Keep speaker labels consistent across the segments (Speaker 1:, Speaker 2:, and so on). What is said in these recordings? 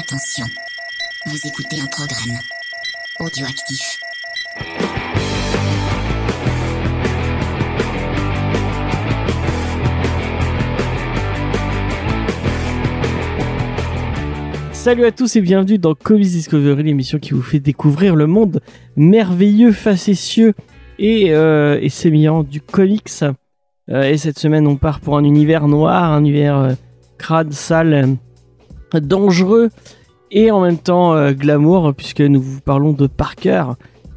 Speaker 1: Attention, vous écoutez un programme audioactif.
Speaker 2: Salut à tous et bienvenue dans Comics Discovery, l'émission qui vous fait découvrir le monde merveilleux, facétieux et, euh, sémillant du comics. Euh, et cette semaine, on part pour un univers noir, un univers euh, crade, sale, dangereux et en même temps euh, glamour, puisque nous vous parlons de Parker,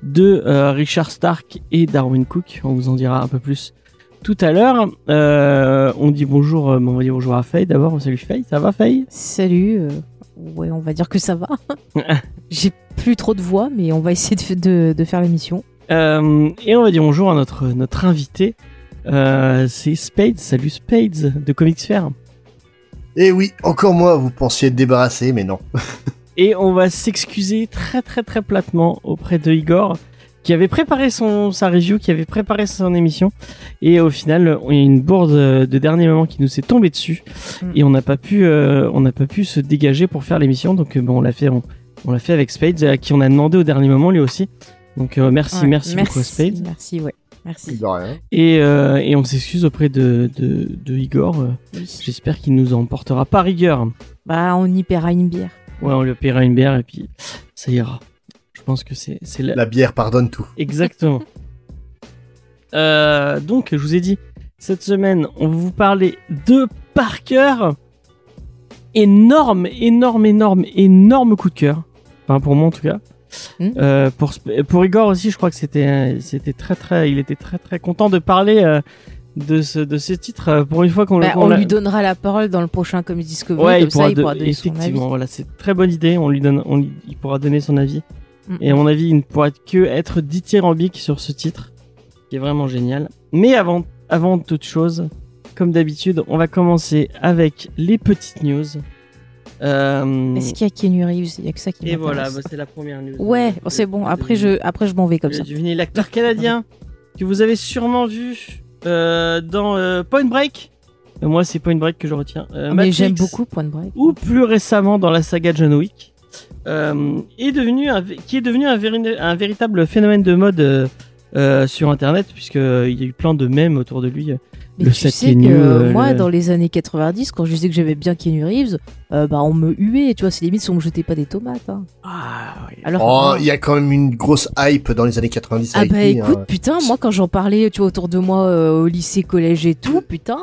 Speaker 2: de euh, Richard Stark et Darwin Cook. On vous en dira un peu plus tout à l'heure. Euh, on dit bonjour, euh, on va dire bonjour à Faye d'abord. Salut Faye, ça va Faye?
Speaker 3: Salut. euh, ouais, on va dire que ça va. J'ai plus trop de voix, mais on va essayer de, de- de faire l'émission.
Speaker 2: Euh, et on va dire bonjour à notre, notre invité. Euh, c'est Spades. Salut Spades de Comics Fair.
Speaker 4: Et Eh oui, encore moi, vous pensiez être débarrassé, mais non.
Speaker 2: Et on va s'excuser très très très platement auprès de Igor qui avait préparé son, sa review, qui avait préparé son émission. Et au final, il y a une bourde de dernier moment qui nous est tombée dessus.
Speaker 3: Mm.
Speaker 2: Et on n'a pas pu, euh, on n'a pas pu se dégager pour faire l'émission. Donc euh, bon, on l'a fait, on, on l'a fait avec Spades, à qui on a demandé au dernier moment lui aussi. Donc euh, merci,
Speaker 3: Ouais,
Speaker 2: merci, beaucoup Spades.
Speaker 3: Merci, ouais. Merci.
Speaker 4: De rien.
Speaker 2: Et, euh, et on s'excuse auprès de, de, de Igor. Euh,
Speaker 3: Oui.
Speaker 2: J'espère qu'il nous en portera pas rigueur.
Speaker 3: Bah, on y paiera une bière.
Speaker 2: Ouais, on lui paiera une bière et puis ça ira. Je pense que c'est c'est la...
Speaker 4: La bière pardonne tout.
Speaker 2: Exactement. Euh, donc, je vous ai dit, cette semaine, on va vous parler de Parker. Énorme, énorme, énorme, énorme coup de cœur. Enfin, pour moi en tout cas.
Speaker 3: Hmm.
Speaker 2: Euh, pour, Igor aussi, je crois que c'était, c'était très, très, il était très, très content de parler euh, de ce, de ce titre. euh, Pour une fois qu'on
Speaker 3: Bah, on lui donnera la parole dans le prochain Comics Discovery.
Speaker 2: Ouais,
Speaker 3: comme
Speaker 2: il pourra,
Speaker 3: ça, il
Speaker 2: de-
Speaker 3: pourra donner son avis.
Speaker 2: effectivement, voilà, c'est une très bonne idée. On lui donne, on lui- il pourra donner son avis. Et à mon avis, il ne pourra que être dithyrambique sur ce titre, qui est vraiment génial. Mais avant, avant toute chose, comme d'habitude, on va commencer avec les petites news. Euh,
Speaker 3: Est-ce qu'il y a Keanu Reeves? Il y a que ça qui
Speaker 2: et voilà, bah, c'est la première news.
Speaker 3: Ouais,
Speaker 2: Euh,
Speaker 3: c'est bon.
Speaker 2: de-
Speaker 3: Après, je, après, je m'en vais comme
Speaker 2: de
Speaker 3: ça.
Speaker 2: deviner l'acteur canadien que vous avez sûrement vu euh, dans euh, Point Break. Euh, moi, c'est Point Break que je retiens. Euh,
Speaker 3: Ah, Mais j'aime beaucoup Point Break.
Speaker 2: ou plus récemment dans la saga John Wick, euh, est devenu un, qui est devenu un, un véritable phénomène de mode euh, euh, sur Internet, puisque euh, il y a eu plein de mèmes autour de lui.
Speaker 3: Mais
Speaker 2: Le
Speaker 3: tu sais que
Speaker 2: euh,
Speaker 3: moi,
Speaker 2: le-
Speaker 3: dans les années 90, quand je disais que j'aimais bien Keanu Reeves, euh, bah, on me huait. Tu vois, c'est limite si on me jetait pas des tomates. hein.
Speaker 2: Ah, oui.
Speaker 3: Alors,
Speaker 4: Oh,
Speaker 3: euh,
Speaker 4: il y a quand même une grosse hype dans les années 90
Speaker 3: Ah bah
Speaker 4: lui,
Speaker 3: écoute,
Speaker 4: hein.
Speaker 3: putain, moi quand j'en parlais, tu vois, autour de moi euh, au lycée, collège et tout, putain.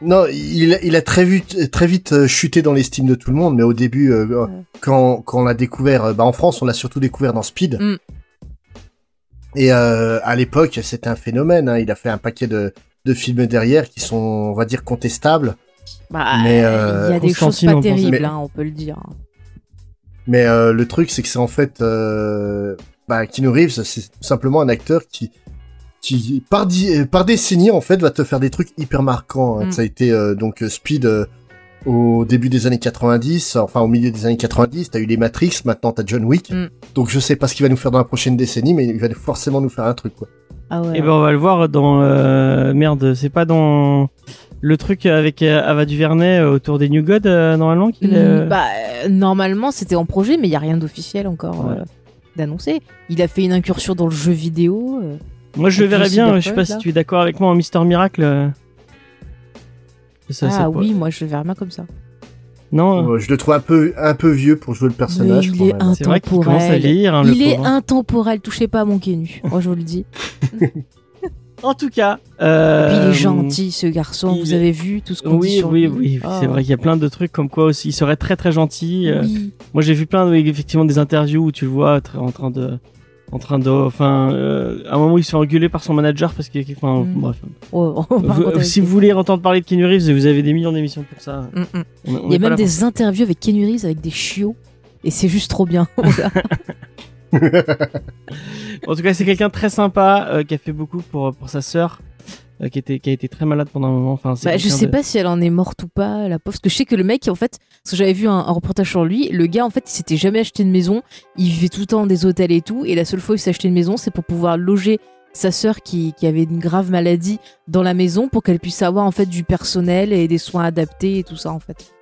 Speaker 4: Non, il, il a très vite, très vite euh, chuté dans l'estime de tout le monde, mais au début, euh,
Speaker 3: Ouais.
Speaker 4: quand, quand on l'a découvert, euh, bah en France, on l'a surtout découvert dans Speed.
Speaker 3: Mm.
Speaker 4: Et euh, à l'époque, c'était un phénomène. hein. Il a fait un paquet de, de films derrière qui sont, on va dire, contestables.
Speaker 3: Bah,
Speaker 4: Mais,
Speaker 3: euh,
Speaker 4: euh,
Speaker 3: il y a des choses pas terribles,
Speaker 4: mais-
Speaker 3: hein, on peut le dire.
Speaker 4: Mais euh, le truc, c'est que c'est en fait, euh, bah, Keanu Reeves, c'est tout simplement un acteur qui, qui par, di- euh, par décennie, en fait, va te faire des trucs hyper marquants. hein.
Speaker 3: Mm.
Speaker 4: Ça a été euh, donc euh, Speed euh, au début des années 90, enfin au milieu des années 90, t'as eu les Matrix, maintenant t'as John Wick.
Speaker 3: Mm.
Speaker 4: Donc je sais pas ce qu'il va nous faire dans la prochaine décennie, mais il va forcément nous faire un truc, quoi.
Speaker 3: Ah ouais.
Speaker 2: Et ben on va le voir dans euh, merde, c'est pas dans le truc avec euh, Ava Duvernay euh, autour des New Gods euh, normalement qu'il
Speaker 3: Bah, normalement, c'était en projet, mais il y a rien d'officiel encore
Speaker 2: Ouais.
Speaker 3: euh, d'annoncé. Il a fait une incursion dans le jeu vidéo. euh.
Speaker 2: Moi je le verrais bien, je sais pas si tu es d'accord avec moi en Mister Miracle. Euh. Ça,
Speaker 3: ah oui, moi je le verrais bien comme ça.
Speaker 2: Non,
Speaker 4: Euh, je le trouve un peu, un peu vieux pour jouer le personnage.
Speaker 3: Mais il
Speaker 4: quand
Speaker 3: est
Speaker 4: même.
Speaker 2: c'est vrai qu'il commence à
Speaker 3: intemporel.
Speaker 2: vieillir. hein, le
Speaker 3: il est
Speaker 2: pauvre.
Speaker 3: intemporel, touchez pas à mon Kenu. Moi je vous le dis.
Speaker 2: En tout cas.
Speaker 3: Et
Speaker 2: Euh...
Speaker 3: puis il est gentil ce garçon,
Speaker 2: il
Speaker 3: vous
Speaker 2: est-
Speaker 3: avez vu tout ce qu'on dit
Speaker 2: Oui,
Speaker 3: sur
Speaker 2: oui,
Speaker 3: lui
Speaker 2: oui,
Speaker 3: Ah.
Speaker 2: c'est vrai qu'il y a plein de trucs comme quoi aussi. Il serait très très gentil. euh,
Speaker 3: Oui.
Speaker 2: Moi j'ai vu plein de, effectivement des interviews où tu le vois en train de. En train de. Enfin, euh, à un moment il se fait engueuler par son manager parce que. Enfin,
Speaker 3: Mm.
Speaker 2: bref.
Speaker 3: Oh, oh,
Speaker 2: Vous- si vous voulez entendre parler de Keanu Reeves, vous avez des millions d'émissions pour ça.
Speaker 3: Mm, mm.
Speaker 2: On- on
Speaker 3: Il y a même des interviews avec Keanu Reeves avec des chiots. Et c'est juste trop bien.
Speaker 2: En tout cas, c'est quelqu'un très sympa euh, qui a fait beaucoup pour pour sa sœur, euh, qui était qui a été très malade pendant un moment. Enfin,
Speaker 3: Bah, je sais
Speaker 2: de-
Speaker 3: pas si elle en est morte ou pas, la pauvre. Parce que je sais que le mec, en fait, parce que j'avais vu un, un reportage sur lui, le gars, en fait, il s'était jamais acheté de maison. Il vivait tout le temps dans des hôtels et tout. Et la seule fois où il s'est acheté une maison, c'est pour pouvoir loger sa sœur qui, qui avait une grave maladie dans la maison pour qu'elle puisse avoir, en fait, du personnel et des soins adaptés et tout ça, en fait.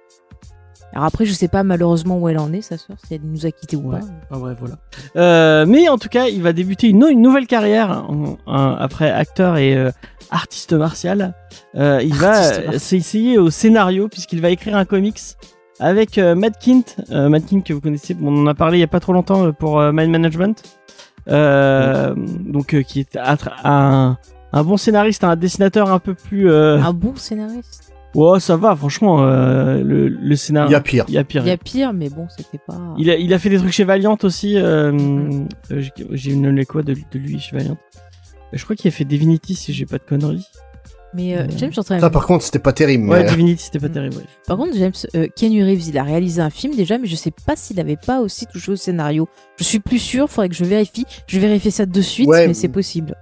Speaker 3: Alors après, je sais pas malheureusement où elle en est, sa sœur, si elle nous a quittés ou
Speaker 2: Ouais.
Speaker 3: pas.
Speaker 2: Ah ouais, voilà. Euh, mais en tout cas, il va débuter une, une nouvelle carrière en- après acteur et euh, artiste martial. Euh, il va
Speaker 3: Artiste
Speaker 2: s'essayer au scénario puisqu'il va écrire un comics avec euh, Matt Kint. Euh, Matt Kint que vous connaissez, on en a parlé il y a pas trop longtemps pour Mind Management. Euh, donc qui est un, un, un bon scénariste, un dessinateur un peu plus.
Speaker 3: Un bon scénariste.
Speaker 2: Ouais, ça va, franchement. euh, le, le scénario.
Speaker 4: Il y a pire.
Speaker 2: Il y a pire.
Speaker 3: Il y a pire, mais bon, c'était pas.
Speaker 2: Il a, il a fait des trucs chez Valiant aussi. Euh, euh, j'ai- une les quoi de, de lui chez Valiant. Je crois qu'il a fait Divinity si j'ai pas de conneries.
Speaker 3: Mais euh. James, je suis en train de-
Speaker 4: Ça, par contre, c'était pas terrible.
Speaker 2: Ouais,
Speaker 4: mais-
Speaker 2: Divinity c'était pas
Speaker 3: Mm.
Speaker 2: terrible. ouais.
Speaker 3: Par contre, James, euh, Keanu Reeves, il a réalisé un film déjà, mais je sais pas s'il avait pas aussi touché au scénario. Je suis plus sûr, faudrait que je vérifie. Je vais vérifier ça de suite,
Speaker 4: Ouais.
Speaker 3: mais c'est possible.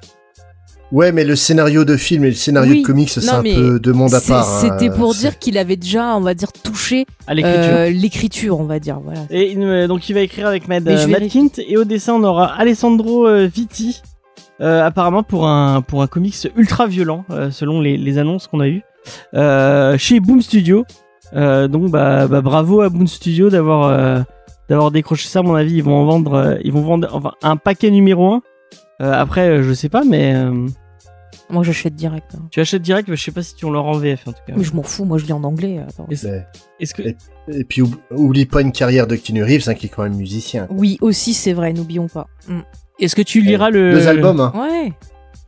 Speaker 4: Ouais, mais le scénario de film et le scénario
Speaker 3: Oui.
Speaker 4: de comics, c'est un peu de monde à part. hein.
Speaker 3: C'était pour dire qu'il avait déjà, on va dire, touché
Speaker 2: l'écriture.
Speaker 3: euh, l'écriture, on va dire. Voilà.
Speaker 2: Et euh, donc il va écrire avec Mad, euh, Matt. Kint et au dessin on aura Alessandro euh, Vitti. euh, apparemment pour un pour un comics ultra violent euh, selon les, les annonces qu'on a eues euh, chez Boom Studio. Euh, donc bah, bah, bravo à Boom Studio d'avoir euh, d'avoir décroché ça. À mon avis ils vont en vendre euh, ils vont vendre enfin un paquet numéro 1 après euh, je sais pas mais euh,
Speaker 3: Moi, j'achète direct. hein.
Speaker 2: tu achètes direct mais je sais pas si tu l'aura en VF en tout cas.
Speaker 3: Mais je m'en fous, moi, je lis en anglais. attends.
Speaker 2: Est-ce
Speaker 4: Ouais.
Speaker 2: est-ce que
Speaker 4: Et- Et puis, oub- oublie pas une carrière de Keanu Reeves, hein, qui est quand même musicien.
Speaker 3: Oui, aussi, c'est vrai, n'oublions pas. Mm.
Speaker 2: est-ce que tu liras le
Speaker 4: Deux albums, hein.
Speaker 3: Ouais.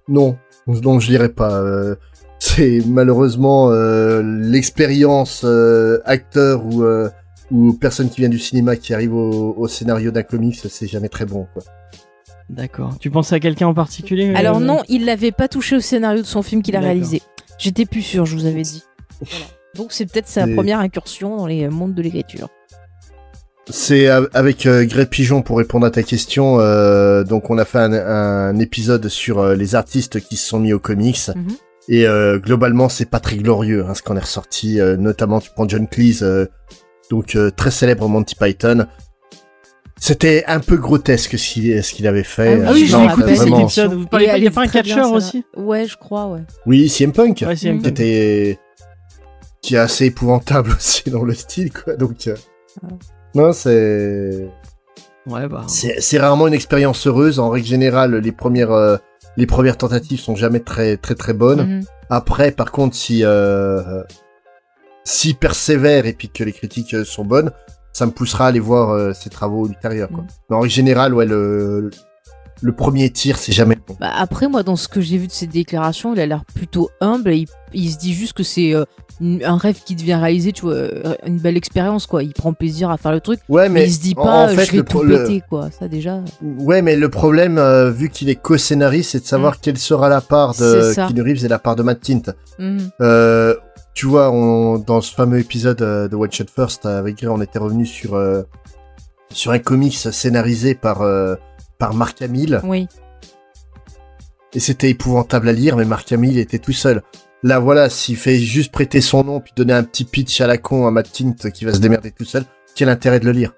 Speaker 4: Non, donc je lirai pas. euh, c'est malheureusement euh, l'expérience euh, acteur ou euh, ou personne qui vient du cinéma qui arrive au, au scénario d'un comics, c'est jamais très bon. Quoi.
Speaker 2: D'accord. Tu penses à quelqu'un en particulier
Speaker 3: Alors
Speaker 2: euh,
Speaker 3: non, il l'avait pas touché au scénario de son film qu'il a réalisé. J'étais plus sûr, je vous avais dit. Voilà. Donc c'est peut-être sa
Speaker 4: Et-
Speaker 3: première incursion dans les mondes de l'écriture.
Speaker 4: C'est avec euh, Greg Pigeon pour répondre à ta question. euh, donc on a fait un, un épisode sur euh, les artistes qui se sont mis aux comics.
Speaker 3: Mhm.
Speaker 4: Et euh, globalement, c'est pas très glorieux hein, ce qu'on est ressorti. euh, notamment, tu prends John Cleese, euh, donc euh, très célèbre Monty Python. C'était un peu grotesque ce qu'il ce qu'il avait fait.
Speaker 2: Ah oui, l'ai
Speaker 3: me
Speaker 2: écouté cet épisode. Vous parlez
Speaker 3: Et
Speaker 2: pas,
Speaker 3: elle
Speaker 2: il y a pas un catcheur aussi
Speaker 3: Ouais, je crois, ouais.
Speaker 4: Oui, CM Punk,
Speaker 2: Ouais, c'est
Speaker 3: Mhm.
Speaker 4: qui était qui est assez épouvantable aussi dans le style, quoi. Donc euh,
Speaker 3: Ah.
Speaker 4: non, c'est
Speaker 2: Ouais, bah.
Speaker 4: c'est rarement une expérience heureuse. En règle générale, les premières euh, les premières tentatives sont jamais très très très bonnes.
Speaker 3: Mhm.
Speaker 4: Après, par contre, si euh, s'il persévère et puis que les critiques euh, sont bonnes, ça me poussera à aller voir euh, ses travaux ultérieurs. Quoi.
Speaker 3: Mm.
Speaker 4: Mais en règle générale, ouais, le, le premier tir, c'est jamais bon.
Speaker 3: Bah, après, moi, dans ce que j'ai vu de ses déclarations, il a l'air plutôt humble. et Il, il se dit juste que c'est euh, un rêve qui devient réalisé, tu vois, euh, une belle expérience, quoi. Il prend plaisir à faire le truc.
Speaker 4: Ouais,
Speaker 3: Mais
Speaker 4: mais
Speaker 3: il se dit pas,
Speaker 4: en fait,
Speaker 3: je vais
Speaker 4: le
Speaker 3: tout péter, quoi. Ça, déjà.
Speaker 4: Ouais, mais le problème, euh, vu qu'il est co-scénariste, c'est de savoir quelle sera la part de
Speaker 3: Mm.
Speaker 4: Keanu Reeves et la part de Matt Tint. Euh, tu vois, on, dans ce fameux épisode euh, de One Shot First avec Grey, on était revenu sur euh, sur un comics scénarisé par euh, par Mark Hamill
Speaker 3: Oui.
Speaker 4: et c'était épouvantable à lire, mais Mark Hamill était tout seul. Là, voilà, s'il fait juste prêter son nom puis donner un petit pitch à la con à Matt Tint qui va se démerder tout seul, quel intérêt de le lire?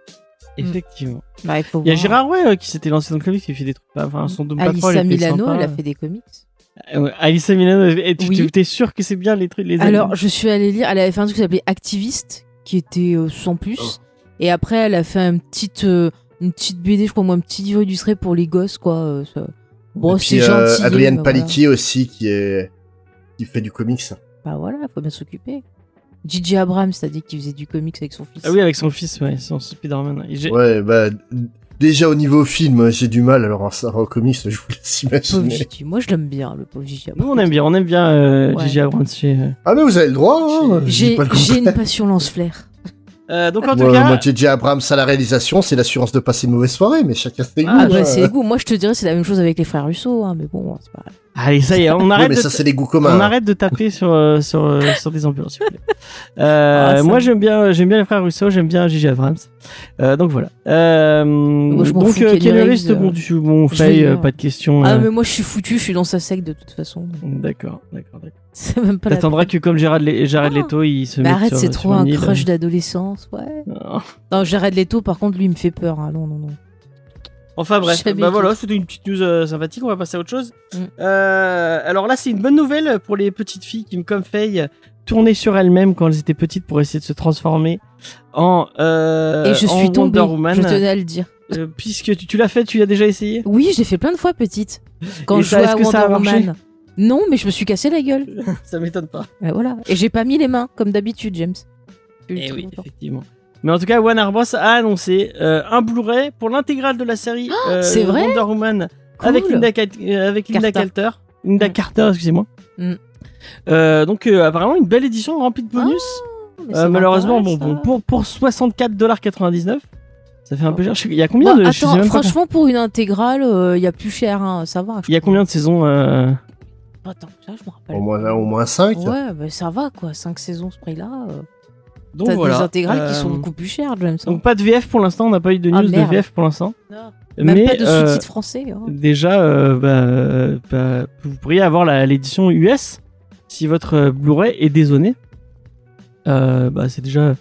Speaker 2: Effectivement.
Speaker 3: Bah, il faut
Speaker 2: Il y a
Speaker 3: voir.
Speaker 2: Gérard Way euh, qui s'était lancé dans le comics, qui fait des trucs pas. Enfin, son Patrol
Speaker 3: Alissa Milano,
Speaker 2: sympa.
Speaker 3: elle a fait des comics.
Speaker 2: Euh, Alissa Milano, tu
Speaker 3: Oui.
Speaker 2: t'es sûr que c'est bien les trucs, les
Speaker 3: Alors, je suis allée lire, elle avait fait un truc qui s'appelait Activiste, qui était euh, sans plus.
Speaker 4: Oh.
Speaker 3: Et après, elle a fait un petit, euh, une petite BD, je crois, moi, un petit livre illustré pour les gosses, quoi. euh, ça. Bon,
Speaker 4: Et
Speaker 3: c'est
Speaker 4: puis, euh,
Speaker 3: gentil.
Speaker 4: Adrienne Palicki aussi qui est qui fait du comics.
Speaker 3: Bah voilà, faut bien s'occuper. Gigi Abrams, t'as dit qu'il faisait du comics avec son fils.
Speaker 2: Ah oui, avec son fils, ouais, son Spider-Man.
Speaker 4: Ouais, bah déjà au niveau film, j'ai du mal. Alors en, en comics, je vous laisse imaginer.
Speaker 3: Gigi. Moi, je l'aime bien, le pauvre Gigi
Speaker 2: Nous,
Speaker 3: Abrams.
Speaker 2: on aime bien, on aime bien euh,
Speaker 3: Ouais.
Speaker 2: Gigi Abrams chez. euh,
Speaker 4: Ah mais vous avez le droit. Hein,
Speaker 3: J'ai une passion lance-flaire.
Speaker 2: Euh, donc en tout
Speaker 4: Moi,
Speaker 2: cas,
Speaker 4: moi, JJ Abrams à la réalisation, c'est l'assurance de passer une mauvaise soirée, mais chacun ses
Speaker 2: Ah,
Speaker 3: Ah,
Speaker 4: goûts.
Speaker 3: bah,
Speaker 4: hein.
Speaker 3: c'est les goûts. Moi, je te dirais, c'est la même chose avec les frères Russo, hein, mais bon, c'est pas grave.
Speaker 2: Allez, ça y est, on arrête.
Speaker 4: mais
Speaker 2: de
Speaker 4: ça,
Speaker 2: t-
Speaker 4: c'est les goûts
Speaker 2: On
Speaker 4: communs.
Speaker 2: arrête de taper sur euh, sur euh, sur des ambulances. s'il vous plaît. Euh,
Speaker 3: Ah,
Speaker 2: moi
Speaker 3: me-
Speaker 2: j'aime bien j'aime bien les frères Russo, j'aime bien Gigi Abrams. Euh, donc voilà. Euh,
Speaker 3: je
Speaker 2: donc
Speaker 3: Reeves, euh,
Speaker 2: bon, du bon
Speaker 3: vais
Speaker 2: pas de question.
Speaker 3: Ah, mais moi, je suis foutu, je suis dans sa sec de toute façon.
Speaker 2: D'accord, d'accord, d'accord.
Speaker 3: C'est même pas la
Speaker 2: T'attendras que comme Jared, Le- Jared
Speaker 3: Ah.
Speaker 2: Leto, il se
Speaker 3: Mais
Speaker 2: mette
Speaker 3: arrête, c'est trop un
Speaker 2: île.
Speaker 3: crush d'adolescence, ouais.
Speaker 2: Non.
Speaker 3: Non, Jared Leto, par contre, lui, il me fait peur. hein. Non, non, non.
Speaker 2: Enfin bref, bah voilà, c'était une petite news euh, sympathique, on va passer à autre chose.
Speaker 3: Mm.
Speaker 2: Euh, alors là, c'est une bonne nouvelle pour les petites filles qui, comme Faye, tourné sur elles-mêmes quand elles étaient petites pour essayer de se transformer en euh,
Speaker 3: Et je
Speaker 2: en
Speaker 3: suis tombée,
Speaker 2: Wonder Woman.
Speaker 3: je tenais à le dire.
Speaker 2: Puisque tu, tu l'as fait, tu l'as déjà essayé?
Speaker 3: Oui, j'ai fait plein de fois petite. Quand
Speaker 2: Et
Speaker 3: je
Speaker 2: ça,
Speaker 3: jouais à
Speaker 2: que ça a
Speaker 3: Wonder Woman. Non, mais je me suis cassé la gueule.
Speaker 2: Ça m'étonne pas.
Speaker 3: Ouais, voilà. Et j'ai pas mis les mains, comme d'habitude, James. Suis
Speaker 2: Eh oui, effectivement. Mais en tout cas, Warner Bros a annoncé euh, un Blu-ray pour l'intégrale de la série euh,
Speaker 3: Oh, c'est vrai
Speaker 2: Wonder Woman
Speaker 3: Cool.
Speaker 2: avec Linda, Cal- euh, avec Linda
Speaker 3: Carter.
Speaker 2: Linda
Speaker 3: Mm.
Speaker 2: Carter, excusez-moi.
Speaker 3: Mm.
Speaker 2: Euh, donc euh, apparemment une belle édition remplie de bonus. Euh,
Speaker 3: ça
Speaker 2: malheureusement, bon, bon, pour, pour 64,99$, ça fait un peu cher. Je sais- Il y a combien
Speaker 3: Bon,
Speaker 2: de
Speaker 3: attends, franchement, pour une intégrale, il y a plus cher, hein, ça va.
Speaker 2: Il y a combien de saisons euh.
Speaker 3: Attends, ça, je me rappelle.
Speaker 4: Au moins, au moins 5.
Speaker 3: Ouais, bah, ça va, quoi. 5 saisons, ce prix-là. Euh,
Speaker 2: Donc
Speaker 3: T'as
Speaker 2: voilà.
Speaker 3: des intégrales qui sont
Speaker 2: Euh,
Speaker 3: beaucoup plus chères, James. hein.
Speaker 2: Donc pas de VF pour l'instant, on n'a pas eu de news
Speaker 3: Ah,
Speaker 2: de. VF pour l'instant.
Speaker 3: Même
Speaker 2: Mais
Speaker 3: pas de
Speaker 2: euh,
Speaker 3: sous-titres français. hein.
Speaker 2: déjà, euh, bah, euh, bah, vous pourriez avoir la- l'édition US si votre euh, Blu-ray est dézoné. Euh, bah c'est déjà,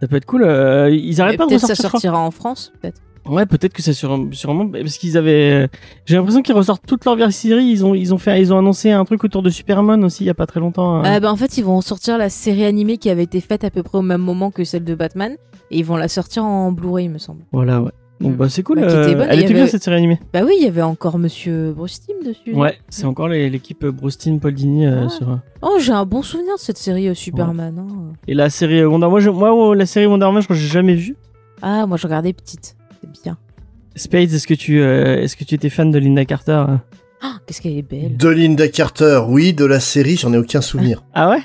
Speaker 2: ça peut être cool. Euh, ils arrêtent pas de
Speaker 3: Peut-être ça
Speaker 2: ressortir.
Speaker 3: sortira en France, peut-être.
Speaker 2: Ouais, peut-être que ça sur, sûrement parce qu'ils avaient. J'ai l'impression qu'ils ressortent toute leur série. Ils ont, ils ont fait, ils ont annoncé un truc autour de Superman aussi il y a pas très longtemps.
Speaker 3: Ah bah, en fait, ils vont sortir la série animée qui avait été faite à peu près au même moment que celle de Batman. Et ils vont la sortir en Blu-ray, il me semble.
Speaker 2: Voilà, ouais. Donc
Speaker 3: Mm.
Speaker 2: bah c'est cool.
Speaker 3: Bah, était
Speaker 2: euh,
Speaker 3: bonne,
Speaker 2: elle était bien cette série animée.
Speaker 3: Bah oui, il y avait encore Monsieur Bruce Timm dessus.
Speaker 2: Ouais, c'est encore l'équipe euh, Brostin, Paul Dini euh,
Speaker 3: Ouais.
Speaker 2: sur.
Speaker 3: Oh, j'ai un bon souvenir de cette série euh, Superman. hein.
Speaker 2: Et la série euh, Wonder Woman, je- moi, oh, la série Wonder Woman, je crois que j'ai jamais vu.
Speaker 3: Ah, moi je regardais petite. C'est bien.
Speaker 2: Spades, est-ce que tu, euh, est-ce que tu étais fan de Linda Carter
Speaker 3: Ah, Qu'est-ce qu'elle est belle.
Speaker 4: De Linda Carter, oui, de la série, j'en ai aucun souvenir.
Speaker 2: Ah ouais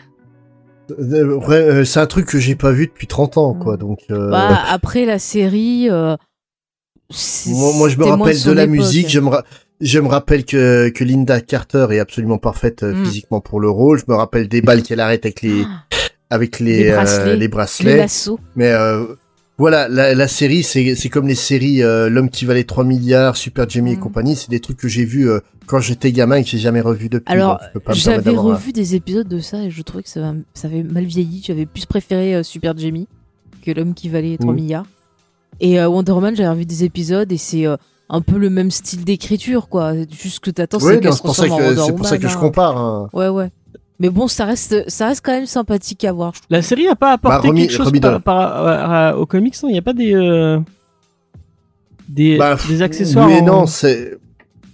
Speaker 4: Euh, ouais, euh, c'est un truc que j'ai pas vu depuis 30 ans, quoi, donc... euh,
Speaker 3: Bah, après la série. euh, c'est-
Speaker 4: moi, moi, je me rappelle de la
Speaker 3: époque.
Speaker 4: musique, je me, ra- je me rappelle que, que Linda Carter est absolument parfaite
Speaker 3: Mm.
Speaker 4: physiquement pour le rôle, je me rappelle des balles qu'elle arrête avec les, avec les,
Speaker 3: Les bracelets.
Speaker 4: les
Speaker 3: Les
Speaker 4: bracelets.
Speaker 3: lasso.
Speaker 4: Mais euh, voilà, la, la série, c'est comme les séries euh, L'homme qui valait 3 milliards, Super Jamie et
Speaker 3: Mm.
Speaker 4: compagnie. C'est des trucs que j'ai vus euh, quand j'étais gamin et que j'ai jamais revu depuis.
Speaker 3: Alors, J'avais
Speaker 4: un-
Speaker 3: revu des épisodes de ça et je trouvais que ça, ça avait mal vieilli. J'avais plus préféré euh, Super Jamie que l'homme qui valait 3
Speaker 4: Mhm.
Speaker 3: milliards. Et Wonder Woman, j'avais revu des épisodes et c'est un peu le même style d'écriture, quoi. Juste que t'attends,
Speaker 4: Oui,
Speaker 3: c'est qu'elle se
Speaker 4: pour ça
Speaker 3: transforme en
Speaker 4: que
Speaker 3: Wonder
Speaker 4: c'est pour ça que
Speaker 3: Woman,
Speaker 4: je
Speaker 3: hein.
Speaker 4: compare. hein.
Speaker 3: Ouais, ouais. Mais bon, ça reste, ça reste quand même sympathique à voir.
Speaker 2: La série a pas apporté
Speaker 4: Bah, remis-
Speaker 2: quelque chose par, par- à- aux comics, non? Il y a pas des, euh, des,
Speaker 4: Bah,
Speaker 2: des accessoires. En-
Speaker 4: non, c'est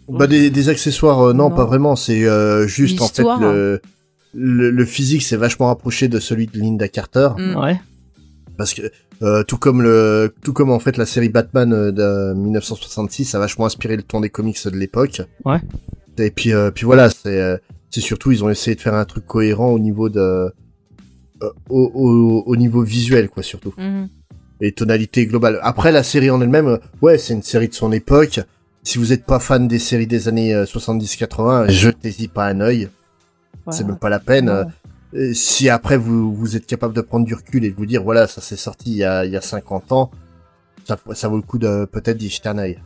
Speaker 4: bah des, des accessoires. euh, non,
Speaker 3: Non.
Speaker 4: pas vraiment. C'est euh, juste en fait le, le le physique, c'est vachement rapproché de celui de Linda Carter
Speaker 3: Mm.
Speaker 2: Ouais.
Speaker 4: parce que euh, tout comme le tout comme en fait la série Batman euh, de 1966 a vachement inspiré le ton des comics de l'époque.
Speaker 2: Ouais.
Speaker 4: Et puis euh, puis voilà, c'est euh, c'est surtout ils ont essayé de faire un truc cohérent au niveau de euh, au, au, au niveau visuel quoi surtout
Speaker 3: Mhm.
Speaker 4: et tonalité globale. Après la série en elle-même, euh, ouais, c'est une série de son époque. Si vous êtes pas fan des séries des années euh, 70-80, jetez-y pas un œil. C'est même pas la peine. Euh, euh, Si après vous, vous êtes capable de prendre du recul et de vous dire voilà ça s'est sorti il y a, il y a 50 ans, ça, ça vaut le coup de peut-être d'y jeter un œil.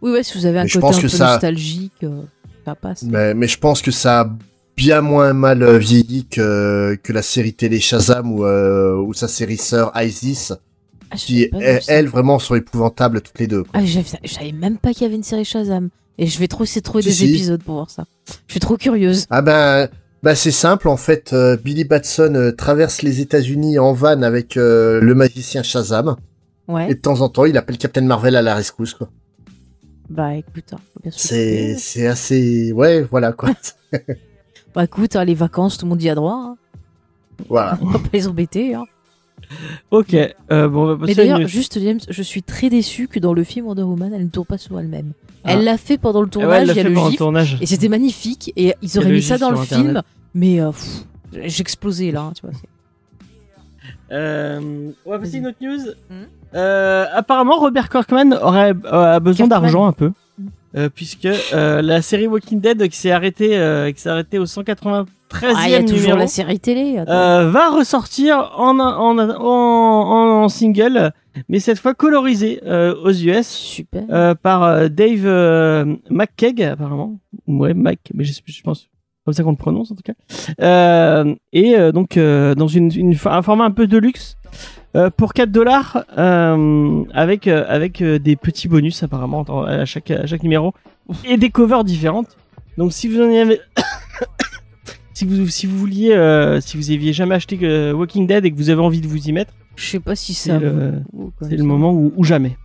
Speaker 3: Oui, ouais, si vous avez un
Speaker 4: Mais je
Speaker 3: côté
Speaker 4: pense
Speaker 3: un
Speaker 4: que
Speaker 3: peu
Speaker 4: ça-
Speaker 3: nostalgique, euh, ça passe.
Speaker 4: Mais, mais je pense que ça a bien moins mal euh, vieilli que, que la série télé Shazam ou, euh, ou sa série sœur Isis,
Speaker 3: Ah,
Speaker 4: qui elles, vraiment sont épouvantables toutes les deux. quoi.
Speaker 3: Ah, j'avais- je savais même pas qu'il y avait une série Shazam. Et je vais trop essayer de trouver
Speaker 4: Si,
Speaker 3: des
Speaker 4: si.
Speaker 3: épisodes pour voir ça. Je suis trop curieuse.
Speaker 4: Ah ben, bah c'est simple en fait. euh, Billy Batson euh, traverse les États-Unis en van avec euh, le magicien Shazam
Speaker 3: Ouais.
Speaker 4: et de temps en temps il appelle Captain Marvel à la rescousse quoi.
Speaker 3: Bah écoute, hein,
Speaker 4: C'est assez ouais voilà quoi.
Speaker 3: Bah écoute, hein, les vacances, tout le monde y a droit. hein.
Speaker 4: voilà.
Speaker 3: On va pas les embêter. Hein.
Speaker 2: Ok. Euh, bon, on va
Speaker 3: Mais
Speaker 2: passer à
Speaker 3: d'ailleurs,
Speaker 2: une-
Speaker 3: juste James, je suis très déçue que dans le film Wonder Woman, elle ne tourne pas sur elle-même.
Speaker 2: Ah.
Speaker 3: Elle l'a fait pendant le
Speaker 2: Ah ouais,
Speaker 3: tournage,
Speaker 2: elle l'a
Speaker 3: il y a
Speaker 2: fait
Speaker 3: le
Speaker 2: pendant le tournage.
Speaker 3: et c'était magnifique. Et ils auraient mis ça dans le
Speaker 2: Internet.
Speaker 3: film, mais euh, pff, j'explosais là, hein, tu vois. c'est-
Speaker 2: Euh, on va passer à une autre news.
Speaker 3: Mhm.
Speaker 2: Euh, apparemment, Robert Kirkman aurait euh, a besoin d'argent un peu, euh, puisque euh, la série Walking Dead qui s'est arrêtée, euh, qui s'est arrêtée au 193e
Speaker 3: Ah, il y a toujours
Speaker 2: numéro,
Speaker 3: la série télé.
Speaker 2: euh, va ressortir en, en, en, en, en single, mais cette fois colorisé euh, aux US.
Speaker 3: Super.
Speaker 2: euh, par euh, Dave euh, McKeag apparemment ouais Mac mais je, je pense comme ça qu'on le prononce en tout cas euh, et euh, donc euh, dans une, une un format un peu de luxe euh, pour 4 dollars euh, avec euh, avec des petits bonus apparemment à chaque à chaque numéro et des covers différentes donc si vous en avez si vous si vous vouliez, si vous aviez jamais acheté Walking Dead et que vous avez envie de vous y mettre,
Speaker 3: Je sais pas si
Speaker 2: c'est
Speaker 3: ça.
Speaker 2: le,
Speaker 3: vaut le coup, comme
Speaker 2: c'est le moment où jamais.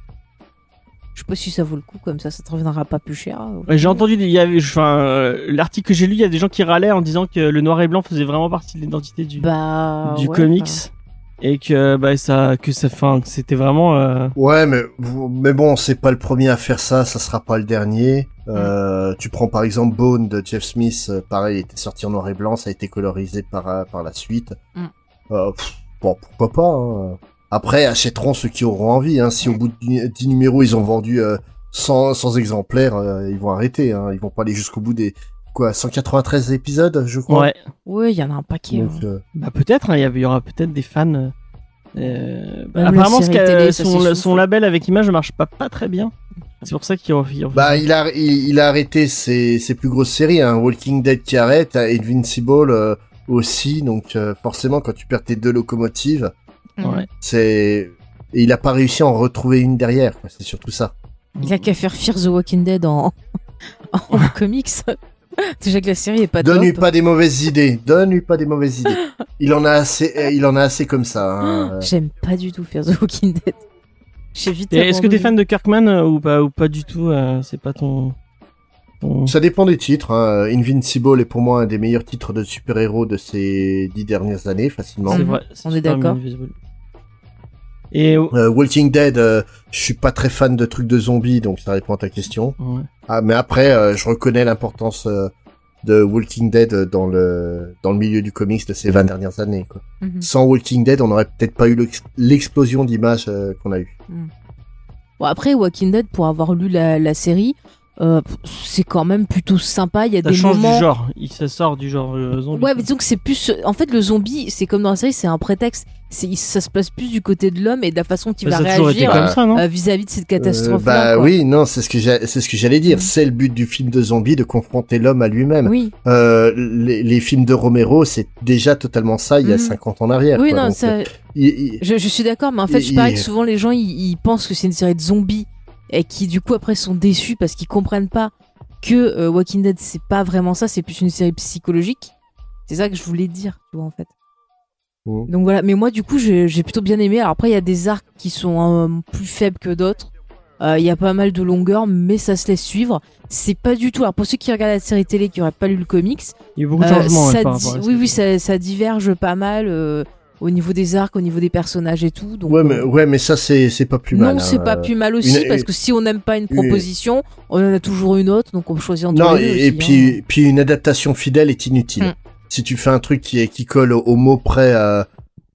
Speaker 3: Je sais pas si ça vaut le coup comme ça, ça te reviendra pas plus cher.
Speaker 2: Ouais, J'ai entendu, il y avait, enfin, l'article que j'ai lu, il y a des gens qui râlaient en disant que le noir et blanc faisait vraiment partie de l'identité du,
Speaker 3: Bah.
Speaker 2: du
Speaker 3: ouais,
Speaker 2: comics et que bah ça, que ça, que c'était vraiment. euh,
Speaker 4: Ouais, mais, mais bon, c'est pas le premier à faire ça, ça sera pas le dernier. Euh, tu prends par exemple Bone de Jeff Smith, euh, pareil, il était sorti en noir et blanc, ça a été colorisé par, euh, par la suite.
Speaker 3: Mm.
Speaker 4: Euh, pff, bon, pourquoi pas. hein. Après, achèteront ceux qui auront envie. Hein. Si au bout de 10 numéros, ils ont vendu euh, 100, 100 exemplaires, euh, ils vont arrêter. Hein. Ils vont pas aller jusqu'au bout des quoi 193 épisodes, je crois.
Speaker 2: Ouais.
Speaker 3: Ouais, il y en a un paquet.
Speaker 4: Donc,
Speaker 3: hein.
Speaker 4: euh,
Speaker 2: Bah peut-être, hein, il y aura peut-être des fans. euh, euh, bah, apparemment, ce
Speaker 3: télé,
Speaker 2: son, label avec image ne marche pas, pas très bien. C'est pour ça qu'il
Speaker 4: Bah, il a, il, il a arrêté ses, ses plus grosses séries, hein. Walking Dead qui arrête, Invincible euh, aussi, donc euh, forcément quand tu perds tes deux locomotives,
Speaker 2: Ouais.
Speaker 4: c'est et il a pas réussi à en retrouver une derrière, c'est surtout ça.
Speaker 3: Il a qu'à faire Fear the Walking Dead en, en comics. Déjà que la série est pas
Speaker 4: Donne-lui pas des mauvaises idées, donne-lui pas des mauvaises idées. Il en a assez, euh, il en a assez comme ça. hein.
Speaker 3: J'aime pas du tout Fear the Walking Dead. J'ai vite.
Speaker 2: Est-ce que t'es fan de Kirkman euh, ou pas ou pas du tout euh, C'est pas ton.
Speaker 4: Ça dépend des titres. Hein. Invincible est pour moi un des meilleurs titres de super-héros de ces dix dernières années, facilement.
Speaker 2: C'est vrai. c'est
Speaker 3: On est d'accord.
Speaker 2: Et.
Speaker 4: Euh, Walking Dead, euh, je suis pas très fan de trucs de zombies, donc ça répond à ta question. Ah, mais après, euh, je reconnais l'importance euh, de Walking Dead dans le dans le milieu du comics de ces 20 dernières années. Quoi.
Speaker 3: Mhm.
Speaker 4: Sans Walking Dead, on n'aurait peut-être pas eu l'ex- l'explosion d'images euh, qu'on a eu.
Speaker 3: Bon, après, Walking Dead, pour avoir lu la, la série, euh, c'est quand même plutôt sympa. Il y a
Speaker 2: Ça
Speaker 3: des
Speaker 2: change
Speaker 3: moments.
Speaker 2: du genre. Il ça sort du genre euh, zombie.
Speaker 3: Ouais, mais disons que c'est plus. En fait, le zombie, c'est comme dans la série, c'est un prétexte. C'est, ça se place plus du côté de l'homme et de la façon qu'il
Speaker 2: Bah,
Speaker 3: va réagir
Speaker 2: comme ça, non
Speaker 3: euh, vis-à-vis de cette
Speaker 4: Euh,
Speaker 3: catastrophe.
Speaker 4: bah oui, non, c'est ce que c'est ce que j'allais dire.
Speaker 3: Mhm.
Speaker 4: C'est le but du film de zombie de confronter l'homme à lui-même.
Speaker 3: Oui,
Speaker 4: Euh, les, les films de Romero, c'est déjà totalement ça il y a
Speaker 3: Mhm.
Speaker 4: 50 ans en arrière.
Speaker 3: oui,
Speaker 4: quoi.
Speaker 3: non,
Speaker 4: Donc,
Speaker 3: ça,
Speaker 4: euh, il- il-
Speaker 3: je, je suis d'accord, mais en fait,
Speaker 4: Il-
Speaker 3: je parie que souvent les gens ils pensent que c'est une série de zombies et qui du coup après sont déçus parce qu'ils comprennent pas que euh, Walking Dead c'est pas vraiment ça, c'est plus une série psychologique. C'est ça que je voulais dire, tu vois en fait. Donc voilà, mais moi du coup j'ai plutôt bien aimé. Alors après il y a des arcs qui sont euh, plus faibles que d'autres. Euh, Il y a pas mal de longueur, mais ça se laisse suivre. C'est pas du tout. Alors pour ceux qui regardent la série télé qui auraient pas lu le comics,
Speaker 2: Il y a eu beaucoup de
Speaker 3: euh,
Speaker 2: changements.
Speaker 3: ça
Speaker 2: ouais, par
Speaker 3: di-
Speaker 2: rapport à
Speaker 3: oui,
Speaker 2: ça.
Speaker 3: oui, ça, ça diverge pas mal euh, au niveau des arcs, au niveau des personnages et tout. Donc,
Speaker 4: ouais, mais
Speaker 3: euh,
Speaker 4: ouais, mais ça c'est c'est pas plus
Speaker 3: non,
Speaker 4: mal.
Speaker 3: c'est
Speaker 4: hein.
Speaker 3: pas plus mal aussi
Speaker 4: une-
Speaker 3: parce que si on n'aime pas une
Speaker 4: une-
Speaker 3: proposition, on en a toujours une autre, donc on choisit entre
Speaker 4: Non,
Speaker 3: les deux
Speaker 4: et,
Speaker 3: aussi,
Speaker 4: puis
Speaker 3: hein.
Speaker 4: puis une adaptation fidèle est inutile.
Speaker 3: Mm.
Speaker 4: Si tu fais un truc qui qui colle au, au mot près à,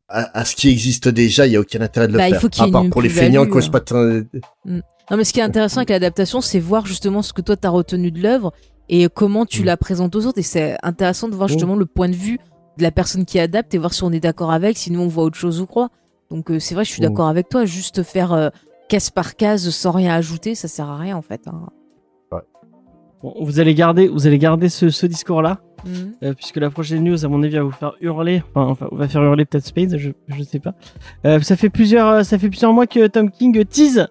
Speaker 4: à, à ce qui existe déjà, il y a aucun intérêt de le
Speaker 3: Bah, il
Speaker 4: faire.
Speaker 3: faut qu'il y ait
Speaker 4: à part
Speaker 3: une
Speaker 4: pour les feignants qui
Speaker 3: hein.
Speaker 4: pas te-
Speaker 3: Non, mais ce qui est intéressant avec l'adaptation, c'est voir justement ce que toi t'as retenu de l'œuvre et comment tu
Speaker 4: Mm.
Speaker 3: la présentes aux autres. Et c'est intéressant de voir justement le point de vue de la personne qui adapte et voir si on est d'accord avec, si nous on voit autre chose ou quoi. Donc euh, c'est vrai, je suis
Speaker 4: Mm.
Speaker 3: d'accord avec toi. Juste faire euh, case par case sans rien ajouter, ça sert à rien en fait. hein.
Speaker 2: Bon, vous allez garder, vous allez garder ce, ce discours-là,
Speaker 3: Mhm.
Speaker 2: euh, puisque la prochaine news, à mon avis, va vous faire hurler. Enfin, enfin, va faire hurler peut-être Spade, je, je sais pas. Ça fait plusieurs, ça fait plusieurs mois que Tom King tease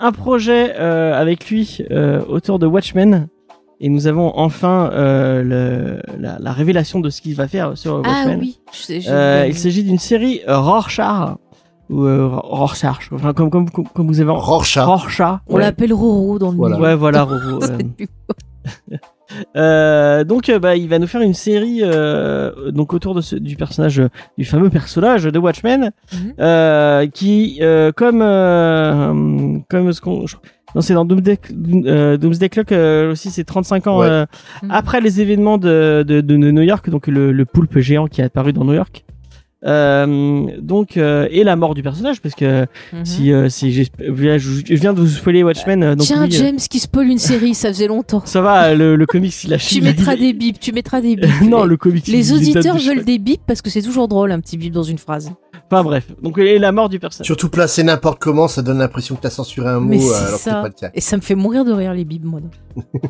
Speaker 2: un projet avec lui autour de Watchmen. Et nous avons enfin euh, le, la, la révélation de ce qu'il va faire sur
Speaker 3: Ah
Speaker 2: Watchmen.
Speaker 3: oui, je sais, je-
Speaker 2: Euh, il s'agit d'une série Rorschach ou euh, Rorschach, enfin comme comme comme, vous avez
Speaker 4: Rorschach.
Speaker 2: Rorschach.
Speaker 3: on
Speaker 2: ouais.
Speaker 3: l'appelle Roro dans le
Speaker 4: Voilà.
Speaker 3: milieu.
Speaker 2: Ouais, voilà, Roro. euh, euh, donc, euh, bah, il va nous faire une série euh, donc autour de ce, du personnage, euh, du fameux personnage de Watchmen,
Speaker 3: Mhm.
Speaker 2: euh, qui, euh, comme euh, comme ce qu'on, non, c'est dans Doomsday, euh, Doomsday Clock euh, aussi, c'est 35 ans
Speaker 4: Ouais.
Speaker 2: euh,
Speaker 3: Mhm.
Speaker 2: après les événements de, de, de New York, donc le, le poulpe géant qui est apparu dans New York. Euh, donc euh, et la mort du personnage parce que
Speaker 3: Mhm.
Speaker 2: si euh, si je, viens de vous spoiler Watchmen euh, donc
Speaker 3: Tiens,
Speaker 2: oui, euh,
Speaker 3: James qui spoil une série, ça faisait longtemps.
Speaker 2: ça va le, le comics il a
Speaker 3: Tu mettras des bips, tu mettras des bips.
Speaker 2: non, le comics.
Speaker 3: Les auditeurs veulent des bips parce que c'est toujours drôle un petit bip dans une phrase.
Speaker 2: Enfin bref. Donc et la mort du personnage.
Speaker 4: Surtout placé n'importe comment, ça donne l'impression que t'as censuré un mot alors que c'est
Speaker 3: ça.
Speaker 4: pas le cas.
Speaker 3: Et ça me fait mourir de rire les bips, moi.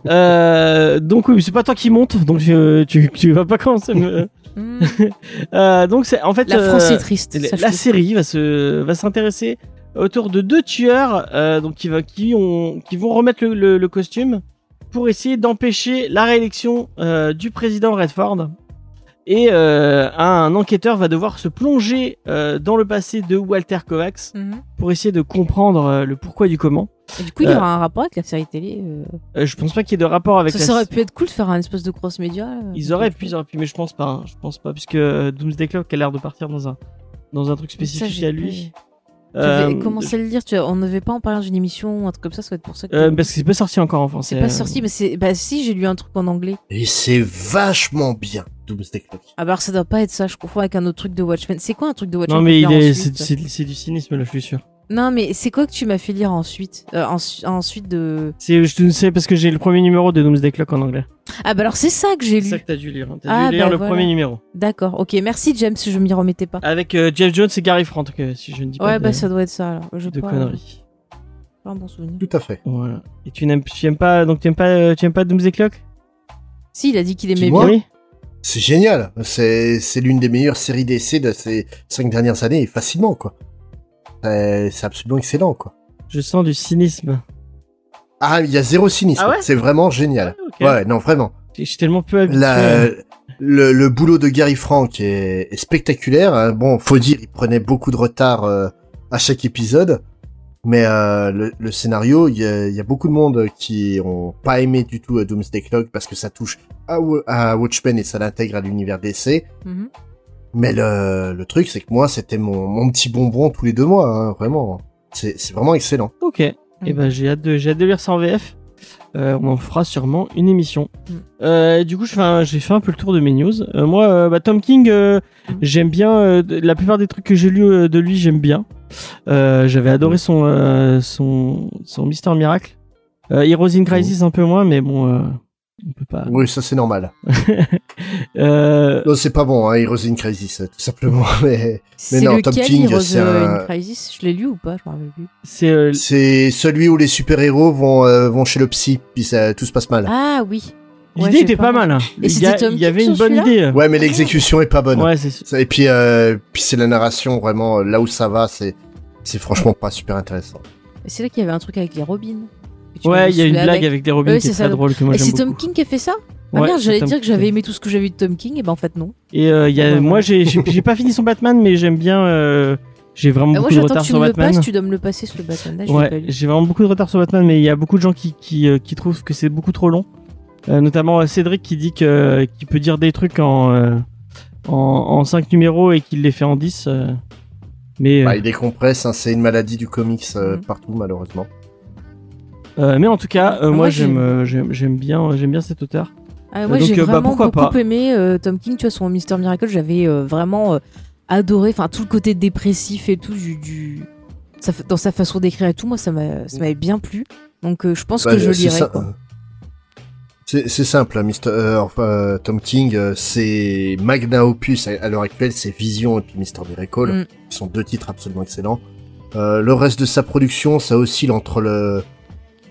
Speaker 2: Euh, donc oui, c'est pas toi qui monte, donc euh, tu, tu vas pas commencer. à me-
Speaker 3: Hmm.
Speaker 2: Euh, donc c'est en fait
Speaker 3: La France
Speaker 2: euh,
Speaker 3: est triste.
Speaker 2: la,
Speaker 3: sache
Speaker 2: la
Speaker 3: le.
Speaker 2: série va se va s'intéresser autour de deux tueurs euh, donc qui va qui ont qui vont remettre le, le- le costume pour essayer d'empêcher la réélection euh, du président Redford. Et euh, un enquêteur va devoir se plonger euh, dans le passé de Walter Kovacs
Speaker 3: Mhm.
Speaker 2: pour essayer de comprendre euh, le pourquoi du comment.
Speaker 3: Et du coup, il y
Speaker 2: Euh,
Speaker 3: aura un rapport avec la série télé. euh.
Speaker 2: Euh, je pense pas qu'il y ait de rapport avec
Speaker 3: Ça,
Speaker 2: la...
Speaker 3: ça aurait pu être cool de faire un espèce de cross média. là.
Speaker 2: Ils auraient pu, ils auraient pu, mais je pense pas. hein. Je pense pas, puisque euh, Doomsday Clock a l'air de partir dans un dans un truc spécifique à lui.
Speaker 3: J'avais
Speaker 2: Euh,
Speaker 3: commencé à le dire, tu vois, on n'avait pas en parlant d'une émission ou un truc comme ça, ça va être pour ça que.
Speaker 2: euh, parce que c'est pas sorti encore en français.
Speaker 3: c'est pas sorti, mais c'est. Bah si, j'ai lu un truc en anglais.
Speaker 4: Et c'est vachement bien, Doomsday Clock.
Speaker 3: Ah bah alors ça doit pas être ça, je confonds avec un autre truc de Watchmen. C'est quoi un truc de Watchmen
Speaker 2: Non mais il est, c'est c'est- c'est du cynisme là, je suis sûr.
Speaker 3: Non mais c'est quoi que tu m'as fait lire ensuite euh, ensu- Ensuite de.
Speaker 2: C'est, je te sais parce que j'ai le premier numéro de Doomsday Clock en anglais.
Speaker 3: Ah bah alors c'est ça que j'ai
Speaker 2: C'est ça
Speaker 3: lu.
Speaker 2: que t'as dû lire. hein. T'as
Speaker 3: Ah,
Speaker 2: dû lire
Speaker 3: bah
Speaker 2: le
Speaker 3: voilà.
Speaker 2: premier numéro.
Speaker 3: D'accord, ok, merci James, je m'y remettais pas.
Speaker 2: Avec euh, Jeff Jones et Gary Frank, euh, si je ne dis pas
Speaker 3: Ouais,
Speaker 2: de,
Speaker 3: bah ça doit être ça alors. Je
Speaker 2: de
Speaker 3: pas,
Speaker 2: conneries.
Speaker 3: pas un bon souvenir.
Speaker 4: Tout à fait.
Speaker 2: Voilà. Et tu n'aimes, tu aimes pas, donc tu aimes pas, tu aimes pas Doomsday Clock?
Speaker 3: Si, il a dit qu'il aimait bien.
Speaker 2: Oui.
Speaker 4: C'est génial. C'est c'est l'une des meilleures séries d'essais de ces cinq dernières années, et facilement, quoi. C'est c'est absolument excellent, quoi.
Speaker 2: Je sens du cynisme.
Speaker 4: Ah, il y a zéro cynisme.
Speaker 2: Ah ouais
Speaker 4: c'est vraiment génial.
Speaker 2: ok.
Speaker 4: Ouais, non, vraiment.
Speaker 2: Je suis tellement peu habitué.
Speaker 4: La- le, le boulot de Gary Frank est, est spectaculaire. hein. Bon, faut dire, il prenait beaucoup de retard euh, à chaque épisode. Mais euh, le, le scénario, il y a, il y a beaucoup de monde qui ont pas aimé du tout euh, Doomsday Clock parce que ça touche à, à Watchmen et ça l'intègre à l'univers DC.
Speaker 3: Mhm.
Speaker 4: Mais le, le truc, c'est que moi, c'était mon, mon petit bonbon tous les deux mois, hein, vraiment. C'est c'est vraiment excellent.
Speaker 2: Ok. Et ben j'ai hâte de, j'ai hâte de lire ça en VF. Euh, on en fera sûrement une émission.
Speaker 3: Mm.
Speaker 2: Euh, du coup, j'ai fait un peu le tour de mes news. Euh, moi, euh, bah, Tom King, euh,
Speaker 3: Mm.
Speaker 2: j'aime bien. euh, la plupart des trucs que j'ai lus euh, de lui, j'aime bien. Euh, J'avais adoré son euh, son son Mister Miracle. Euh, Heroes in Crisis un peu moins, mais bon, euh, on peut pas.
Speaker 4: Oui, ça c'est normal.
Speaker 2: Euh,
Speaker 4: Non, c'est pas bon, hein, Heroes in Crisis, tout simplement. Mais non, Tom King, c'est un-
Speaker 3: in Crisis? Je l'ai lu ou pas Je m'en rappelle plus.
Speaker 2: c'est euh,
Speaker 4: c'est celui où les super-héros vont, euh, vont chez le psy, puis ça, tout se passe mal.
Speaker 3: Ah oui.
Speaker 2: L'idée était pas mal. hein.
Speaker 3: Et
Speaker 2: Il y, a-
Speaker 3: c'était Tom
Speaker 2: il y avait une bonne idée.
Speaker 4: Ouais, mais l'exécution est pas bonne.
Speaker 2: Ouais, c'est
Speaker 4: Et puis, euh, puis c'est la narration, vraiment, là où ça va, c'est, franchement pas super intéressant.
Speaker 3: C'est là qu'il y avait un truc avec les Robins.
Speaker 2: Ouais, il y a une blague avec, des Robins
Speaker 3: Ouais,
Speaker 2: qui est très drôle que moi
Speaker 3: Et c'est. Tom King qui a fait ça Ah
Speaker 2: Ouais,
Speaker 3: merde, j'allais dire que j'avais aimé tout ce que j'avais vu de Tom King, et ben en fait non.
Speaker 2: Et euh, il y a,
Speaker 3: Ouais, ouais,
Speaker 2: moi,
Speaker 3: ouais.
Speaker 2: j'ai, pas fini son Batman, mais j'aime bien. euh, j'ai vraiment
Speaker 3: Ah, moi
Speaker 2: beaucoup de retard
Speaker 3: que tu
Speaker 2: sur
Speaker 3: me le
Speaker 2: Batman.
Speaker 3: passes, tu dois me le passer sur le Batman.
Speaker 2: Ouais, j'ai vraiment beaucoup de retard sur Batman, mais il y a beaucoup de gens qui, qui, euh, qui trouvent que c'est beaucoup trop long. Euh, notamment Cédric qui dit que qu'il peut dire des trucs en euh, en, en 5 numéros et qu'il les fait en 10. euh, mais euh,
Speaker 4: Bah, il décompresse, hein, c'est une maladie du comics euh,
Speaker 3: Mhm.
Speaker 4: partout, malheureusement.
Speaker 2: Euh, mais en tout cas, euh,
Speaker 3: Moi,
Speaker 2: moi
Speaker 3: j'ai-
Speaker 2: j'aime euh, j'aime j'aime bien j'aime bien cet auteur.
Speaker 3: Ah, moi
Speaker 2: donc,
Speaker 3: j'ai
Speaker 2: euh, bah,
Speaker 3: vraiment
Speaker 2: pourquoi
Speaker 3: beaucoup
Speaker 2: pas.
Speaker 3: aimé euh, Tom King, tu vois, son Mister Miracle, j'avais euh, vraiment euh, adoré, enfin tout le côté dépressif et tout, du, dans sa façon d'écrire et tout, moi ça m'a- ça m'avait bien plu. Donc euh, je pense
Speaker 4: Bah,
Speaker 3: que je
Speaker 4: c'est
Speaker 3: lirai.
Speaker 4: C'est, c'est simple, hein, euh, euh, Tom King, euh, c'est Magna Opus à, à l'heure actuelle, c'est Vision et puis Mr. Miracle,
Speaker 3: Mm.
Speaker 4: qui sont deux titres absolument excellents. Euh, le reste de sa production, ça oscille entre le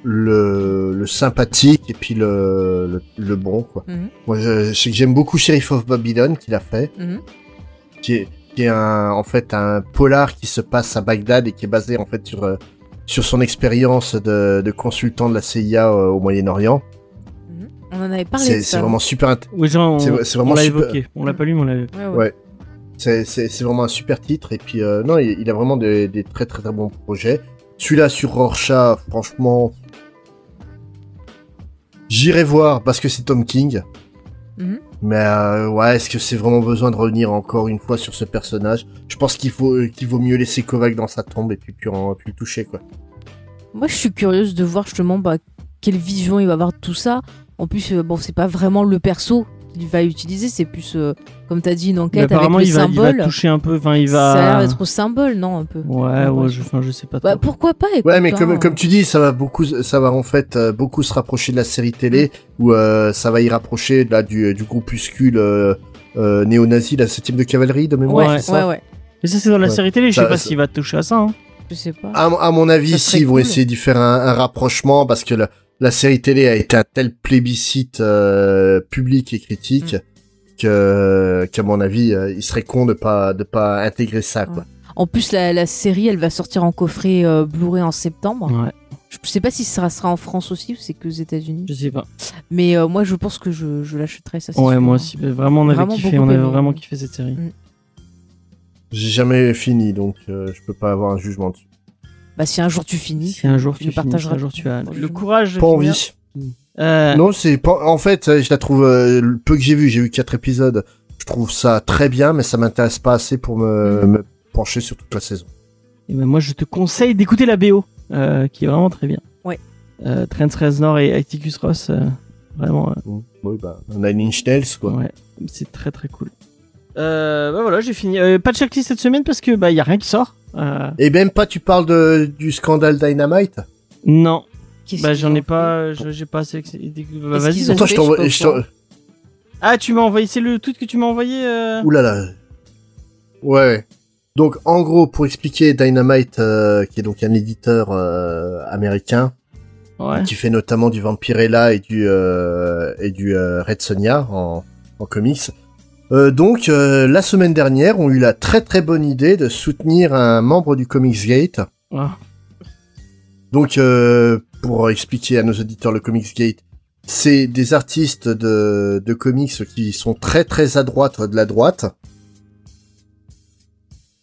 Speaker 4: le, le sympathique et puis le, le, le bon. Quoi.
Speaker 3: Mhm.
Speaker 4: Moi, je, je sais que j'aime beaucoup Sheriff of Babylon qu'il a fait,
Speaker 3: Mhm.
Speaker 4: qui est, qui est un, en fait un polar qui se passe à Bagdad et qui est basé en fait sur euh, sur son expérience de, de consultant de la CIA au Moyen-Orient.
Speaker 3: Mhm. On en avait parlé
Speaker 4: C'est vraiment super.
Speaker 2: Oui, genre, on,
Speaker 4: C'est- c'est
Speaker 2: on
Speaker 4: vraiment
Speaker 2: l'a
Speaker 4: super.
Speaker 2: évoqué. On l'a pas lu, mais on l'a.
Speaker 3: Ouais, ouais.
Speaker 4: Ouais. C'est c'est- c'est vraiment un super titre. Et puis, euh, non, il, il a vraiment des, des très, très, très bons projets. Celui-là sur Rorschach, franchement, j'irai voir parce que c'est Tom King.
Speaker 3: Mhm.
Speaker 4: Mais euh, ouais, est-ce que c'est vraiment besoin de revenir encore une fois sur ce personnage? Je pense qu'il faut qu'il vaut mieux laisser Kovac dans sa tombe et puis plus, en, plus le toucher quoi.
Speaker 3: Moi je suis curieuse de voir justement bah, quelle vision il va avoir de tout ça. En plus, euh, bon, c'est pas vraiment le perso qu'il va utiliser, c'est plus, euh, comme t'as dit, une
Speaker 2: Mais
Speaker 3: enquête avec le
Speaker 2: il va, il
Speaker 3: symbole.
Speaker 2: va toucher un peu. Enfin, il
Speaker 3: Ça a l'air
Speaker 2: va.
Speaker 3: d'être au symbole, non, un peu?
Speaker 2: Ouais,
Speaker 3: Ouais,
Speaker 2: je, enfin, je sais pas.
Speaker 3: Bah,
Speaker 2: trop.
Speaker 3: pourquoi pas écoute,
Speaker 4: Ouais, mais
Speaker 3: hein.
Speaker 4: comme, comme tu dis, ça va beaucoup, ça va en fait euh, beaucoup se rapprocher de la série télé, où euh, ça va y rapprocher là du, du groupuscule euh, euh, néo-nazi, la septième de cavalerie de mémoire.
Speaker 3: Ouais,
Speaker 4: c'est ça?
Speaker 3: ouais, ouais.
Speaker 2: Mais ça, c'est dans la
Speaker 4: Ouais.
Speaker 2: série télé. Je sais pas s'il va toucher à ça. hein.
Speaker 3: Je sais pas.
Speaker 4: À, à mon avis, si ils vont essayer d'y faire un, un rapprochement, parce que la, la série télé a été un tel plébiscite euh, public et critique
Speaker 3: Mm.
Speaker 4: Que qu'à mon avis, euh, il serait con de pas de pas intégrer ça quoi.
Speaker 3: En plus, la, la série, elle va sortir en coffret euh, Blu-ray en septembre.
Speaker 2: Ouais,
Speaker 3: Je sais pas si ça sera en France aussi ou c'est que aux États-Unis.
Speaker 2: je sais pas.
Speaker 3: Mais euh, moi, je pense que je, je l'achèterai, ça. c'est
Speaker 2: Ouais,
Speaker 3: sûr.
Speaker 2: moi aussi. bah, Vraiment, on avait
Speaker 3: Vraiment
Speaker 2: kiffé. On avait
Speaker 3: aimé.
Speaker 2: vraiment kiffé cette série.
Speaker 4: J'ai jamais fini, donc euh, je peux pas avoir un jugement dessus.
Speaker 3: Bah, si un jour tu finis,
Speaker 2: Si un jour
Speaker 3: tu
Speaker 2: tu
Speaker 3: le
Speaker 2: finis, si
Speaker 3: partageras.
Speaker 2: un jour tu as le courage de
Speaker 4: Pas
Speaker 2: finir.
Speaker 4: envie.
Speaker 2: Euh,
Speaker 4: Non, c'est pas. En fait, euh, je la trouve. euh, le peu que j'ai vu, j'ai vu quatre épisodes. Je trouve ça très bien, mais ça m'intéresse pas assez pour me, me pencher sur toute la saison.
Speaker 2: Et ben moi, je te conseille d'écouter la BO, euh, qui est vraiment très bien.
Speaker 3: Ouais.
Speaker 2: Euh, Trent Reznor et Atticus Ross, euh, vraiment, euh,
Speaker 4: Mhm. Oui, bah, Nine Inch Nails, quoi.
Speaker 2: ouais, c'est très très cool. Euh, bah voilà, j'ai fini. Euh, pas de checklist cette semaine parce que bah y a rien qui sort. Euh,
Speaker 4: Et même pas, tu parles de, du scandale Dynamite?
Speaker 2: Non, bah j'en ai pas, je- j'ai pas assez. Bah, vas-y.
Speaker 4: je t'envoie.
Speaker 2: Ah, tu m'as envoyé, c'est le tweet que tu m'as envoyé. Euh...
Speaker 4: Ouh là là. Ouais. Donc, en gros, pour expliquer Dynamite, euh, qui est donc un éditeur euh, américain,
Speaker 2: Ouais.
Speaker 4: qui fait notamment du Vampirella et du euh, et du euh, Red Sonja en, en comics. Euh, donc euh, la semaine dernière, on a eu la très très bonne idée de soutenir un membre du Comics Gate.
Speaker 2: Ah.
Speaker 4: Donc euh, pour expliquer à nos auditeurs le Comics Gate, c'est des artistes de, de comics qui sont très très à droite de la droite.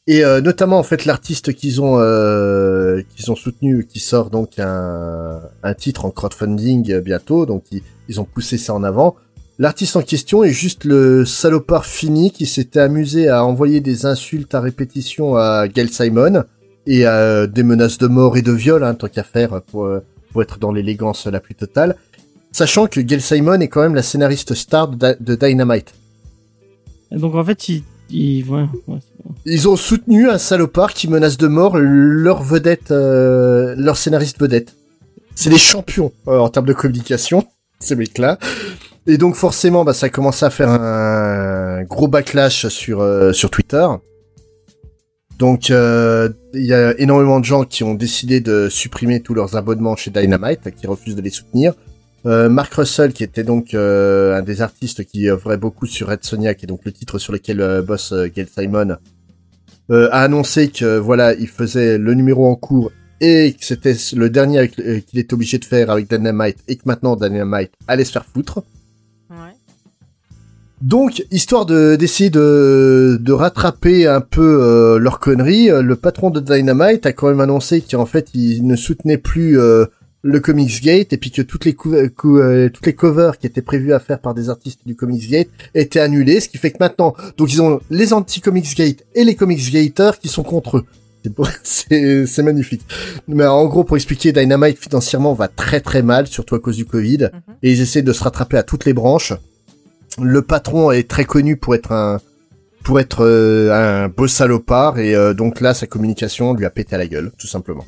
Speaker 4: Et euh, notamment en fait l'artiste qu'ils ont euh, qu'ils ont soutenu, qui sort donc un, un titre en crowdfunding euh, bientôt, donc ils, ont poussé ça en avant. L'artiste en question est juste le salopard fini qui s'était amusé à envoyer des insultes à répétition à Gail Simon et à des menaces de mort et de viol, hein, tant qu'à faire pour, euh, pour être dans l'élégance la plus totale. Sachant que Gail Simon est quand même la scénariste star de, Dynamite.
Speaker 2: Donc en fait, ils, ils... ouais, ouais, c'est bon.
Speaker 4: Ils ont soutenu un salopard qui menace de mort leur vedette, euh, leur scénariste vedette. C'est des champions euh, en termes de communication, ces mecs-là. Et donc forcément, bah, ça a commencé à faire un gros backlash sur euh, sur Twitter. Donc euh, il y a énormément de gens qui ont décidé de supprimer tous leurs abonnements chez Dynamite, qui refusent de les soutenir. Euh, Mark Russell, qui était donc euh, un des artistes qui œuvrait beaucoup sur Red Sonja, qui est donc le titre sur lequel bosse Gail Simon, a annoncé que voilà, il faisait le numéro en cours et que c'était le dernier qu'il était obligé de faire avec Dynamite et que maintenant Dynamite allait se faire foutre. Donc, histoire de d'essayer de, de rattraper un peu euh, leur connerie, euh, le patron de Dynamite a quand même annoncé qu'en fait il ne soutenait plus euh, le Comics Gate et puis que toutes les euh, toutes les covers qui étaient prévues à faire par des artistes du Comics Gate étaient annulées, ce qui fait que maintenant, donc ils ont les anti-Comics Gate et les Comics Gaters qui sont contre eux. C'est beau- C'est c'est magnifique. Mais en gros, pour expliquer, Dynamite financièrement va très très mal, surtout à cause du Covid,
Speaker 3: Mhm.
Speaker 4: et ils essaient de se rattraper à toutes les branches. Le patron est très connu pour être un pour être euh, un beau salopard et euh, donc là sa communication lui a pété à la gueule tout simplement.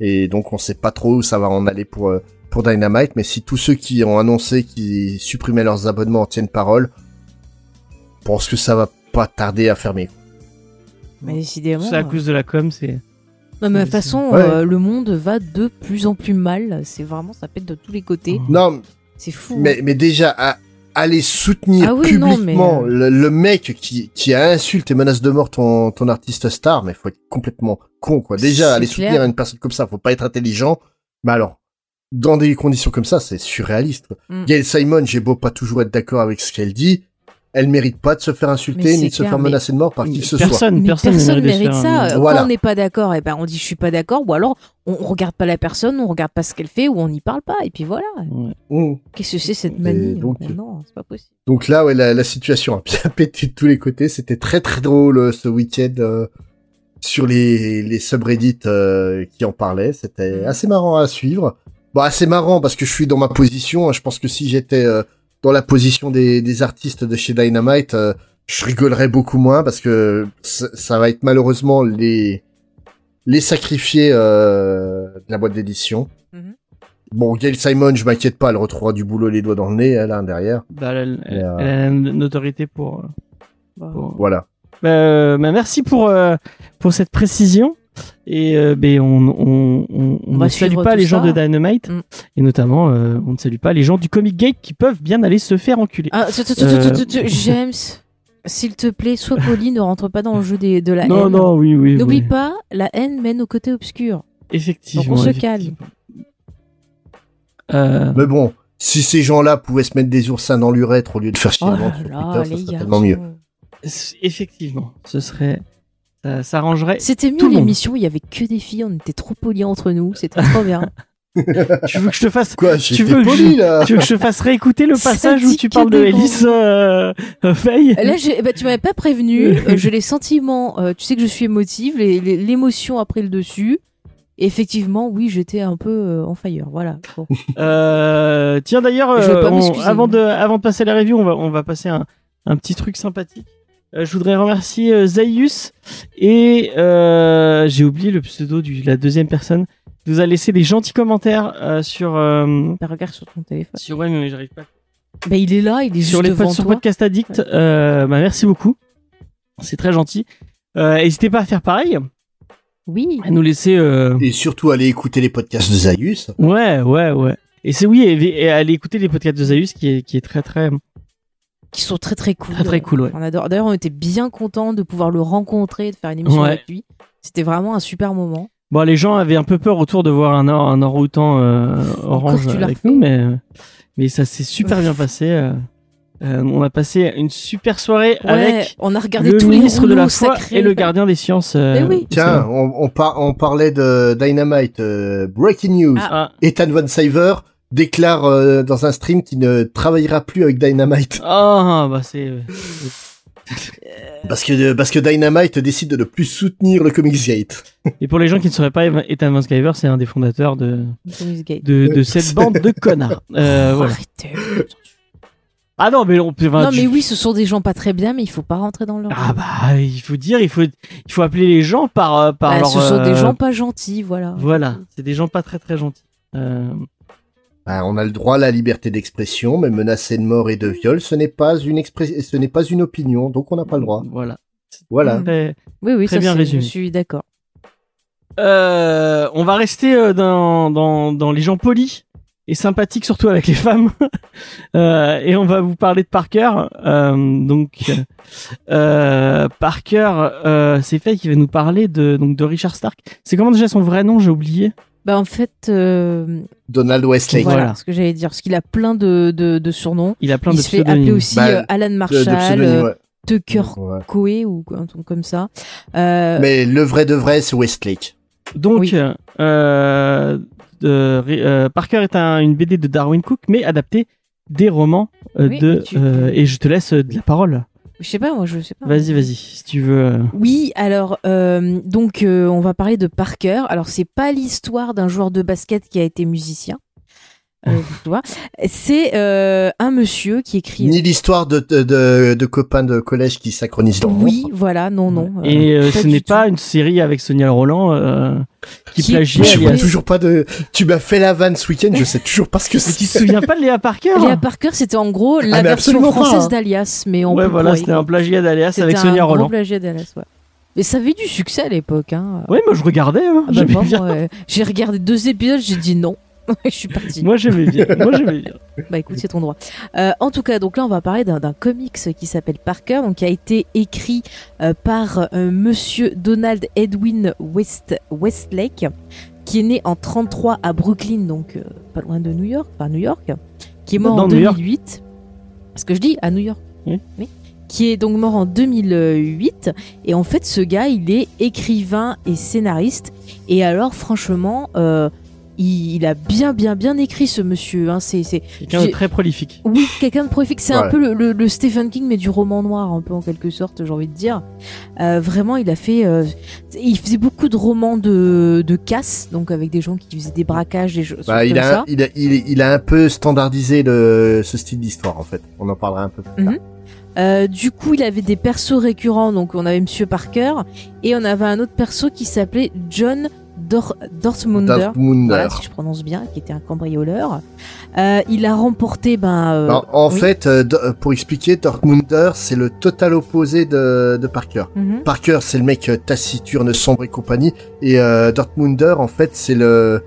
Speaker 4: Et donc on sait pas trop où ça va en aller pour euh, pour Dynamite mais si tous ceux qui ont annoncé qu'ils supprimaient leurs abonnements tiennent parole, je pense que ça va pas tarder à fermer.
Speaker 3: Mais décidément.
Speaker 2: C'est à
Speaker 3: euh,
Speaker 2: cause de la com, c'est.
Speaker 3: Non, mais de toute façon,
Speaker 4: Ouais.
Speaker 3: euh, le monde va de plus en plus mal. C'est vraiment, ça pète de tous les côtés.
Speaker 4: Non,
Speaker 3: C'est fou.
Speaker 4: mais mais déjà à aller soutenir
Speaker 3: Ah oui, non,
Speaker 4: publiquement
Speaker 3: mais, euh,
Speaker 4: le, le mec qui qui a insulté et menace de mort ton ton artiste star, mais faut être complètement con quoi. Déjà aller
Speaker 3: clair.
Speaker 4: soutenir une personne comme ça, faut pas être intelligent. Mais alors dans des conditions comme ça, c'est surréaliste. quoi.
Speaker 3: Mm.
Speaker 4: Gail Simon, j'ai beau pas toujours être d'accord avec ce qu'elle dit, elle mérite pas de se faire insulter ni de se faire menacer de mort par qui que ce soit.
Speaker 2: personne, personne,
Speaker 3: personne,
Speaker 2: mérite
Speaker 3: ça. Quand
Speaker 4: Voilà.
Speaker 3: on n'est pas d'accord, et ben on dit je suis pas d'accord, ou alors on, regarde pas la personne, on regarde pas ce qu'elle fait, ou on n'y parle pas, et puis voilà.
Speaker 2: Ouais.
Speaker 4: Mm.
Speaker 3: Qu'est-ce que c'est cette
Speaker 4: Et
Speaker 3: manie
Speaker 4: donc-
Speaker 3: Non, c'est pas possible.
Speaker 4: Donc là, ouais, la, la situation a bien pété de tous les côtés. C'était très très drôle euh, ce week-end euh, sur les, les subreddits euh, qui en parlaient. C'était
Speaker 3: Mhm.
Speaker 4: assez marrant à suivre. Bon, assez marrant parce que je suis dans ma position. hein. Je pense que si j'étais euh, dans la position des, des artistes de chez Dynamite, euh, je rigolerais beaucoup moins parce que ça, va être malheureusement les les sacrifiés euh, de la boîte d'édition.
Speaker 3: Mhm.
Speaker 4: Bon, Gail Simon, je m'inquiète pas, elle retrouvera du boulot les doigts dans le nez, elle, hein, derrière.
Speaker 2: Bah, elle, elle-
Speaker 4: Mais, euh,
Speaker 2: elle a une autorité pour. euh,
Speaker 3: Bah,
Speaker 2: pour-
Speaker 4: Voilà.
Speaker 2: Bah, euh, bah, merci pour euh, pour cette précision. Et euh, ben, on on on, ne salue pas les gens
Speaker 3: ça.
Speaker 2: de Dynamite
Speaker 3: Mm.
Speaker 2: et notamment euh, on ne salue pas les gens du Comic Gate qui peuvent bien aller se faire enculer.
Speaker 3: Ah,
Speaker 2: Euh,
Speaker 3: James, S'il te plaît, sois poli, ne rentre pas dans le jeu des, de la
Speaker 2: Non,
Speaker 3: haine.
Speaker 2: non, oui, oui.
Speaker 3: N'oublie
Speaker 2: oui.
Speaker 3: pas, la haine mène au côté obscur.
Speaker 2: Effectivement.
Speaker 3: Donc on se.
Speaker 2: Euh,
Speaker 4: Mais bon, si ces gens-là pouvaient se mettre des oursins dans l'urètre au lieu de faire chier
Speaker 3: Oh
Speaker 4: le
Speaker 3: là
Speaker 4: ventre sur
Speaker 3: là,
Speaker 4: Twitter, ça
Speaker 3: les
Speaker 4: serait
Speaker 3: gars.
Speaker 4: tellement mieux.
Speaker 2: effectivement, ce serait. Ça, ça arrangerait.
Speaker 3: C'était mieux l'émission, il y avait que des filles, on était trop polis entre nous, c'était trop bien.
Speaker 2: Tu veux que je te fasse.
Speaker 4: Quoi,
Speaker 2: Tu veux que
Speaker 4: poli là
Speaker 2: Tu veux que je fasse réécouter le
Speaker 3: Ça
Speaker 2: passage où tu parles de Alice euh, euh, Faye
Speaker 3: Là, j'ai- bah, tu m'avais pas prévenu, euh, je les sentiments, euh, tu sais que je suis émotive, l'émotion a pris le dessus. Et effectivement, oui, j'étais un peu euh, en fire, voilà. Bon.
Speaker 2: Euh, tiens d'ailleurs,
Speaker 3: Je
Speaker 2: euh, on- avant de avant de passer la review, on va on va passer un, un petit truc sympathique. Euh, je voudrais remercier euh, Zaius et euh, j'ai oublié le pseudo de la deuxième personne. qui nous a laissé des gentils commentaires euh, sur euh,
Speaker 3: Bah, regarde sur ton téléphone.
Speaker 2: sur ouais mais j'arrive pas
Speaker 3: Bah, il est là, il est
Speaker 2: sur
Speaker 3: juste
Speaker 2: les
Speaker 3: devant
Speaker 2: pod- sur
Speaker 3: toi.
Speaker 2: podcast addict. Euh, bah merci beaucoup, c'est très gentil. Euh, N'hésitez pas à faire pareil,
Speaker 3: Oui.
Speaker 2: à nous laisser. euh,
Speaker 4: Et surtout, aller écouter les podcasts de Zaius.
Speaker 2: Ouais, ouais, ouais. Et c'est oui, et, et aller écouter les podcasts de Zaius qui est, qui est très très.
Speaker 3: Qui sont très très cool.
Speaker 2: Très, très cool, ouais.
Speaker 3: On adore. D'ailleurs, on était bien contents de pouvoir le rencontrer, de faire une émission
Speaker 2: Ouais.
Speaker 3: avec lui. C'était vraiment un super moment.
Speaker 2: Bon, les gens avaient un peu peur autour de voir un, or- un orang-outan euh, orange avec nous, mais, mais ça s'est super bien passé. euh. Euh, on a passé une super soirée
Speaker 3: Ouais,
Speaker 2: avec
Speaker 3: on a regardé
Speaker 2: le
Speaker 3: tous les
Speaker 2: ministre de la foi
Speaker 3: sacrés.
Speaker 2: et le gardien des sciences. euh,
Speaker 3: Eh oui.
Speaker 4: Tiens, on, on, par- on parlait de Dynamite. euh, breaking news.
Speaker 2: Ah,
Speaker 4: Ethan Van Syver déclare euh, dans un stream qu'il ne travaillera plus avec Dynamite.
Speaker 2: ah, bah c'est.
Speaker 4: Parce que, parce que Dynamite décide de ne plus soutenir le Comics Gate.
Speaker 2: Et pour les gens qui ne sauraient pas, Ethan Van Sciver, c'est un des fondateurs de, de, de cette bande de connards. Euh, voilà.
Speaker 3: Arrêtez.
Speaker 2: Ah non, mais on peut. enfin,
Speaker 3: non,
Speaker 2: tu-
Speaker 3: mais oui, ce sont des gens pas très bien, mais il faut pas rentrer dans leur.
Speaker 2: Ah bah, il faut dire, il faut, il faut appeler les gens par, euh, par
Speaker 3: Bah,
Speaker 2: leur.
Speaker 3: ce sont des
Speaker 2: euh,
Speaker 3: gens pas gentils, voilà.
Speaker 2: Voilà, c'est des gens pas très très gentils. Euh,
Speaker 4: on a le droit à la liberté d'expression, mais menacer de mort et de viol, ce n'est pas une expres- ce n'est pas une opinion, donc on n'a pas le droit.
Speaker 2: Voilà.
Speaker 4: Voilà.
Speaker 2: Très-
Speaker 3: Oui, oui,
Speaker 2: Très
Speaker 3: ça
Speaker 2: bien résumé.
Speaker 3: Je suis d'accord.
Speaker 2: Euh, on va rester euh, dans, dans, dans les gens polis et sympathiques, surtout avec les femmes. Euh, et on va vous parler de Parker. Euh, donc, euh, Parker, euh, c'est fait qui va nous parler de, donc, de Richard Stark. C'est comment déjà son vrai nom? J'ai oublié.
Speaker 3: Bah en fait, euh,
Speaker 4: Donald Westlake.
Speaker 3: voilà,
Speaker 2: Voilà.
Speaker 3: ce que j'allais dire, parce qu'il a plein de, de, de surnoms.
Speaker 2: Il a plein
Speaker 3: il
Speaker 2: de
Speaker 3: se fait appeler aussi
Speaker 4: Bah,
Speaker 3: euh, Alan
Speaker 4: De, de
Speaker 3: Marshall, euh,
Speaker 4: ouais.
Speaker 3: Tucker
Speaker 4: Ouais.
Speaker 3: Coe ou un truc comme ça. Euh,
Speaker 4: Mais le vrai de vrai, c'est Westlake.
Speaker 2: Donc,
Speaker 3: Oui.
Speaker 2: euh, euh, Parker est un- une BD de Darwin Cook, mais adaptée des romans euh,
Speaker 3: Oui,
Speaker 2: de.
Speaker 3: et tu-
Speaker 2: euh, et je te laisse de la parole.
Speaker 3: Je sais pas, moi je sais pas.
Speaker 2: Vas-y, vas-y, si tu veux. euh.
Speaker 3: Oui, alors euh, donc euh, on va parler de Parker. Alors c'est pas l'histoire d'un joueur de basket qui a été musicien. Euh, c'est euh, un monsieur qui écrit.
Speaker 4: Ni l'histoire de, de, de, de copains de collège qui synchronisent leur
Speaker 3: Oui, voilà, non, non. euh,
Speaker 2: Et euh, ce n'est pas une série avec Sonia Roland euh, qui,
Speaker 3: Qui-
Speaker 2: plagie
Speaker 4: Je vois toujours pas de. Tu m'as fait la vanne ce week-end, je sais toujours pas ce que
Speaker 2: Mais tu te
Speaker 4: c'est.
Speaker 2: souviens pas de Léa Parker
Speaker 3: Léa Parker, c'était en gros la
Speaker 4: Ah,
Speaker 3: version française
Speaker 4: hein.
Speaker 3: d'Alias, mais en
Speaker 2: Ouais, voilà, c'était un plagiat d'Alias avec Sonia
Speaker 3: gros
Speaker 2: Roland.
Speaker 3: plagiat d'Alias, ouais. Mais ça avait du succès à l'époque. Hein.
Speaker 2: Ouais, moi je regardais. Hein,
Speaker 3: Ah bah, J'ai regardé deux épisodes, j'ai dit non. je suis partie.
Speaker 2: Moi j'aimais bien. Moi j'aimais bien.
Speaker 3: Bah écoute, c'est ton droit. Euh, en tout cas, donc là, on va parler d'un comics qui s'appelle Parker, donc qui a été écrit euh, par euh, Monsieur Donald Edwin West Westlake, qui est né en 33 à Brooklyn, donc euh, pas loin de New York, enfin New York, qui est mort
Speaker 2: Dans
Speaker 3: en
Speaker 2: New York.
Speaker 3: 2008. Ce que je dis, à New York.
Speaker 2: Oui.
Speaker 3: Qui est donc mort en 2008. Et en fait, ce gars, il est écrivain et scénariste. Et alors, franchement, euh, il, il a bien, bien, bien écrit ce monsieur. Hein. C'est, c'est,
Speaker 2: Quelqu'un de très prolifique.
Speaker 3: oui, quelqu'un de prolifique. C'est un peu le, le- le Stephen King, mais du roman noir, un peu en quelque sorte, j'ai envie de dire. Euh, vraiment, il a fait. euh, il faisait beaucoup de romans de, de casse, donc avec des gens qui faisaient des braquages, des choses
Speaker 4: Bah,
Speaker 3: comme
Speaker 4: il, a,
Speaker 3: ça.
Speaker 4: il, a, il, il a un peu standardisé le, ce style d'histoire en fait. On en parlera un peu plus tard.
Speaker 3: Mhm. Euh, du coup, il avait des persos récurrents, donc on avait Monsieur Parker, et on avait un autre perso qui s'appelait John Dor Dortmunder. Voilà, si je prononce bien, qui était un cambrioleur. Euh, il a remporté, ben. euh,
Speaker 4: Alors, en
Speaker 3: oui.
Speaker 4: fait, euh, pour expliquer, Dortmunder, c'est le total opposé de, de Parker.
Speaker 3: mhm.
Speaker 4: Parker, c'est le mec taciturne, sombre et compagnie. Et Dortmunder, en fait, c'est le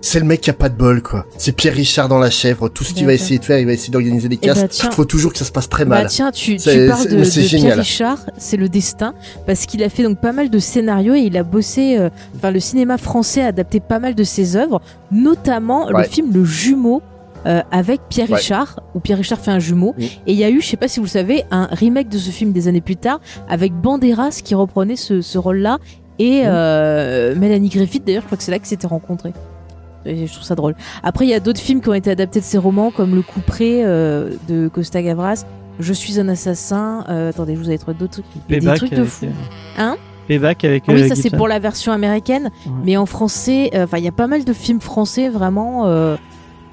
Speaker 4: c'est le mec qui a pas de bol, quoi. C'est Pierre Richard dans la chèvre. Tout ce qu'il va essayer de faire, il va essayer d'organiser des
Speaker 3: Eh ben,
Speaker 4: castes.
Speaker 3: tiens.
Speaker 4: faut toujours que ça se passe très
Speaker 3: Bah
Speaker 4: mal.
Speaker 3: tiens, tu, parles de, Pierre. Richard, c'est le destin, parce qu'il a fait donc pas mal de scénarios et il a bossé, euh, enfin le cinéma français a adapté pas mal de ses œuvres, notamment le film Le Jumeau euh, avec Pierre
Speaker 4: Ouais.
Speaker 3: Richard, où Pierre Richard fait un jumeau. Et il y a eu, je sais pas si vous le savez, un remake de ce film des années plus tard avec Banderas qui reprenait ce, ce rôle-là et
Speaker 4: Mm.
Speaker 3: euh, Mélanie Griffith d'ailleurs, je crois que c'est là qu'ils s'étaient rencontrés. Et je trouve ça drôle. Après, il y a d'autres films qui ont été adaptés de ces romans, comme Le Couperet euh, de Costa Gavras, Je suis un assassin. euh, attendez, je vous avais trouvé d'autres trucs? Des trucs de fou.
Speaker 2: euh,
Speaker 3: Hein?
Speaker 2: Payback avec.
Speaker 3: Ah oui, ça c'est pour la version américaine,
Speaker 2: Ouais.
Speaker 3: mais en français, enfin, il y a pas mal de films français vraiment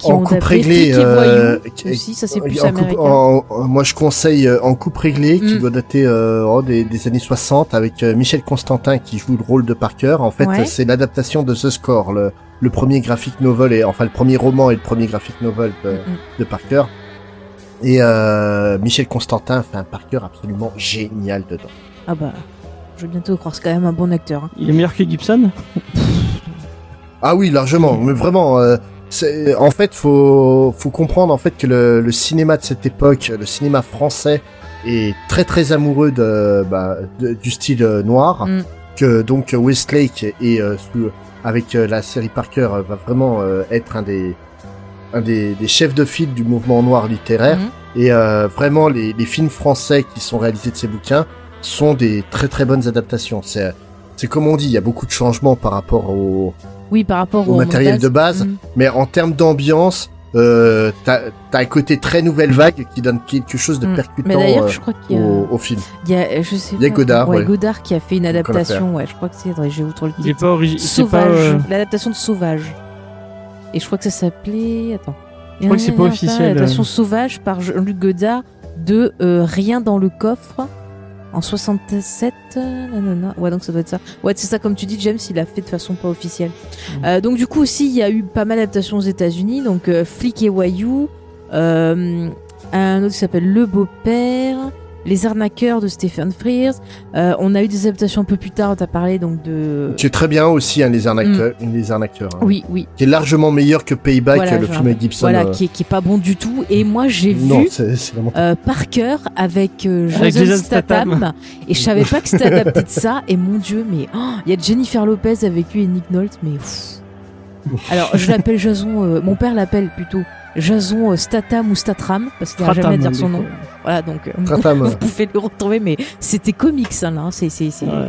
Speaker 3: qui
Speaker 4: En
Speaker 3: ont
Speaker 4: coupe réglée, euh,
Speaker 3: aussi, ça c'est plus
Speaker 4: En coupe-
Speaker 3: américain.
Speaker 4: en- en- moi, je conseille euh, en coupe réglée, qui
Speaker 3: Mm.
Speaker 4: doit dater euh, oh, des, des années 60, avec euh, Michel Constantin qui joue le rôle de Parker. En fait,
Speaker 3: Ouais.
Speaker 4: c'est l'adaptation de The Score, le, le premier graphic novel, et enfin le premier roman et le premier graphic novel de,
Speaker 3: Mm.
Speaker 4: de Parker. Et euh, Michel Constantin fait un Parker absolument génial dedans.
Speaker 3: Ah bah, je vais bientôt croire, c'est quand même un bon acteur. hein.
Speaker 2: Il est meilleur que Gibson?
Speaker 4: Ah oui, largement. Mais vraiment, euh, en fait, faut faut comprendre en fait que le, le cinéma de cette époque, le cinéma français, est très très amoureux de, bah, de- du style noir.
Speaker 3: Mm.
Speaker 4: Que donc Westlake et euh, avec euh, la série Parker euh, va vraiment euh, être un des un des, des chefs de file du mouvement noir littéraire.
Speaker 3: Mhm.
Speaker 4: Et euh, vraiment, les, les films français qui sont réalisés de ces bouquins sont des très très bonnes adaptations. C'est c'est comme on dit, il y a beaucoup de changements par rapport au,
Speaker 3: Oui, par rapport
Speaker 4: Au
Speaker 3: au,
Speaker 4: matériel
Speaker 3: montage.
Speaker 4: de base.
Speaker 3: Mm.
Speaker 4: mais en termes d'ambiance, euh, t'as as un côté très nouvelle vague qui donne quelque chose de
Speaker 3: Mm.
Speaker 4: percutant
Speaker 3: Mais
Speaker 4: euh,
Speaker 3: je crois qu'il y a,
Speaker 4: au, au film.
Speaker 3: il y a, je sais
Speaker 4: Il y a
Speaker 3: pas,
Speaker 4: Godard,
Speaker 3: ouais,
Speaker 4: ouais.
Speaker 3: Godard qui a fait une adaptation. Ouais, je crois que c'est. attendez, Je vais vous trouver le
Speaker 2: Il est
Speaker 3: titre.
Speaker 2: pas.
Speaker 3: Sauvage,
Speaker 2: euh,
Speaker 3: l'adaptation de Sauvage. Et je crois que ça s'appelait. Attends.
Speaker 2: Je crois que c'est pas officiel,
Speaker 3: L'adaptation
Speaker 2: euh.
Speaker 3: Sauvage par Jean-Luc Godard de euh, Rien dans le coffre en 67. euh, nanana. Ouais, donc ça doit être ça. Ouais, c'est ça, comme tu dis, James, il a fait de façon pas officielle.
Speaker 2: Mm.
Speaker 3: Euh, donc, du coup, aussi, il y a eu pas mal d'adaptations aux États-Unis. Donc, euh, Flic et Wayou. euh, un autre qui s'appelle Le Beau-Père. Les Arnaqueurs de Stephen Frears. Euh, on a eu des adaptations un peu plus tard. T'as parlé donc de.
Speaker 4: Qui est très bien aussi, hein, les arnaqueurs, les arnaqueurs hein,
Speaker 3: Mm. Oui, oui.
Speaker 4: qui est largement meilleur que Payback,
Speaker 3: Voilà,
Speaker 4: le film avec Gibson.
Speaker 3: Voilà,
Speaker 4: euh,
Speaker 3: qui, est, qui est pas bon du tout. Et moi, j'ai vu
Speaker 4: vraiment.
Speaker 3: euh, Parker avec euh,
Speaker 2: Avec
Speaker 3: Jason Statham,
Speaker 2: Statham.
Speaker 3: et je savais pas que c'était adapté de ça. Et mon dieu, mais oh, il y a Jennifer Lopez avec lui et Nick Nolte, mais pff. alors je l'appelle Jason. euh, mon père l'appelle plutôt Jason euh, Statham ou Statram parce qu'il n'a
Speaker 2: Stratham,
Speaker 3: jamais à dire son nom. Voilà, donc euh, vous pouvez le retrouver, mais c'était comique ça là. hein. C'est c'est c'est.
Speaker 2: Ouais, ouais.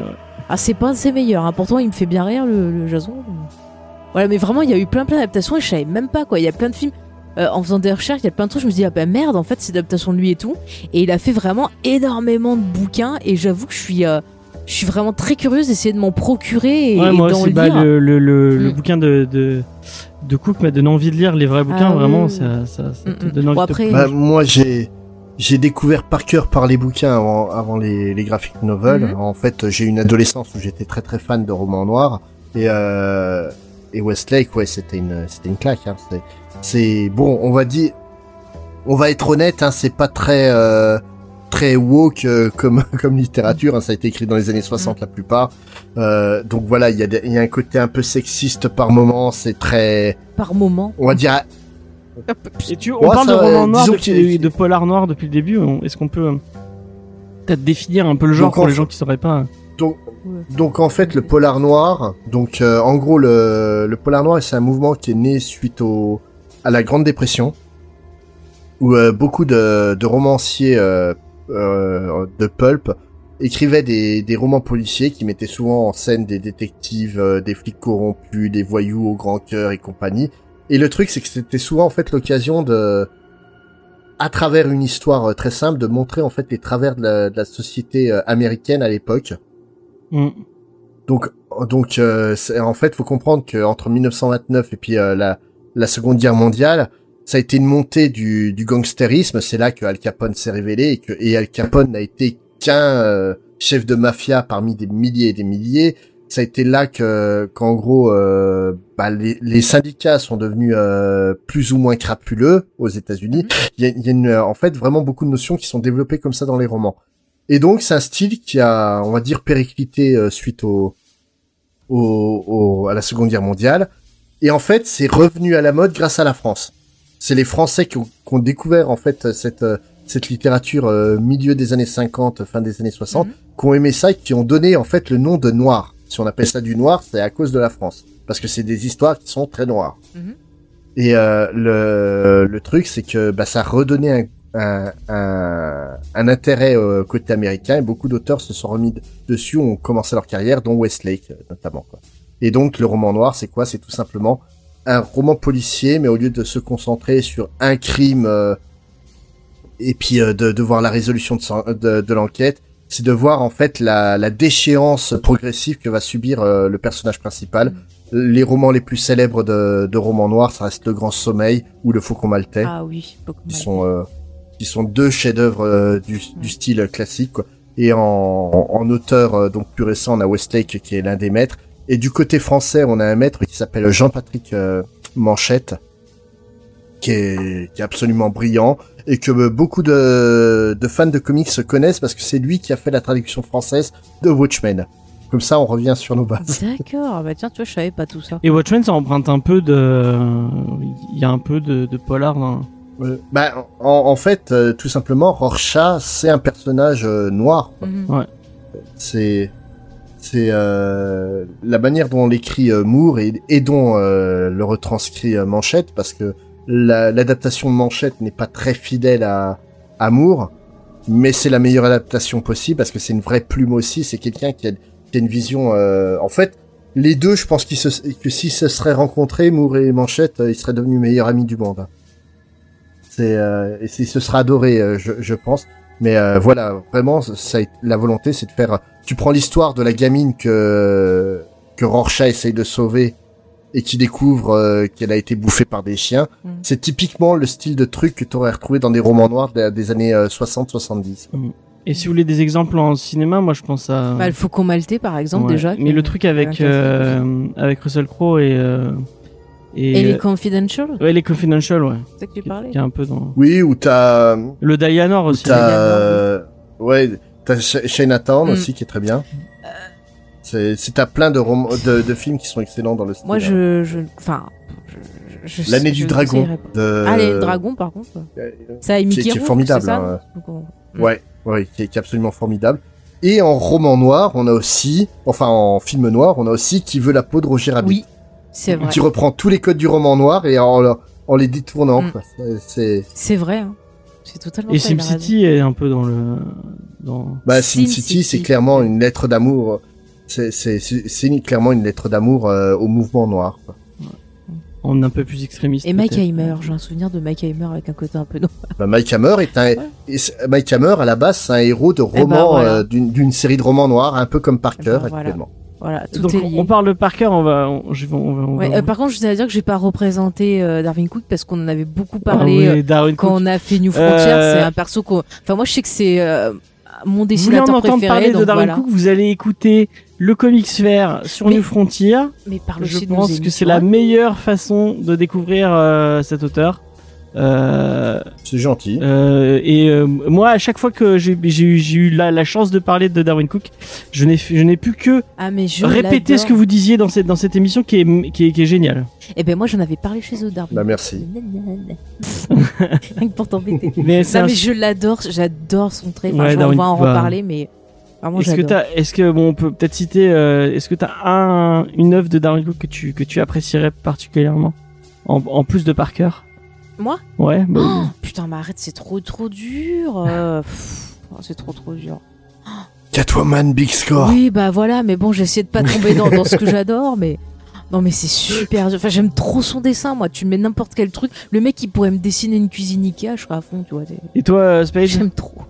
Speaker 3: Ah, c'est pas un de ses meilleurs. hein. Pourtant, il me fait bien rire, le, le Jason. Voilà, mais vraiment, il y a eu plein plein d'adaptations et je savais même pas quoi. Il y a plein de films. euh, en faisant des recherches, il y a plein de trucs. Je me dis, ah bah merde, en fait, c'est l'adaptation de lui et tout. Et il a fait vraiment énormément de bouquins. Et j'avoue que je suis, euh, je suis vraiment très curieuse d'essayer de m'en procurer et,
Speaker 2: Ouais,
Speaker 3: et
Speaker 2: moi
Speaker 3: d'en
Speaker 2: aussi, bah, le, le, le, le
Speaker 3: Mm.
Speaker 2: bouquin de, de, de Cook m'a donné envie de lire les vrais bouquins,
Speaker 3: Ah
Speaker 2: vraiment,
Speaker 3: oui.
Speaker 2: ça, ça, ça te
Speaker 3: Mm, mm.
Speaker 2: donne envie
Speaker 3: Bon,
Speaker 2: de
Speaker 3: après-
Speaker 4: bah, moi, j'ai j'ai découvert Parker par les bouquins avant, avant les, les graphic novels.
Speaker 3: Mhm.
Speaker 4: En fait, j'ai eu une adolescence où j'étais très très fan de romans noirs et euh, et Westlake, ouais, c'était une c'était une claque. Hein. C'est c'est bon, on va dire, on va être honnête, hein, c'est pas très euh, très woke euh, comme comme littérature. Hein, ça a été écrit dans les années 60 la plupart. Euh, donc voilà, il y a des- y a un côté un peu sexiste par moment. C'est très,
Speaker 3: Par moment.
Speaker 4: on va dire,
Speaker 2: Et tu, on
Speaker 4: Ouais,
Speaker 2: parle
Speaker 4: ça,
Speaker 2: de roman noir, depuis- de polar noir depuis le début. Est-ce qu'on peut euh, peut-être définir un peu le genre
Speaker 4: Donc,
Speaker 2: pour
Speaker 4: en
Speaker 2: les
Speaker 4: fait-
Speaker 2: gens qui sauraient pas
Speaker 4: donc
Speaker 3: Ouais.
Speaker 4: Donc en fait le polar noir, donc euh, en gros le, le polar noir c'est un mouvement qui est né suite au à la Grande Dépression où euh, beaucoup de, de romanciers euh, euh, de pulp écrivaient des, des romans policiers qui mettaient souvent en scène des détectives, euh, des flics corrompus, des voyous au grand cœur et compagnie. Et le truc c'est que c'était souvent en fait l'occasion de à travers une histoire euh, très simple de montrer en fait les travers de la, de la société euh, américaine à l'époque.
Speaker 2: Mm.
Speaker 4: Donc, donc, euh, en fait, faut comprendre que entre 1929 et puis euh, la, la Seconde Guerre mondiale, ça a été une montée du, du gangstérisme. C'est là que Al Capone s'est révélé et que et Al Capone n'a été qu'un euh, chef de mafia parmi des milliers et des milliers. Ça a été là que, qu'en gros, euh, bah, les, les syndicats sont devenus euh, plus ou moins crapuleux aux États-Unis. Il y a, il y a une, en fait vraiment beaucoup de notions qui sont développées comme ça dans les romans. Et donc c'est un style qui a, on va dire, périclité euh, suite au, au, au- à la Seconde Guerre mondiale. Et en fait, c'est revenu à la mode grâce à la France. C'est les Français qui ont, qui ont découvert en fait cette cette littérature euh, milieu des années 50, fin des années 60,
Speaker 3: Mhm.
Speaker 4: qui ont aimé ça et qui ont donné en fait le nom de noir. Si on appelle ça du noir, c'est à cause de la France, parce que c'est des histoires qui sont très noires.
Speaker 3: Mhm.
Speaker 4: Et euh, le le truc, c'est que bah, ça a redonné un un, un, un intérêt euh, côté américain et beaucoup d'auteurs se sont remis dessus, ont commencé leur carrière, dont Westlake euh, notamment. Quoi. Et donc le roman noir, c'est quoi? C'est tout simplement un roman policier, mais au lieu de se concentrer sur un crime euh, et puis euh, de, de voir la résolution de, de, de l'enquête, c'est de voir en fait la, la déchéance progressive que va subir euh, le personnage principal. Les romans les plus célèbres de, de romans noirs, ça reste Le Grand Sommeil ou Le Faucon Maltais
Speaker 3: Ah oui,
Speaker 4: qui sont euh, qui sont deux chefs-d'œuvre euh, du, du style classique quoi. et en, en auteur euh, donc plus récent on a Westlake qui est l'un des maîtres et du côté français on a un maître qui s'appelle Jean-Patrick euh, Manchette qui est, qui est absolument brillant et que euh, beaucoup de, de fans de comics se connaissent parce que c'est lui qui a fait la traduction française de Watchmen comme ça on revient sur nos bases
Speaker 3: D'accord, bah tiens, tu vois, je savais pas tout ça.
Speaker 2: Et Watchmen, ça emprunte un peu de. Il y a un peu de, de polar dans.
Speaker 4: Euh, bah, en, en fait euh, tout simplement Rorschach c'est un personnage euh, noir quoi.
Speaker 3: Mhm.
Speaker 4: c'est c'est euh, la manière dont l'écrit euh, Moore et, dont euh, le retranscrit Manchette parce que la- l'adaptation de Manchette n'est pas très fidèle à, à Moore mais c'est la meilleure adaptation possible parce que c'est une vraie plume aussi c'est quelqu'un qui a, une vision en fait les deux je pense que s'ils se seraient rencontrés Moore et Manchette ils seraient devenus meilleurs amis du monde. C'est et ce sera adoré je, je pense mais euh, voilà, vraiment, ça la volonté, c'est de faire. Tu prends l'histoire de la gamine que que Rorschach essaye de sauver et qui découvre euh, qu'elle a été bouffée par des chiens.
Speaker 3: Mm.
Speaker 4: C'est typiquement le style de truc que tu aurais retrouvé dans des romans noirs des, des années euh, 60-70.
Speaker 2: Et si vous voulez des exemples en cinéma, moi je pense à.
Speaker 3: Bah, le Faucon Maltais, par exemple,
Speaker 2: Ouais.
Speaker 3: déjà.
Speaker 2: Mais le truc avec euh, avec Russell Crowe et euh, et,
Speaker 3: Et les
Speaker 2: euh,
Speaker 3: Confidential
Speaker 2: ouais les Confidential ouais.
Speaker 3: C'est ça que tu
Speaker 2: Qui,
Speaker 3: parlais
Speaker 2: qui est un peu dans
Speaker 4: Oui, ou t'as
Speaker 2: le Dianor aussi.
Speaker 4: t'as euh, ouais t'as Chinatown
Speaker 3: Mm.
Speaker 4: aussi qui est très bien. C'est c'est t'as plein de romans de, de films qui sont excellents dans le style.
Speaker 3: Moi, je. je enfin. je- je-
Speaker 4: L'année du dragon de
Speaker 3: Ah, les dragons, par contre.
Speaker 4: Euh,
Speaker 3: Ça,
Speaker 4: Qui est-
Speaker 3: Mickey
Speaker 4: qui est
Speaker 3: Rourke,
Speaker 4: formidable, hein.
Speaker 3: non Donc, on-
Speaker 4: Ouais, ouais, qui est, qui est absolument formidable. Et en roman noir, on a aussi, enfin en film noir, on a aussi qui veut la peau de Roger Rabbit,
Speaker 3: Oui, c'est vrai.
Speaker 4: qui reprend tous les codes du roman noir et en, en les détournant.
Speaker 3: Mm.
Speaker 4: C'est- C'est,
Speaker 3: vrai. hein. C'est totalement
Speaker 2: Et. SimCity est un peu dans le dans.
Speaker 4: bah,
Speaker 3: Sin
Speaker 4: Sin City, c'est clairement une lettre d'amour. C'est, clairement une lettre d'amour euh, au mouvement noir. quoi.
Speaker 2: On est un peu plus extrémiste.
Speaker 3: Et Mike. Heimer, j'ai un souvenir de Mike Heimer avec un côté un peu noir.
Speaker 4: Bah, Mike Hammer est un, Mike Hammer à la base, c'est un héros de
Speaker 3: ben,
Speaker 4: roman
Speaker 3: voilà.
Speaker 4: euh, d'une, d'une série de romans noirs, un peu comme Parker
Speaker 3: Eh ben, voilà.
Speaker 4: actuellement.
Speaker 3: Voilà, tout
Speaker 2: Donc
Speaker 3: est lié.
Speaker 2: on parle de Parker, on va on, je on va, on
Speaker 3: Ouais,
Speaker 2: va-
Speaker 3: euh, par contre, je tiens à dire que j'ai pas représenté euh, Darwin Cook parce qu'on en avait beaucoup
Speaker 2: Ah
Speaker 3: parlé
Speaker 2: oui,
Speaker 3: euh, quand
Speaker 2: Cook.
Speaker 3: on a fait New Frontier. C'est un perso qu'on. Enfin, moi, je sais que c'est mon
Speaker 2: Vous
Speaker 3: dessinateur
Speaker 2: entendre
Speaker 3: préféré.
Speaker 2: parler de Darwin
Speaker 3: voilà.
Speaker 2: Cook, vous allez écouter le Comics Fair sur
Speaker 3: Mais-
Speaker 2: New Frontier.
Speaker 3: Mais
Speaker 2: Je
Speaker 3: aussi de nos
Speaker 2: pense que c'est la meilleure façon de découvrir euh, cet auteur. Euh,
Speaker 4: C'est gentil.
Speaker 2: euh, et euh, moi, à chaque fois que j'ai eu, la, la chance de parler de Darwin Cook, je n'ai je n'ai pu que
Speaker 3: Ah, mais je
Speaker 2: répéter ce que vous disiez dans cette dans cette émission qui est qui est, qui est géniale.
Speaker 3: Eh ben, moi, j'en avais parlé chez eux, Darwin.
Speaker 4: Bah, merci.
Speaker 3: Rien que pour t'embêter.
Speaker 2: Mais c'est
Speaker 3: Non,
Speaker 2: un-
Speaker 3: mais je l'adore, j'adore son trait. Enfin,
Speaker 2: Ouais,
Speaker 3: on
Speaker 2: Darwin
Speaker 3: va en
Speaker 2: bah.
Speaker 3: reparler, mais vraiment,
Speaker 2: Est-ce que t'as, est-ce que bon, on peut peut-être citer, euh, est-ce que t'as un, une œuvre de Darwin Cook que tu que tu apprécierais particulièrement, en, en plus de Parker
Speaker 3: Moi
Speaker 2: Ouais. Bah,
Speaker 3: Oh, putain, mais arrête, c'est trop trop dur. euh, oh, c'est trop trop dur.
Speaker 4: Catwoman Big Score.
Speaker 3: Oui, bah voilà, mais bon, j'essaie de pas tomber dans, dans ce que j'adore, mais. Non, mais c'est super dur. Enfin, j'aime trop son dessin, moi. Tu me mets n'importe quel truc. Le mec, il pourrait me dessiner une cuisine Ikea, je serais à fond, tu vois.
Speaker 2: Et toi, euh, Spade
Speaker 3: J'aime trop.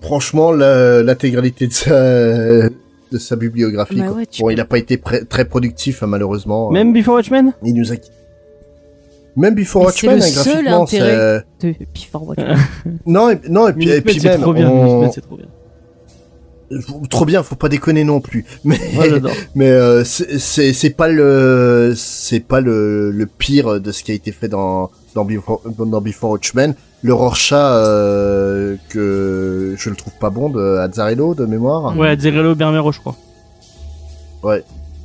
Speaker 4: Franchement, l'intégralité de sa, de sa bibliographie.
Speaker 3: Bah ouais,
Speaker 4: bon,
Speaker 3: peux-
Speaker 4: il a pas été très productif, hein, malheureusement.
Speaker 2: Même Before Watchmen?
Speaker 4: Il nous a... Même Before
Speaker 3: Mais c'est
Speaker 4: Watchmen,
Speaker 3: le
Speaker 4: hein,
Speaker 3: seul
Speaker 4: graphiquement,
Speaker 3: intérêt.
Speaker 4: c'est...
Speaker 3: De Before Watch.
Speaker 4: Non, et, non, et puis, et puis
Speaker 2: c'est
Speaker 4: même,
Speaker 2: trop bien.
Speaker 4: on-
Speaker 2: c'est trop bien.
Speaker 4: trop bien, faut pas déconner non plus. Mais, mais euh, c'est- c'est c'est pas le c'est pas le, le pire de ce qui a été fait dans dans Before, dans Before Watchmen. Le Rorschach euh, que je le trouve pas bon de Azzarello de mémoire.
Speaker 2: Ouais, Zerello Bermero, je crois.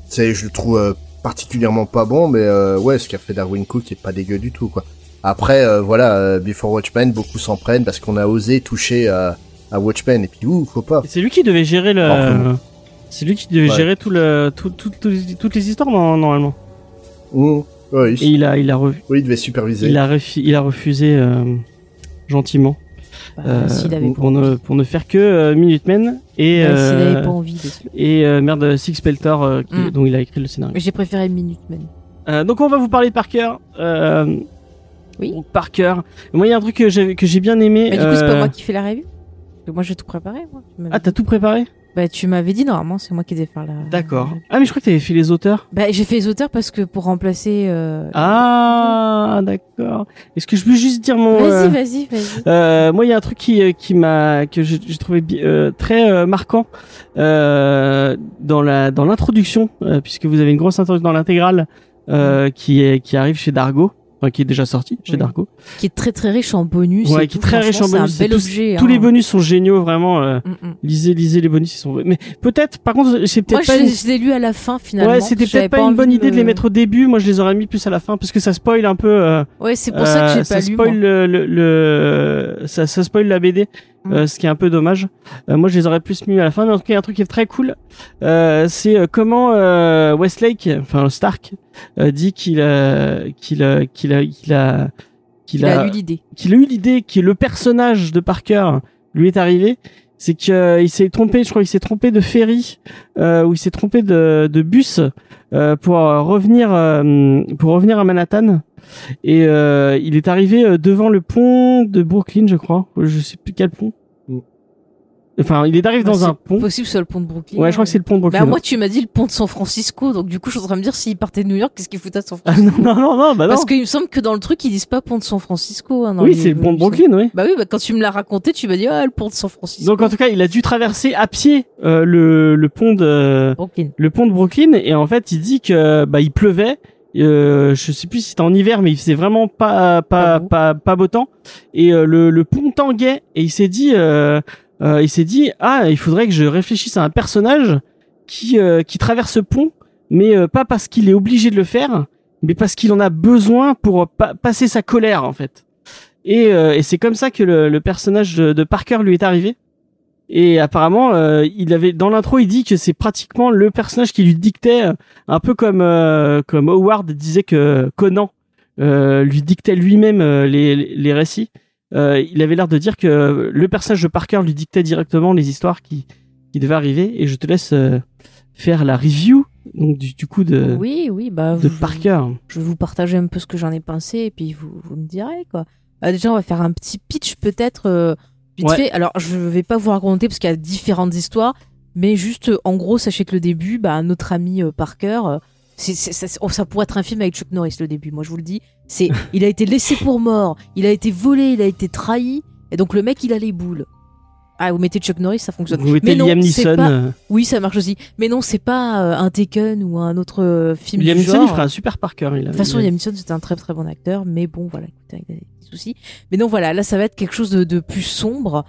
Speaker 4: C'est je le trouve euh, particulièrement pas bon, mais euh, ouais, ce qu'a fait Darwin Cook est pas dégueu du tout, quoi. Après, euh, voilà, euh, Before Watchmen, beaucoup s'en prennent parce qu'on a osé toucher à, à Watchmen, et puis ouh, faut pas.
Speaker 2: C'est lui qui devait gérer le. C'est lui qui devait
Speaker 4: Ouais.
Speaker 2: gérer tout le, tout, tout- tout- toutes les histoires normalement.
Speaker 4: Ouh, ouais,
Speaker 2: Et
Speaker 4: il,
Speaker 2: il a, il a, revu-
Speaker 4: oui, il devait superviser.
Speaker 2: il a, refu- il a refusé gentiment
Speaker 3: Bah,
Speaker 2: euh,
Speaker 3: avait
Speaker 2: pour, ne, pour ne faire que euh, Minutemen et
Speaker 3: Bah,
Speaker 2: euh,
Speaker 3: avait pas envie.
Speaker 2: et euh, merde Six Peltor euh, qui-
Speaker 3: Mm.
Speaker 2: dont il a écrit le scénario.
Speaker 3: J'ai préféré Minute Man.
Speaker 2: Euh, donc on va vous parler de Parker. Euh,
Speaker 3: Oui.
Speaker 2: donc Parker. Moi il y a un truc que j'ai que j'ai bien aimé.
Speaker 3: Mais du coup, c'est
Speaker 2: euh,
Speaker 3: pas moi qui fais la que Moi, j'ai tout préparé. Moi.
Speaker 2: Ah t'as tout préparé?
Speaker 3: Bah, tu m'avais dit normalement, c'est moi qui devais faire la.
Speaker 2: D'accord.
Speaker 3: la-
Speaker 2: Ah mais je crois que t'avais fait les auteurs.
Speaker 3: Bah, j'ai fait les auteurs parce que pour remplacer. euh,
Speaker 2: Ah d'accord. Est-ce que je peux juste dire mon
Speaker 3: Vas-y,
Speaker 2: euh,
Speaker 3: vas-y, vas-y.
Speaker 2: Euh, moi, il y a un truc qui, euh, qui m'a que j'ai trouvé euh, très euh, marquant euh, dans la dans l'introduction, euh, puisque vous avez une grosse introduction dans l'intégrale euh, qui est qui arrive chez Dargo, enfin qui est déjà sorti chez
Speaker 3: Oui.
Speaker 2: Dargo.
Speaker 3: Qui est très très riche en bonus.
Speaker 2: Ouais,
Speaker 3: et
Speaker 2: qui est très riche en bonus.
Speaker 3: C'est un bel objet.
Speaker 2: tous
Speaker 3: hein.
Speaker 2: les bonus sont géniaux, vraiment. euh,
Speaker 3: Mm, mm.
Speaker 2: lisez, lisez les bonus, ils sont. Mais peut-être, par contre, c'est
Speaker 3: Moi,
Speaker 2: peut-être pas.
Speaker 3: je,
Speaker 2: une-
Speaker 3: je l'ai lu à la fin finalement.
Speaker 2: Ouais, c'était peut-être pas, une bonne idée de les
Speaker 3: le-
Speaker 2: mettre au début. Moi, je les aurais mis plus à la fin parce que ça spoil un peu. euh,
Speaker 3: Ouais, c'est pour ça que
Speaker 2: Euh,
Speaker 3: j'ai
Speaker 2: ça
Speaker 3: pas lu. moi.
Speaker 2: spoil le, le, le- ça, ça spoil la BD. Euh, ce qui est un peu dommage. Euh, moi, je les aurais plus mis à la fin, mais en tout cas, il y a un truc qui est très cool. Euh, c'est euh, comment euh, Westlake, enfin Stark, euh, dit qu'il a, qu'il a, qu'il a, qu'il a, qu'il
Speaker 3: Il a eu l'idée.
Speaker 2: qu'il a eu l'idée que le personnage de Parker lui est arrivé. C'est qu'il s'est trompé, je crois qu'il s'est trompé de ferry, euh, ou il s'est trompé de, bus euh, pour euh, revenir euh, pour revenir à Manhattan. Et euh, il est arrivé euh, devant le pont de Brooklyn, je crois. Je sais plus quel pont. Enfin, il est arrivé
Speaker 3: Bah,
Speaker 2: dans
Speaker 3: c'est
Speaker 2: un pont.
Speaker 3: Possible sur le pont de Brooklyn.
Speaker 2: Ouais, je crois que c'est le pont de Brooklyn.
Speaker 3: Bah, moi, tu m'as dit le pont de San Francisco, donc du coup, je suis en train de me dire s'il partait de New York, qu'est-ce qu'il foutait à San
Speaker 2: Ah,
Speaker 3: Francisco
Speaker 2: non, non, non, non, bah non.
Speaker 3: Parce qu'il me semble que dans le truc, ils disent pas pont de San Francisco. hein,
Speaker 2: Oui, c'est le pont de. Brooklyn, oui.
Speaker 3: Bah oui, bah quand tu me l'as raconté, tu m'as dit ah le pont de San Francisco.
Speaker 2: Donc en tout cas, il a dû traverser à pied euh, le, le pont de
Speaker 3: Brooklyn.
Speaker 2: le pont de Brooklyn et en fait il dit que bah il pleuvait euh, je sais plus si c'était en hiver mais il faisait vraiment pas pas
Speaker 3: pas,
Speaker 2: pas beau temps et euh, le, le pont tanguait et il s'est dit euh, euh, il s'est dit ah il faudrait que je réfléchisse à un personnage qui euh, qui traverse ce pont mais euh, pas parce qu'il est obligé de le faire mais parce qu'il en a besoin pour pa- passer sa colère en fait et, euh, et c'est comme ça que le, personnage de, de Parker lui est arrivé et apparemment, euh, il avait dans l'intro, il dit que c'est pratiquement le personnage qui lui dictait, euh, un peu comme euh, comme Howard disait que Conan euh, lui dictait lui-même euh, les, les récits. Euh, il avait l'air de dire que le personnage de Parker lui dictait directement les histoires qui qui devaient arriver. Et je te laisse euh, faire la review donc du, du coup de
Speaker 3: oui, oui, bah
Speaker 2: de
Speaker 3: je-
Speaker 2: Parker.
Speaker 3: Je vais vous partager un peu ce que j'en ai pensé et puis vous, vous me direz quoi. Euh, déjà, on va faire un petit pitch peut-être euh, vite
Speaker 2: Ouais.
Speaker 3: fait. Alors, je vais pas vous raconter parce qu'il y a différentes histoires, mais juste en gros, sachez que le début, bah, notre ami euh, Ça, oh, ça pourrait être un film avec Chuck Norris le début. Moi, je vous le dis, c'est, il a été laissé pour mort, il a été volé, il a été trahi, et donc le mec, il a les boules. Ah, vous mettez Chuck Norris, ça fonctionne.
Speaker 2: Vous mettez
Speaker 3: Mais non,
Speaker 2: Liam Neeson.
Speaker 3: pas-
Speaker 2: euh,
Speaker 3: Oui, ça marche aussi. Mais non, c'est pas euh, un Taken ou un autre euh, film
Speaker 2: Liam Neeson, il ferait un super Parker. Il a-
Speaker 3: De toute façon, Liam Neeson, c'était un très très bon acteur, mais bon, voilà, écoutez, il a des soucis. Mais non, voilà, là, ça va être quelque chose de, de plus sombre.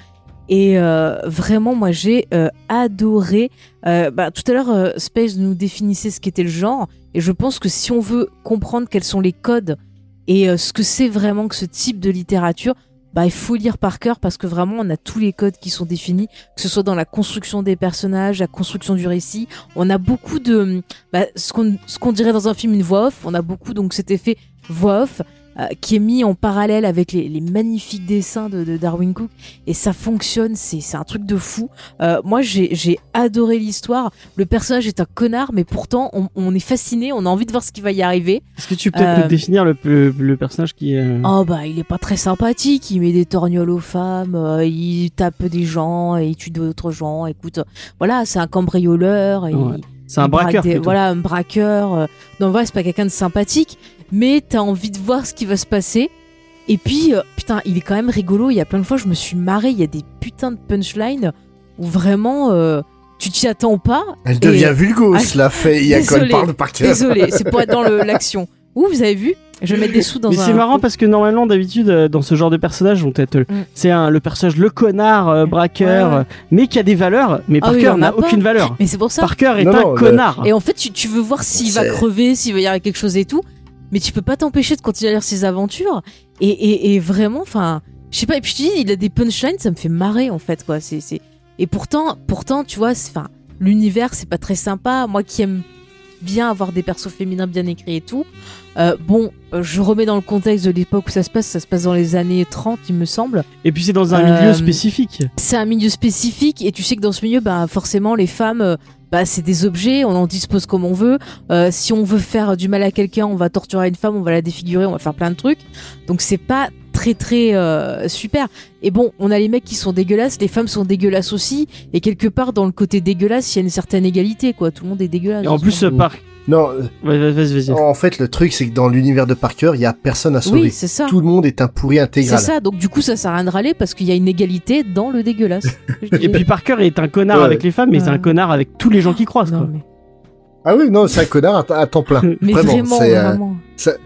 Speaker 3: Et euh, vraiment, moi, j'ai euh, adoré. euh, bah, tout à l'heure, euh, Space nous définissait ce qu'était le genre, et je pense que si on veut comprendre quels sont les codes et euh, ce que c'est vraiment que ce type de littérature, bah, il faut lire par cœur parce que vraiment, on a tous les codes qui sont définis, que ce soit dans la construction des personnages, la construction du récit. On a beaucoup de, bah, ce qu'on qu'on dirait dans un film une voix off. On a beaucoup donc cet effet voix off euh, qui est mis en parallèle avec les, les magnifiques dessins de, de Darwin Cook et ça fonctionne. C'est un truc de fou. Euh, moi j'ai adoré l'histoire. Le personnage est un connard, mais pourtant on, on est fasciné. On a envie de voir ce qui va y arriver.
Speaker 2: Est-ce que tu peux peut-être
Speaker 3: Euh,
Speaker 2: définir le, le, le personnage qui est euh,
Speaker 3: Oh bah il est pas très sympathique, il met des torgnoles aux femmes, euh, il tape des gens et il tue d'autres gens. Écoute, voilà, c'est un cambrioleur. et
Speaker 2: Ouais.
Speaker 3: il-
Speaker 2: c'est un braqueur
Speaker 3: des-. Voilà, un braqueur. euh, Non, voilà, c'est pas quelqu'un de sympathique, mais t'as envie de voir ce qui va se passer. Et puis, euh, putain, il est quand même rigolo. Il y a plein de fois, je me suis marré. Il y a des putains de punchlines où vraiment, euh, tu t'y attends pas.
Speaker 4: Elle
Speaker 3: Et-
Speaker 4: devient vulgos,
Speaker 3: Ah,
Speaker 4: là, fait, il y a quand
Speaker 3: désolé,
Speaker 4: elle parle par cœur.
Speaker 3: Désolé, c'est pour être dans l'action. Ouh, vous avez vu? Je vais mettre des sous dans
Speaker 2: Mais
Speaker 3: un.
Speaker 2: c'est marrant parce que normalement, d'habitude, euh, dans ce genre de personnage, on peut-être,
Speaker 3: Mm.
Speaker 2: c'est un, le personnage le connard, euh, braqueur,
Speaker 3: Ouais, ouais.
Speaker 2: mais qui a des valeurs. Mais
Speaker 3: Ah
Speaker 2: Parker n'a aucune valeur.
Speaker 3: Mais c'est pour ça.
Speaker 2: Parker est
Speaker 4: Non,
Speaker 2: un
Speaker 4: non, le-
Speaker 2: connard.
Speaker 3: Et en fait, tu, tu veux voir s'il va crever, s'il va y avoir quelque chose et tout, mais tu peux pas t'empêcher de continuer à lire ses aventures. Et, et, et vraiment, enfin, je sais pas. Et puis je te dis, il a des punchlines, ça me fait marrer en fait, quoi. C'est, c'est... Et pourtant, pourtant, tu vois, enfin, l'univers, c'est pas très sympa. Moi qui aime bien avoir des persos féminins bien écrits et tout. euh, bon, euh, je remets dans le contexte de l'époque où ça se passe. Ça se passe dans les années 30, il me semble.
Speaker 2: Et puis c'est dans un
Speaker 3: Euh,
Speaker 2: milieu spécifique.
Speaker 3: c'est un milieu spécifique et tu sais que dans ce milieu, bah forcément les femmes, euh, bah c'est des objets, on en dispose comme on veut. Euh, si on veut faire du mal à quelqu'un, on va torturer une femme, on va la défigurer, on va faire plein de trucs. Donc c'est pas très très euh, super. Et bon, on a les mecs qui sont dégueulasses, les femmes sont dégueulasses aussi. Et quelque part dans le côté dégueulasse, il y a une certaine égalité, quoi. Tout le monde est dégueulasse.
Speaker 2: Et en plus, par...
Speaker 4: Non,
Speaker 2: Ouais, vas-y, vas-y, vas-y.
Speaker 4: en fait, le truc, c'est que dans l'univers de Parker, il y a personne à sauver.
Speaker 3: oui, c'est ça.
Speaker 4: Tout le monde est un pourri
Speaker 3: C'est
Speaker 4: intégral.
Speaker 3: ça. Donc du coup, ça sert à rien de râler parce qu'il y a une égalité dans le dégueulasse.
Speaker 2: Et puis Parker est un connard
Speaker 4: Ouais.
Speaker 2: avec les femmes, mais c'est un connard avec tous les gens qui croisent.
Speaker 3: Non,
Speaker 2: quoi.
Speaker 3: mais,
Speaker 4: Ah oui, non, c'est un connard à, à temps plein.
Speaker 3: mais
Speaker 4: vraiment,
Speaker 3: vraiment,
Speaker 4: c'est, euh,
Speaker 3: vraiment.
Speaker 4: c'est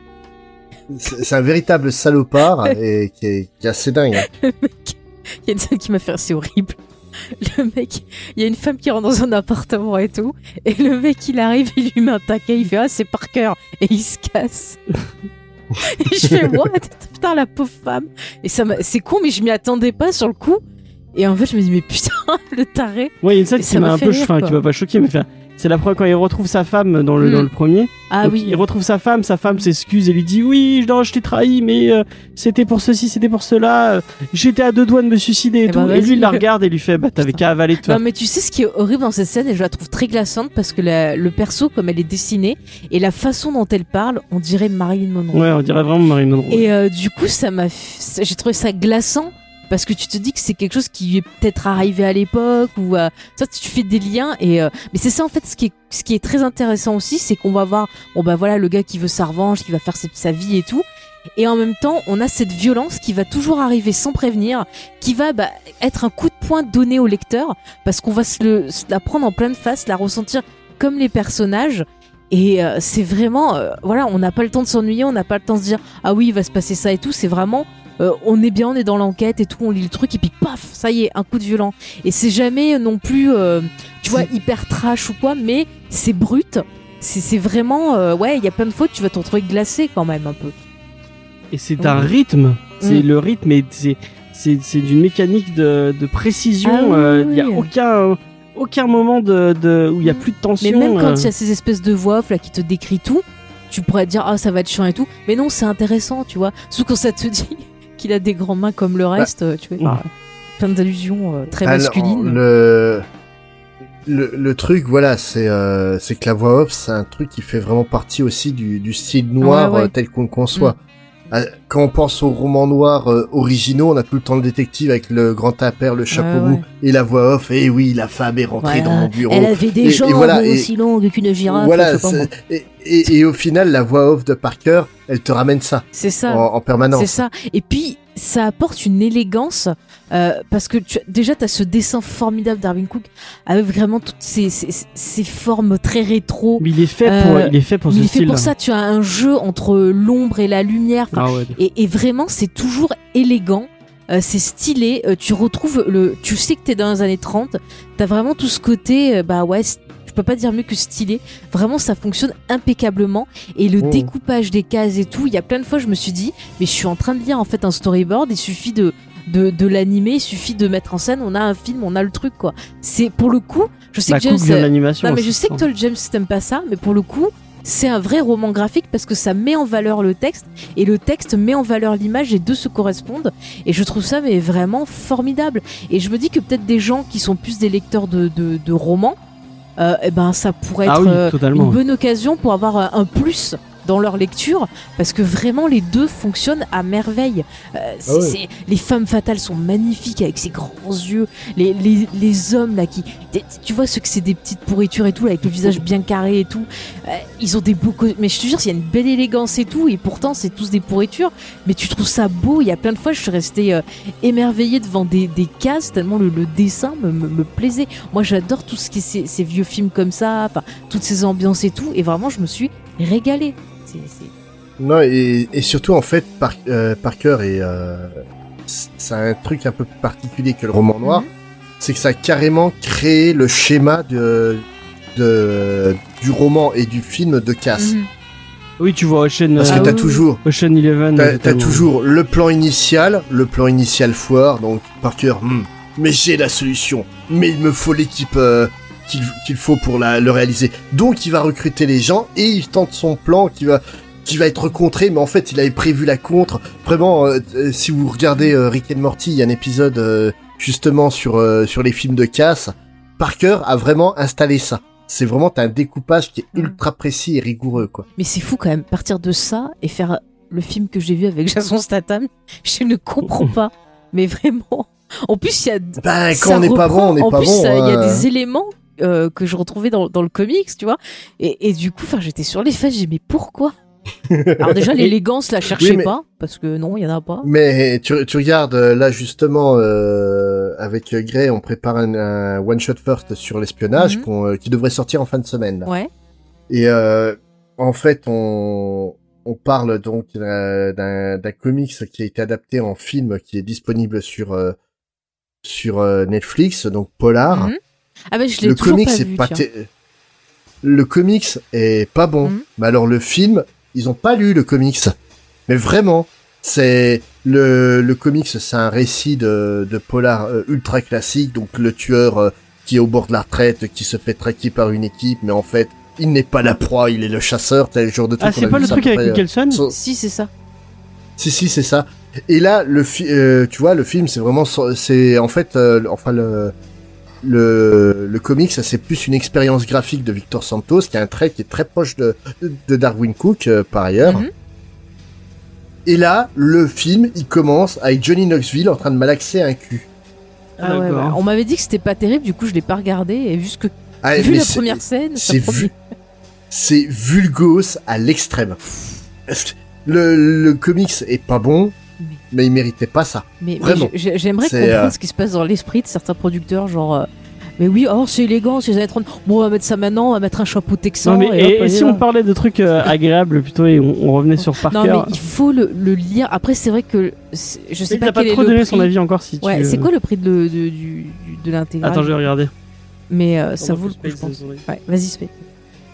Speaker 4: c'est un véritable salopard et qui est, qui est assez dingue. hein.
Speaker 3: il y a une scène qui m'a fait, c'est horrible. Le mec, il y a une femme qui rentre dans un appartement et tout, et le mec il arrive, il lui met un taquet, il fait ah c'est Parker et il se casse. et je fais what? Putain la pauvre femme. Et ça c'est con mais je m'y attendais pas sur le coup. Et en fait je me dis mais putain le taré.
Speaker 2: Ouais, il y a une scène qui m'a un
Speaker 3: fait
Speaker 2: peu, enfin, qui m'a pas choqué, mais enfin, c'est la première quand il retrouve sa femme dans le,
Speaker 3: Mm.
Speaker 2: dans le premier.
Speaker 3: Ah
Speaker 2: Donc,
Speaker 3: oui.
Speaker 2: Il retrouve sa femme, sa femme s'excuse et lui dit oui, non, je t'ai trahi, mais euh, c'était pour ceci, c'était pour cela. euh, J'étais à deux doigts de me suicider et,
Speaker 3: Eh
Speaker 2: tout.
Speaker 3: ben,
Speaker 2: et lui, il la regarde et lui fait bah t'avais qu'à avaler toi.
Speaker 3: Non mais tu sais ce qui est horrible dans cette scène et je la trouve très glaçante parce que la- le perso comme elle est dessinée et la façon dont elle parle on dirait Marilyn Monroe.
Speaker 2: Ouais, on dirait vraiment Marilyn Monroe.
Speaker 3: Et euh, du coup, ça m'a, j'ai trouvé ça glaçant parce que tu te dis que c'est quelque chose qui est peut-être arrivé à l'époque ou euh, ça, tu fais des liens et euh, mais c'est ça en fait ce qui est ce qui est très intéressant aussi, c'est qu'on va voir bon bah voilà le gars qui veut sa revanche, qui va faire sa, vie et tout. Et en même temps, on a cette violence qui va toujours arriver sans prévenir, qui va bah, être un coup de poing donné au lecteur, parce qu'on va se, le, se la prendre en pleine face, la ressentir comme les personnages. Et euh, c'est vraiment, euh, voilà, on n'a pas le temps de s'ennuyer, on n'a pas le temps de se dire ah oui, il va se passer ça et tout. C'est vraiment, euh, on est bien, on est dans l'enquête et tout, on lit le truc et puis paf, ça y est, un coup de violent. Et c'est jamais non plus, euh, tu vois, hyper trash ou quoi, mais c'est brut. C'est c'est vraiment, euh, ouais, il y a plein de fois où tu vas te retrouver glacé quand même un peu.
Speaker 2: Et c'est un rythme. C'est
Speaker 3: Mm.
Speaker 2: le rythme et c'est c'est c'est d'une mécanique de, de précision.
Speaker 3: Ah oui,
Speaker 2: euh, Il
Speaker 3: oui,
Speaker 2: y a aucun aucun moment de, de où il y a plus de tension.
Speaker 3: Mais même quand
Speaker 2: euh.
Speaker 3: il y a ces espèces de voix off là qui te décrit tout, tu pourrais te dire ah ça va être chiant et tout. Mais non, c'est intéressant, tu vois. Surtout quand ça te dit qu'il a des grandes mains comme le reste, euh, tu vois.
Speaker 2: Ah.
Speaker 3: Plein d'allusions euh, très
Speaker 4: Alors,
Speaker 3: masculines.
Speaker 4: le... Le, le truc, voilà, c'est euh, c'est que la voix off, c'est un truc qui fait vraiment partie aussi du, du style noir
Speaker 3: Ouais, ouais.
Speaker 4: euh, tel qu'on le conçoit. Euh, Quand on pense aux romans noirs euh, originaux, on a tout le temps le détective avec le grand impair, le chapeau
Speaker 3: Ouais,
Speaker 4: roux
Speaker 3: ouais.
Speaker 4: et la voix off. Et oui, la femme est rentrée
Speaker 3: Voilà.
Speaker 4: dans mon bureau.
Speaker 3: Elle avait des
Speaker 4: Et- et
Speaker 3: jambes
Speaker 4: voilà, et-
Speaker 3: aussi longues qu'une girafe.
Speaker 4: voilà, et au final, la voix off de Parker, elle te ramène ça
Speaker 3: C'est ça.
Speaker 4: en, en permanence.
Speaker 3: C'est ça. Et puis, ça apporte une élégance euh, parce que tu, déjà, tu as ce dessin formidable d'Arvin Cook avec vraiment toutes ces, ces, ces formes très rétro.
Speaker 2: Mais il est fait pour
Speaker 3: Euh,
Speaker 2: il est fait pour ce
Speaker 3: il fait
Speaker 2: style.
Speaker 3: pour ça, tu as un jeu entre l'ombre et la lumière.
Speaker 2: Ah ouais.
Speaker 3: et, et vraiment, c'est toujours élégant. euh, c'est stylé. euh, tu retrouves le. Tu sais que t'es dans les années 30. T'as vraiment tout ce côté. euh, bah ouais, je peux pas dire mieux que stylé. Vraiment, ça fonctionne impeccablement. Et le
Speaker 4: Oh.
Speaker 3: découpage des cases et tout. Il y a plein de fois, je me suis dit, mais je suis en train de lire en fait un storyboard. Il suffit de de, de l'animer, il suffit de mettre en scène. On a un film, on a le truc quoi. C'est pour le coup. Je sais que James.
Speaker 2: L'animation.
Speaker 3: Non mais je sais que
Speaker 2: ça.
Speaker 3: toi le James t'aimes pas ça, mais pour le coup c'est un vrai roman graphique parce que ça met en valeur le texte et le texte met en valeur l'image et deux se correspondent et je trouve ça mais vraiment formidable et je me dis que peut-être des gens qui sont plus des lecteurs de, de, de romans euh, eh ben ça pourrait être
Speaker 2: Ah oui,
Speaker 3: euh, une bonne occasion pour avoir euh, un plus dans leur lecture parce que vraiment les deux fonctionnent à merveille. Euh,
Speaker 4: Ah
Speaker 3: les femmes fatales sont magnifiques avec ces grands yeux, les, les, les hommes là qui, tu vois ceux que c'est des petites pourritures et tout là, avec le visage bien carré et tout, euh, ils ont des beaux, mais je te jure il y a une belle élégance et tout et pourtant c'est tous des pourritures, mais tu trouves ça beau. Il y a plein de fois je suis restée euh, émerveillée devant des, des cases tellement le, le dessin me, me, me plaisait. Moi j'adore tout ce qui est ces, ces vieux films comme ça, toutes ces ambiances et tout et vraiment je me suis régalée. C'est-
Speaker 4: Non, et, et surtout, en fait, Par- euh, Parker est. Euh, c'est un truc un peu plus particulier que le roman noir.
Speaker 3: Mhm.
Speaker 4: C'est que ça a carrément créé le schéma de, de, du roman et du film de Cass.
Speaker 3: Mhm.
Speaker 2: Oui, tu vois Ocean,
Speaker 4: Parce
Speaker 2: euh,
Speaker 4: que
Speaker 3: Ah
Speaker 4: t'as
Speaker 3: oui,
Speaker 4: toujours.
Speaker 2: Ocean Eleven.
Speaker 4: T'as, t'as
Speaker 2: notamment.
Speaker 4: toujours le plan initial, le plan initial foire, donc Parker, hmm, mais j'ai la solution, mais il me faut l'équipe euh, qu'il, faut pour la, le réaliser. Donc il va recruter les gens et il tente son plan qui va qui va être contré, mais en fait il avait prévu la contre. Vraiment, euh, euh, si vous regardez euh, Rick and Morty, il y a un épisode euh, justement sur euh, sur les films de casse. Parker a vraiment installé ça. C'est vraiment un découpage qui est ultra précis et rigoureux, quoi.
Speaker 3: Mais c'est fou quand même, partir de ça et faire le film que j'ai vu avec Jason Statham, je ne comprends pas. Mais vraiment. En plus, il y a.
Speaker 4: Ben, quand on n'est pas bon, on n'est pas
Speaker 3: plus,
Speaker 4: bon.
Speaker 3: il y a
Speaker 4: hein.
Speaker 3: des éléments euh, que je retrouvais dans, dans le comics, tu vois. Et, et du coup, enfin, j'étais sur les fesses, j'ai dit, mais pourquoi? Alors déjà, l'élégance, la cherchez
Speaker 4: Oui, mais-
Speaker 3: pas, parce que non, il y en a pas.
Speaker 4: Mais tu, tu regardes euh, là justement euh, avec Gray, on prépare un, un one shot first sur l'espionnage
Speaker 3: Mhm.
Speaker 4: euh, qui devrait sortir en fin de semaine. là.
Speaker 3: Ouais.
Speaker 4: Et euh, en fait, on, on parle donc d'un, d'un comics qui a été adapté en film, qui est disponible sur euh, sur euh, Netflix, donc Polar.
Speaker 3: Mhm. Ah bah, je l'ai
Speaker 4: Le comics
Speaker 3: pas
Speaker 4: est
Speaker 3: vu,
Speaker 4: pas le comics est pas bon.
Speaker 3: Mhm.
Speaker 4: Mais alors le film, ils ont pas lu le comics. Mais vraiment, c'est le le comics, c'est un récit de de polar euh, ultra classique. Donc le tueur euh, qui est au bord de la retraite, qui se fait traquer par une équipe, mais en fait, il n'est pas la proie, il est le chasseur. Tel genre de truc.
Speaker 2: Ah, c'est
Speaker 4: a
Speaker 2: pas le truc avec
Speaker 4: euh,
Speaker 2: Nicholson
Speaker 4: sur-
Speaker 3: Si, c'est ça.
Speaker 4: si si c'est ça. Et là le fi- euh, tu vois le film c'est vraiment c'est en fait euh, enfin le le le comics ça, c'est plus une expérience graphique de Victor Santos qui a un trait qui est très proche de de Darwin Cook euh, par ailleurs.
Speaker 3: Mhm.
Speaker 4: Et là le film il commence avec Johnny Knoxville en train de malaxer un cul.
Speaker 3: Ah ouais, ouais. On m'avait dit que c'était pas terrible, du coup, je l'ai pas regardé. Et vu, ce que...
Speaker 4: Ah,
Speaker 3: vu la première scène, ça
Speaker 4: c'est vu c'est vulgose à l'extrême. Le le comics est pas bon?
Speaker 3: Mais-
Speaker 4: il méritait pas ça.
Speaker 3: Mais,
Speaker 4: Vraiment.
Speaker 3: j'ai- j'aimerais
Speaker 4: C'est,
Speaker 3: comprendre
Speaker 4: euh,
Speaker 3: ce qui se passe dans l'esprit de certains producteurs, genre. euh, mais oui, oh, c'est élégant, c'est les années 30. Bon, on va mettre ça maintenant, on va mettre un chapeau texan.
Speaker 2: Non, mais
Speaker 3: et,
Speaker 2: et,
Speaker 3: hop,
Speaker 2: et si on parlait de trucs euh, agréables plutôt et on, on revenait sur Parker
Speaker 3: Non, mais il faut le, le lire. Après, c'est vrai que c'est- je sais
Speaker 2: Il
Speaker 3: pas
Speaker 2: t'a pas
Speaker 3: est
Speaker 2: trop donné
Speaker 3: prix.
Speaker 2: son avis encore si tu.
Speaker 3: Ouais, c'est
Speaker 2: euh,
Speaker 3: quoi le prix de, de, l'intégrale?
Speaker 2: Attends, je vais regarder.
Speaker 3: Mais euh, ça vaut le coup, je pense. Ouais, vas-y, Spé.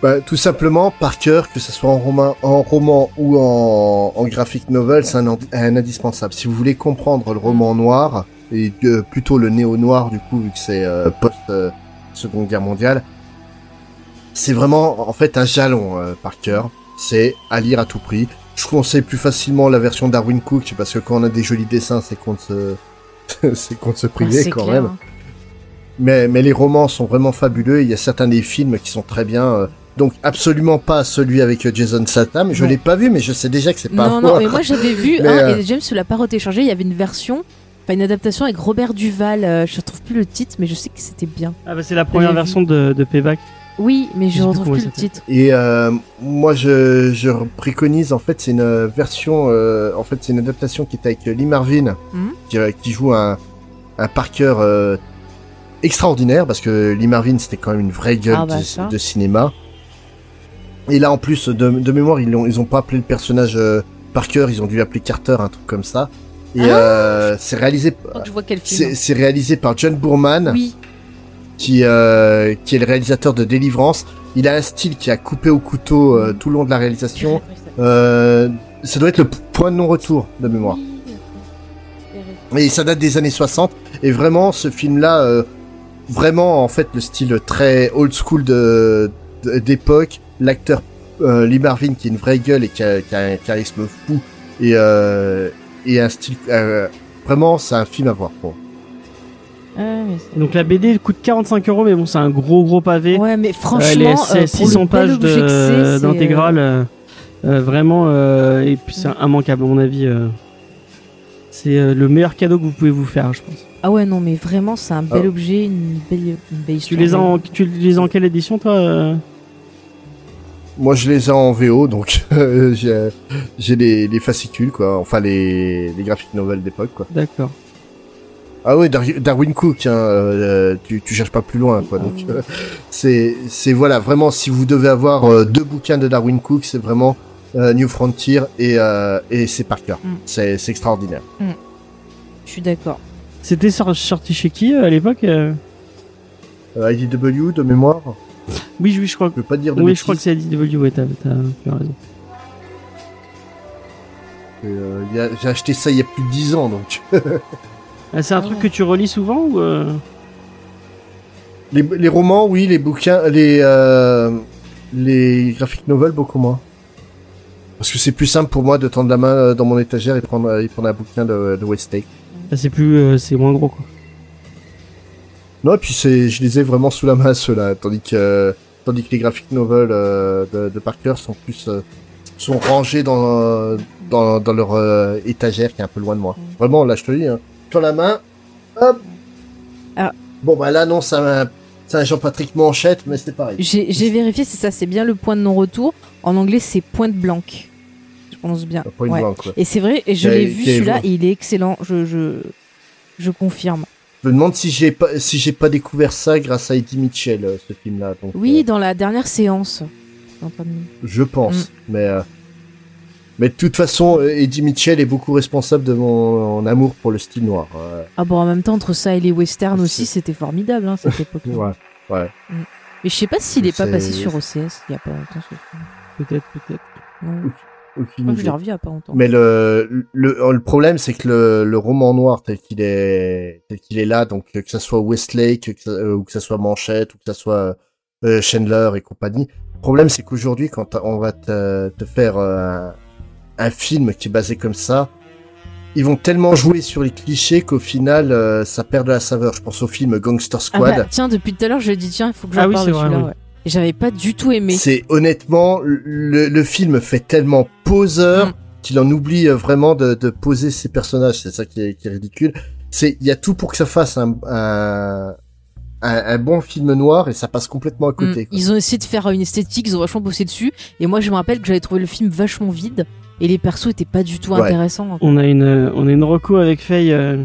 Speaker 4: Bah, tout simplement, Parker, que ce soit en roman, en roman ou en, en graphic novel, c'est un, un indispensable. Si vous voulez comprendre le roman noir, et euh, plutôt le néo-noir du coup, vu que c'est euh, post-seconde guerre mondiale, c'est vraiment en fait un jalon, euh, Parker. C'est à lire à tout prix. Je conseille plus facilement la version Darwin Cook, parce que quand on a des jolis dessins, c'est qu'on se... c'est qu'on se priver quand
Speaker 3: clair,
Speaker 4: même. Mais, mais les romans sont vraiment fabuleux. Il y a certains des films qui sont très bien. Donc absolument pas celui avec euh, Jason Statham. Je l'ai pas vu, mais je sais déjà que c'est pas.
Speaker 3: Non,
Speaker 4: à
Speaker 3: non,
Speaker 4: voir.
Speaker 3: mais moi j'avais vu
Speaker 4: Mais,
Speaker 3: un,
Speaker 4: euh,
Speaker 3: et James ne l'a pas retéchargé. Il y avait une version, enfin une adaptation avec Robert Duval. euh, je retrouve plus le titre, mais je sais que c'était bien.
Speaker 2: Ah, bah c'est la première version de, de Payback.
Speaker 3: Oui, mais
Speaker 2: Je plus
Speaker 3: retrouve plus le titre.
Speaker 4: Et euh, moi, je, je préconise en fait, c'est une version. euh, en fait, c'est une adaptation qui est avec Lee Marvin,
Speaker 3: Mhm.
Speaker 4: qui, qui joue un, un Parker euh, extraordinaire parce que Lee Marvin c'était quand même une vraie gueule
Speaker 3: Ah bah
Speaker 4: de cinéma. Et là, en plus de, de mémoire, ils ont ils ont pas appelé le personnage euh, Parker, ils ont dû l'appeler Carter, un truc comme ça. Et
Speaker 3: Ah
Speaker 4: euh, c'est réalisé. C'est par John Boorman,
Speaker 3: Oui,
Speaker 4: qui, euh, qui est le réalisateur de Délivrance. Il a un style qui a coupé au couteau euh, tout le long de la réalisation. Ça doit être le point de non-retour de mémoire. Et ça date des années 60. Et vraiment, ce film-là, vraiment, en fait, le style très old school de- d'époque. L'acteur euh, Lee Marvin, qui est une vraie gueule et qui a, qui a un charisme fou. Et, euh, et un style... euh, vraiment, c'est un film à voir. Bon.
Speaker 3: Ah, mais
Speaker 2: Donc la BD coûte 45 euros, mais bon, c'est un gros gros pavé.
Speaker 3: Ouais, mais
Speaker 2: Euh,
Speaker 3: franchement,
Speaker 2: les-
Speaker 3: euh,
Speaker 2: c'est
Speaker 3: pour
Speaker 2: 600
Speaker 3: le bel
Speaker 2: pages d'intégrale. euh, euh, vraiment, euh, et puis c'est immanquable, à mon avis. euh, c'est euh, le meilleur cadeau que vous pouvez vous faire, je pense.
Speaker 3: Ah ouais, non, mais vraiment, c'est un bel
Speaker 4: Ah.
Speaker 3: objet, une belle, une belle
Speaker 2: Tu
Speaker 3: histoire.
Speaker 2: les, as en, tu les as en quelle édition, toi euh?
Speaker 4: Moi, je les ai en VO, donc euh, j'ai j'ai les, les fascicules, quoi. Enfin, les, les graphiques novels d'époque, quoi.
Speaker 2: D'accord.
Speaker 4: Ah ouais, Dar- Darwin Cook, hein, euh, tu, tu cherches pas plus loin, quoi. Donc, euh, c'est, c'est voilà, vraiment, si vous devez avoir euh, deux bouquins de Darwin Cook, c'est vraiment euh, New Frontier et, euh, et c'est Parker.
Speaker 3: Mm.
Speaker 4: C'est c'est extraordinaire.
Speaker 3: Je suis d'accord.
Speaker 2: C'était sor- sorti chez qui à l'époque
Speaker 4: IDW de mémoire,
Speaker 2: Oui, oui, je crois.
Speaker 4: je peux pas dire de
Speaker 2: Oui,
Speaker 4: bêtises.
Speaker 2: je crois que c'est IDW. Ouais, t'as t'as- tu as raison.
Speaker 4: Euh, J'ai acheté ça il y a plus de 10 ans, donc
Speaker 2: Ah, c'est un
Speaker 3: Ah
Speaker 2: truc que tu relis souvent ou euh
Speaker 4: les, les romans, oui, les bouquins, les euh, les graphic novels beaucoup moins. Parce que c'est plus simple pour moi de tendre la main euh, dans mon étagère et prendre, et prendre un bouquin de, de Westlake.
Speaker 2: Ah, C'est plus, c'est moins gros quoi.
Speaker 4: Non, et puis c'est, je les ai vraiment sous la main ceux-là, tandis que tandis que les graphic novels euh, de, de Parker sont plus euh, sont rangés dans dans, dans leur euh, étagère qui est un peu loin de moi. Vraiment, là je te dis, hein, sur la main, hop.
Speaker 3: Ah.
Speaker 4: Bon bah là non, c'est un Jean-Patrick Manchette, mais c'est pareil.
Speaker 3: J'ai vérifié, c'est ça, c'est bien le point de non-retour. En anglais, c'est point blanc. Je prononce bien. Ouais.
Speaker 4: quoi.
Speaker 3: Et c'est vrai, et je l'ai vu celui-là, il est excellent. Je, je, je confirme.
Speaker 4: Je me demande si j'ai pas si j'ai pas découvert ça grâce à Eddie Mitchell, euh, ce film-là. Donc,
Speaker 3: Oui,
Speaker 4: euh,
Speaker 3: dans la dernière séance. Je
Speaker 4: pense,
Speaker 3: Mm.
Speaker 4: mais euh, mais de toute façon, Eddie Mitchell est beaucoup responsable de mon, mon amour pour le style noir. euh,
Speaker 3: Ah bon, en même temps, entre ça et les westerns aussi, c'était formidable, hein, cette époque.
Speaker 4: ouais, ouais.
Speaker 3: Mais je sais pas s'il est pas passé sur OCS il y a pas longtemps.
Speaker 2: Peut-être, peut-être.
Speaker 3: Ouais. Je
Speaker 4: Aucune
Speaker 3: je l'ai revu il y a pas longtemps.
Speaker 4: Mais le, le, le problème, c'est que le, le roman noir tel qu'il est, tel qu'il est là, donc que ça soit Westlake, que ça- euh, ou que ça soit Manchette, ou que ça soit euh, Chandler et compagnie. Le problème, c'est qu'aujourd'hui, quand on va te, te faire euh, un, un film qui est basé comme ça, ils vont tellement jouer sur les clichés qu'au final, euh, ça perd de la saveur. Je pense au film Gangster
Speaker 3: Ah
Speaker 4: Squad.
Speaker 3: bah, tiens, depuis tout à l'heure, je dis tiens, il faut que j'en
Speaker 2: Ah oui,
Speaker 3: parle de celui-là.
Speaker 2: oui.
Speaker 3: ouais. Et j'avais pas du tout aimé.
Speaker 4: C'est honnêtement, le, le film fait tellement poseur
Speaker 3: Mm.
Speaker 4: qu'il en oublie euh, vraiment de, de poser ses personnages. C'est ça qui est, qui est ridicule. C'est, il y a tout pour que ça fasse un, un, un, un bon film noir et ça passe complètement à
Speaker 3: Mm.
Speaker 4: côté. quoi.
Speaker 3: Ils ont essayé de faire une esthétique, ils ont vachement bossé dessus. Et moi, je me rappelle que j'avais trouvé le film vachement vide. Et les persos étaient pas du tout
Speaker 4: Ouais.
Speaker 3: intéressants.
Speaker 2: On a une, on a une reco avec Faye euh,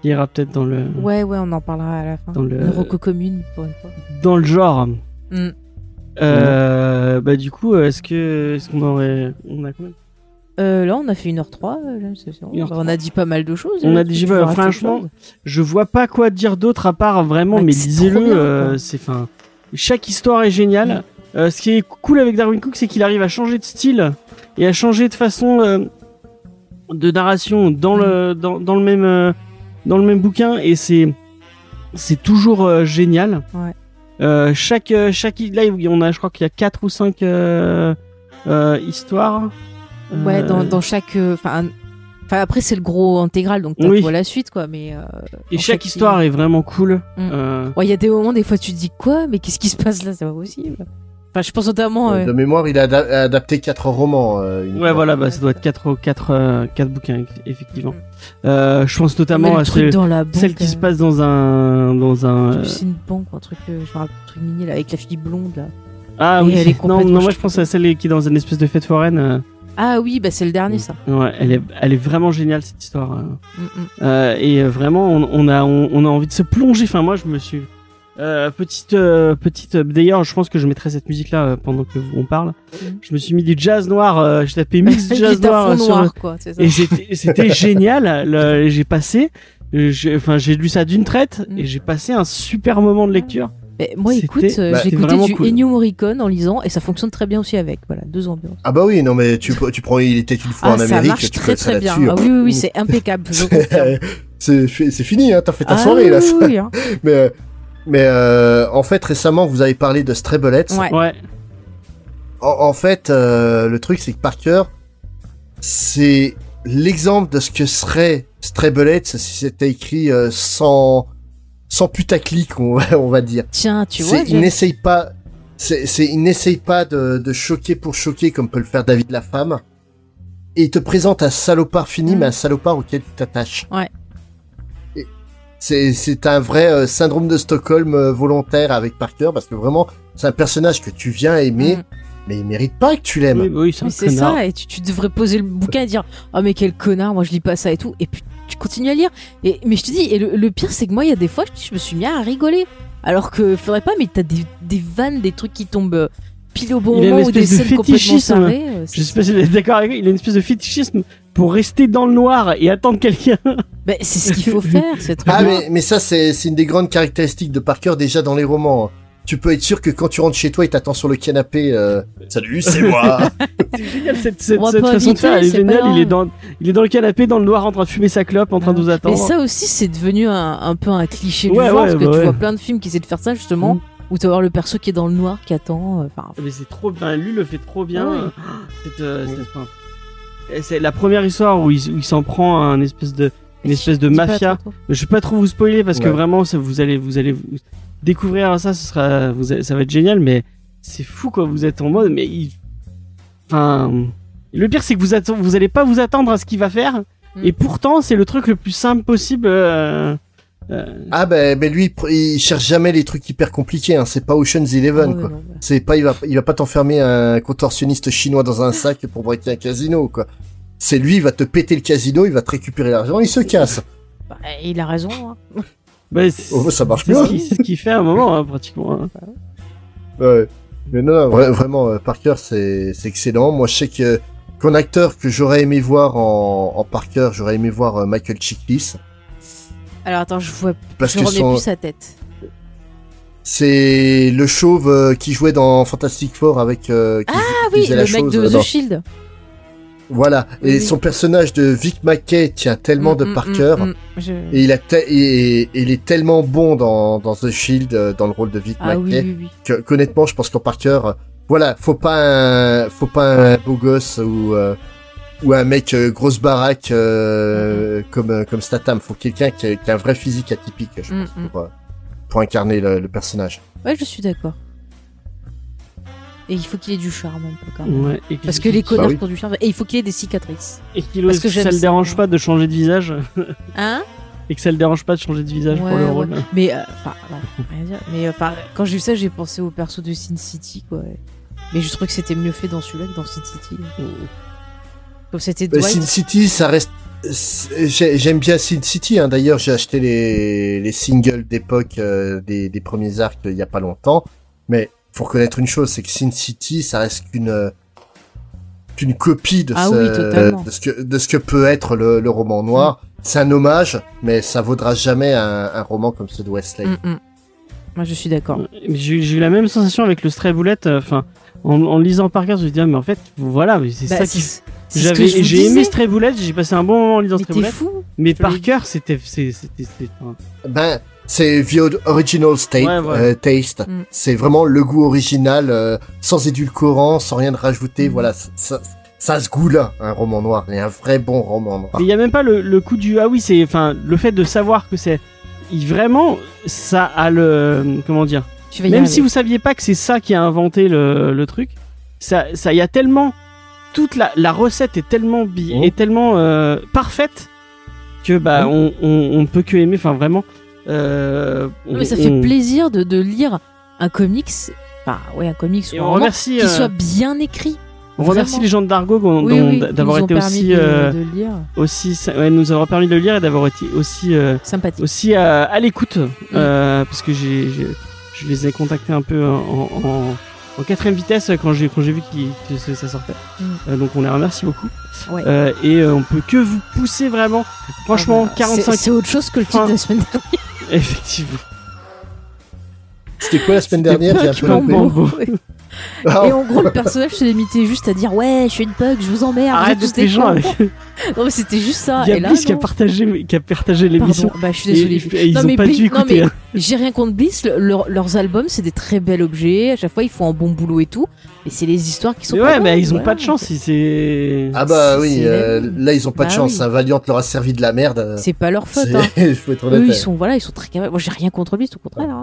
Speaker 2: qui ira peut-être dans le,
Speaker 3: Ouais, ouais, on en parlera à la fin.
Speaker 2: Dans le-
Speaker 3: Une commune, pour une fois.
Speaker 2: dans le genre.
Speaker 3: Mm.
Speaker 2: Euh, bah du coup, est-ce que, est-ce qu'on aurait, on a combien?
Speaker 3: Euh, là, on a fait 1h03.
Speaker 2: Une heure
Speaker 3: on a dit pas mal de choses.
Speaker 2: On
Speaker 3: là,
Speaker 2: a
Speaker 3: tu
Speaker 2: dit, bah, franchement, Je vois pas quoi dire d'autre à part vraiment,
Speaker 3: Bah,
Speaker 2: mais lisez-le. euh, c'est fin. Chaque histoire est géniale. Euh, ce qui est cool avec Darwin Cook, c'est qu'il arrive à changer de style et à changer de façon euh, de narration dans le dans, dans le même euh, dans le même bouquin et c'est c'est toujours euh, génial.
Speaker 3: Ouais.
Speaker 2: Euh, chaque euh, chaque là on a je crois qu'il y a quatre ou cinq euh, euh, histoires.
Speaker 3: Ouais, dans, dans chaque. Enfin, après, c'est le gros intégral, donc
Speaker 2: Oui.
Speaker 3: tu vois la suite, quoi. Mais.
Speaker 2: et chaque histoire est vraiment cool.
Speaker 3: Mm. Ouais, il y a des moments, des fois, tu te dis quoi Mais qu'est-ce qui se passe là? C'est pas possible. Enfin, je pense notamment.
Speaker 4: Euh, De mémoire, il a ada- adapté quatre romans. euh.
Speaker 2: Ouais, voilà, bah, ça doit être 4 quatre, euh, quatre bouquins, effectivement. Euh, je pense notamment à
Speaker 3: truc
Speaker 2: celle,
Speaker 3: dans la banque.
Speaker 2: celle qui se
Speaker 3: euh,
Speaker 2: passe dans un. Dans un
Speaker 3: C'est une banque, un truc. euh, je me rappelle, un truc mini là, avec la fille blonde là.
Speaker 2: ah
Speaker 3: et
Speaker 2: oui,
Speaker 3: elle est
Speaker 2: non, non, moi je pense à celle qui est dans une espèce de fête foraine. euh,
Speaker 3: Ah oui, bah c'est le dernier ça.
Speaker 2: ouais, elle est, elle est vraiment géniale cette histoire.
Speaker 3: Mm, mm.
Speaker 2: Euh, et vraiment, on, on a, on, on a envie de se plonger. Enfin, moi je me suis. Euh, petite, euh, petite. euh, D'ailleurs, je pense que je mettrai cette musique là pendant que vous- on parle.
Speaker 3: Mhm.
Speaker 2: Je me suis mis du jazz noir. euh, J'ai tapé mix jazz noir euh, le-
Speaker 3: quoi. c'est ça.
Speaker 2: Et c'était génial. J'ai passé, euh, j'ai- enfin j'ai lu ça d'une traite
Speaker 3: Mm.
Speaker 2: et j'ai passé un super moment de lecture.
Speaker 3: Mais moi, écoute, euh,
Speaker 4: bah,
Speaker 3: j'ai écouté du
Speaker 2: cool.
Speaker 3: Ennio Morricone en lisant et ça fonctionne très bien aussi avec. Voilà, deux ambiances.
Speaker 4: Ah bah oui, non mais tu, tu prends Il était une fois
Speaker 3: Ah,
Speaker 4: en
Speaker 3: ça
Speaker 4: Amérique,
Speaker 3: marche
Speaker 4: tu
Speaker 3: très
Speaker 4: peux ça
Speaker 3: très bien. Ah oui, oui, oui, c'est impeccable.
Speaker 4: C'est c'est fini, hein, t'as fait ta
Speaker 3: Ah
Speaker 4: soirée là.
Speaker 3: oui,
Speaker 4: ça.
Speaker 3: oui, hein.
Speaker 4: Mais euh, mais euh, en fait récemment vous avez parlé de Stray Bullets.
Speaker 3: Ouais.
Speaker 2: Ouais.
Speaker 4: En, en fait, euh, le truc, c'est que Parker, c'est l'exemple de ce que serait Stray Bullets si c'était écrit euh, sans, sans putaclic, on, va- on va dire.
Speaker 3: Tiens, tu
Speaker 4: C'est-
Speaker 3: vois.
Speaker 4: il n'essaye pas, c'est, c'est, il n'essaye pas de, de choquer pour choquer comme peut le faire David la femme. Et il te présente un salopard fini,
Speaker 3: Mm.
Speaker 4: mais un salopard auquel tu t'attaches.
Speaker 3: Ouais.
Speaker 4: C'est, c'est un vrai euh, syndrome de Stockholm euh, volontaire avec Parker parce que vraiment, c'est un personnage que tu viens aimer,
Speaker 3: Mm.
Speaker 4: mais il mérite pas que tu l'aimes.
Speaker 2: Oui, oui, c'est
Speaker 3: ça, et tu, tu devrais poser le bouquin et dire Oh, mais quel connard, moi je lis pas ça et tout. Et puis tu continues à lire. Et, mais je te dis, et le, le pire, c'est que moi, il y a des fois, je, je me suis mis à rigoler. Alors que faudrait pas, mais t'as des, des vannes, des trucs qui tombent. Pile au bon
Speaker 2: Il a une
Speaker 3: moment ou des
Speaker 2: espèce de
Speaker 3: scènes complètement
Speaker 2: fétichisme.
Speaker 3: tarées. euh,
Speaker 2: Je sais pas si vous êtes d'accord avec lui, il a une espèce de fétichisme pour rester dans le noir et attendre quelqu'un.
Speaker 3: Bah, c'est ce qu'il faut faire, c'est très
Speaker 4: Ah, mais, mais ça, c'est c'est une des grandes caractéristiques de Parker déjà dans les romans. Tu peux être sûr que quand tu rentres chez toi, il t'attend sur le canapé. euh, Salut, c'est moi.
Speaker 2: C'est génial cette, cette, cette façon de faire, elle est géniale. Il est, dans, il est dans le canapé, dans le noir, en train de fumer sa clope, en train de nous
Speaker 3: Mais
Speaker 2: attendre.
Speaker 3: ça aussi, c'est devenu un, un peu un cliché du genre,
Speaker 2: ouais,
Speaker 3: parce que
Speaker 2: bah
Speaker 3: tu vois plein de films qui essaient de faire ça justement,
Speaker 2: Mm.
Speaker 3: Où tu vas voir le perso qui est dans le noir, qui attend. euh, Enfin,
Speaker 2: Mais c'est trop bien, lui le fait trop bien.
Speaker 3: Ah.
Speaker 2: Cette, euh, c'est la première histoire où il, où il s'en prend à un espèce de, une espèce de mafia. Je vais pas trop vous spoiler parce que vraiment, ça, vous allez, vous allez vous découvrir ça, ce sera, vous allez- ça va être génial, mais c'est fou quoi. Vous êtes en mode, mais il, enfin, le pire c'est que vous vous allez pas vous attendre à ce qu'il va faire,
Speaker 3: Mm.
Speaker 2: et pourtant c'est le truc le plus simple possible. euh, euh,
Speaker 4: ah, ben, ben lui, il cherche jamais les trucs hyper compliqués. Hein. C'est pas Ocean's Eleven,
Speaker 3: Ah
Speaker 4: quoi.
Speaker 3: non, bah.
Speaker 4: C'est pas, il va, il va pas t'enfermer un contorsionniste chinois dans un sac pour braquer un casino, quoi. C'est lui, il va te péter le casino, il va te récupérer l'argent, il se casse.
Speaker 3: Bah, il a raison. hein.
Speaker 2: bah, c'est
Speaker 4: Oh, ça marche
Speaker 2: c'est
Speaker 4: bien.
Speaker 2: ce qu'il c'est ce qu'il fait à un moment hein, pratiquement. hein.
Speaker 4: Ouais. Mais non, non, vra- vraiment, euh, Parker, c'est c'est excellent. Moi, je sais que qu'un acteur que j'aurais aimé voir en, en Parker, j'aurais aimé voir euh, Michael Chiklis.
Speaker 3: Alors attends, je vois,
Speaker 4: Parce
Speaker 3: je
Speaker 4: que
Speaker 3: remets
Speaker 4: son-
Speaker 3: plus sa tête.
Speaker 4: c'est le chauve euh, qui jouait dans Fantastic Four avec. euh, qui,
Speaker 3: Ah oui, le mec
Speaker 4: chose,
Speaker 3: de
Speaker 4: euh,
Speaker 3: The Shield.
Speaker 4: Voilà. Et
Speaker 3: oui.
Speaker 4: son personnage de Vic Mackey tient tellement de Parker.
Speaker 3: mm, mm. Je-
Speaker 4: Et il a te- et, et il est tellement bon dans, dans The Shield, dans le rôle de Vic
Speaker 3: Ah
Speaker 4: Mackey,
Speaker 3: oui, oui.
Speaker 4: que qu'honnêtement, je pense qu'en Parker, euh, voilà, faut pas un, faut pas un beau gosse ou euh, ou un mec euh, grosse baraque euh, comme euh, comme Statham. Faut quelqu'un qui, a- qui a un vrai physique atypique, je pense,
Speaker 3: mm.
Speaker 4: pour, pour incarner le, le personnage.
Speaker 3: Ouais, je suis d'accord. Et il faut qu'il ait du charme un peu quand même.
Speaker 2: Ouais, et
Speaker 3: Parce que les connards
Speaker 4: oui.
Speaker 3: qui ont du charme. Et il faut qu'il ait des cicatrices.
Speaker 2: et qu'il
Speaker 3: parce que j'aime
Speaker 2: ça le dérange pas de changer de visage
Speaker 3: Hein
Speaker 2: et que ça le dérange pas de changer de visage pour le
Speaker 3: ouais.
Speaker 2: rôle.
Speaker 3: Mais, euh, enfin, ouais, rien dire. Mais euh, enfin, quand j'ai vu ça, j'ai pensé au perso de Sin City, quoi. Mais je trouvais que c'était mieux fait dans celui-là que dans Sin City. Comme c'était
Speaker 4: Euh,
Speaker 3: Dwight.
Speaker 4: Sin City, ça reste. J'aime bien Sin City. Hein. D'ailleurs, j'ai acheté les, les singles d'époque euh, des, des premiers arcs euh, il y a pas longtemps. Mais faut reconnaître une chose, c'est que Sin City, ça reste qu'une euh, qu'une copie de,
Speaker 3: Ah
Speaker 4: ce,
Speaker 3: oui,
Speaker 4: de ce que de ce que peut être le, le roman noir. C'est un hommage, mais ça vaudra jamais un, un roman comme ceux de Westlake.
Speaker 3: Mm, mm. Moi, je suis d'accord.
Speaker 2: Mais J'ai eu la même sensation avec le Stray Bullet. euh, Enfin, en, en lisant Parker, je me dis ah, mais en fait voilà, c'est
Speaker 3: Bah,
Speaker 2: ça qui.
Speaker 3: Ce
Speaker 2: J'avais, j'ai aimé Bullet. J'ai passé un bon moment en lisant
Speaker 3: Mais t'es
Speaker 2: Bullet.
Speaker 3: fou
Speaker 2: Mais
Speaker 3: l'ai
Speaker 2: Parker, c'était, c'était,
Speaker 4: Ben, c'est The Original State,
Speaker 2: Ouais,
Speaker 4: euh, Taste.
Speaker 3: Mm.
Speaker 4: C'est vraiment le goût original, euh, sans édulcorant, sans rien de rajouter.
Speaker 3: Mm.
Speaker 4: Voilà, ça, ça, ça a ce goût-là, un roman noir, et un vrai bon roman noir.
Speaker 2: Il y a même pas le, le coup du ah oui c'est enfin le fait de savoir que c'est il, vraiment ça a le comment dire?
Speaker 3: Tu vas y
Speaker 2: même si vous saviez pas que c'est ça qui a inventé le, le truc ça ça y a tellement toute la, la recette est tellement bi
Speaker 4: Mhm.
Speaker 2: est tellement euh, parfaite que bah
Speaker 4: Mhm.
Speaker 2: on, on on ne peut que aimer enfin vraiment euh,
Speaker 3: Non, mais ça
Speaker 2: on-
Speaker 3: fait
Speaker 2: on-
Speaker 3: plaisir de, de lire un comics. Enfin, ouais, un comics
Speaker 2: et
Speaker 3: ou un
Speaker 2: on
Speaker 3: roman
Speaker 2: remercie
Speaker 3: qui
Speaker 2: euh,
Speaker 3: soit bien écrit.
Speaker 2: on remercie les gens de Dargo
Speaker 3: Oui, oui,
Speaker 2: d'avoir été aussi
Speaker 3: de,
Speaker 2: euh,
Speaker 3: de lire.
Speaker 2: aussi ouais, nous avoir permis de le lire et d'avoir été aussi euh,
Speaker 3: Sympathique.
Speaker 2: aussi à, à l'écoute euh, parce que j'ai j'ai- je les ai contactés un peu en, en, en quatrième vitesse quand j'ai quand j'ai vu que ça sortait
Speaker 3: Mm.
Speaker 2: Euh, donc on les remercie beaucoup
Speaker 3: Ouais.
Speaker 2: Euh, et euh, on peut que vous pousser vraiment franchement
Speaker 3: Ah bah,
Speaker 2: 45
Speaker 3: c'est- C'est autre chose que le titre de la semaine dernière.
Speaker 2: effectivement
Speaker 4: C'était quoi la semaine dernière J'ai un Ah,
Speaker 3: Et en gros, le personnage se limitait juste à dire Ouais, je suis une pug, je vous emmerde.
Speaker 2: arrête de gens avec.
Speaker 3: Non, mais c'était juste ça.
Speaker 2: il y a
Speaker 3: Et là,
Speaker 2: Bliss qui a partagé qui a partagé l'émission
Speaker 3: bah, je suis
Speaker 2: et,
Speaker 3: désolée.
Speaker 2: et ils
Speaker 3: Non,
Speaker 2: ont
Speaker 3: mais
Speaker 2: pas
Speaker 3: Bliss-
Speaker 2: dû
Speaker 3: non,
Speaker 2: écouter
Speaker 3: mais-
Speaker 2: hein.
Speaker 3: J'ai rien contre Bliss, le- leur- leurs albums c'est des très bels objets, à chaque fois ils font un bon boulot et tout, mais c'est les histoires qui sont
Speaker 2: mais
Speaker 3: pas
Speaker 2: ouais
Speaker 3: bonnes,
Speaker 2: mais ils ont pas de chance si c'est
Speaker 4: Ah bah oui, euh, là ils ont pas de
Speaker 3: Bah
Speaker 4: chance.
Speaker 3: oui.
Speaker 4: Valiant leur a servi de la merde. euh,
Speaker 3: C'est pas leur faute. Hein.
Speaker 4: Il faut être honnête.
Speaker 3: Eux ils sont voilà, ils sont très capables. Moi j'ai rien contre Bliss, au contraire.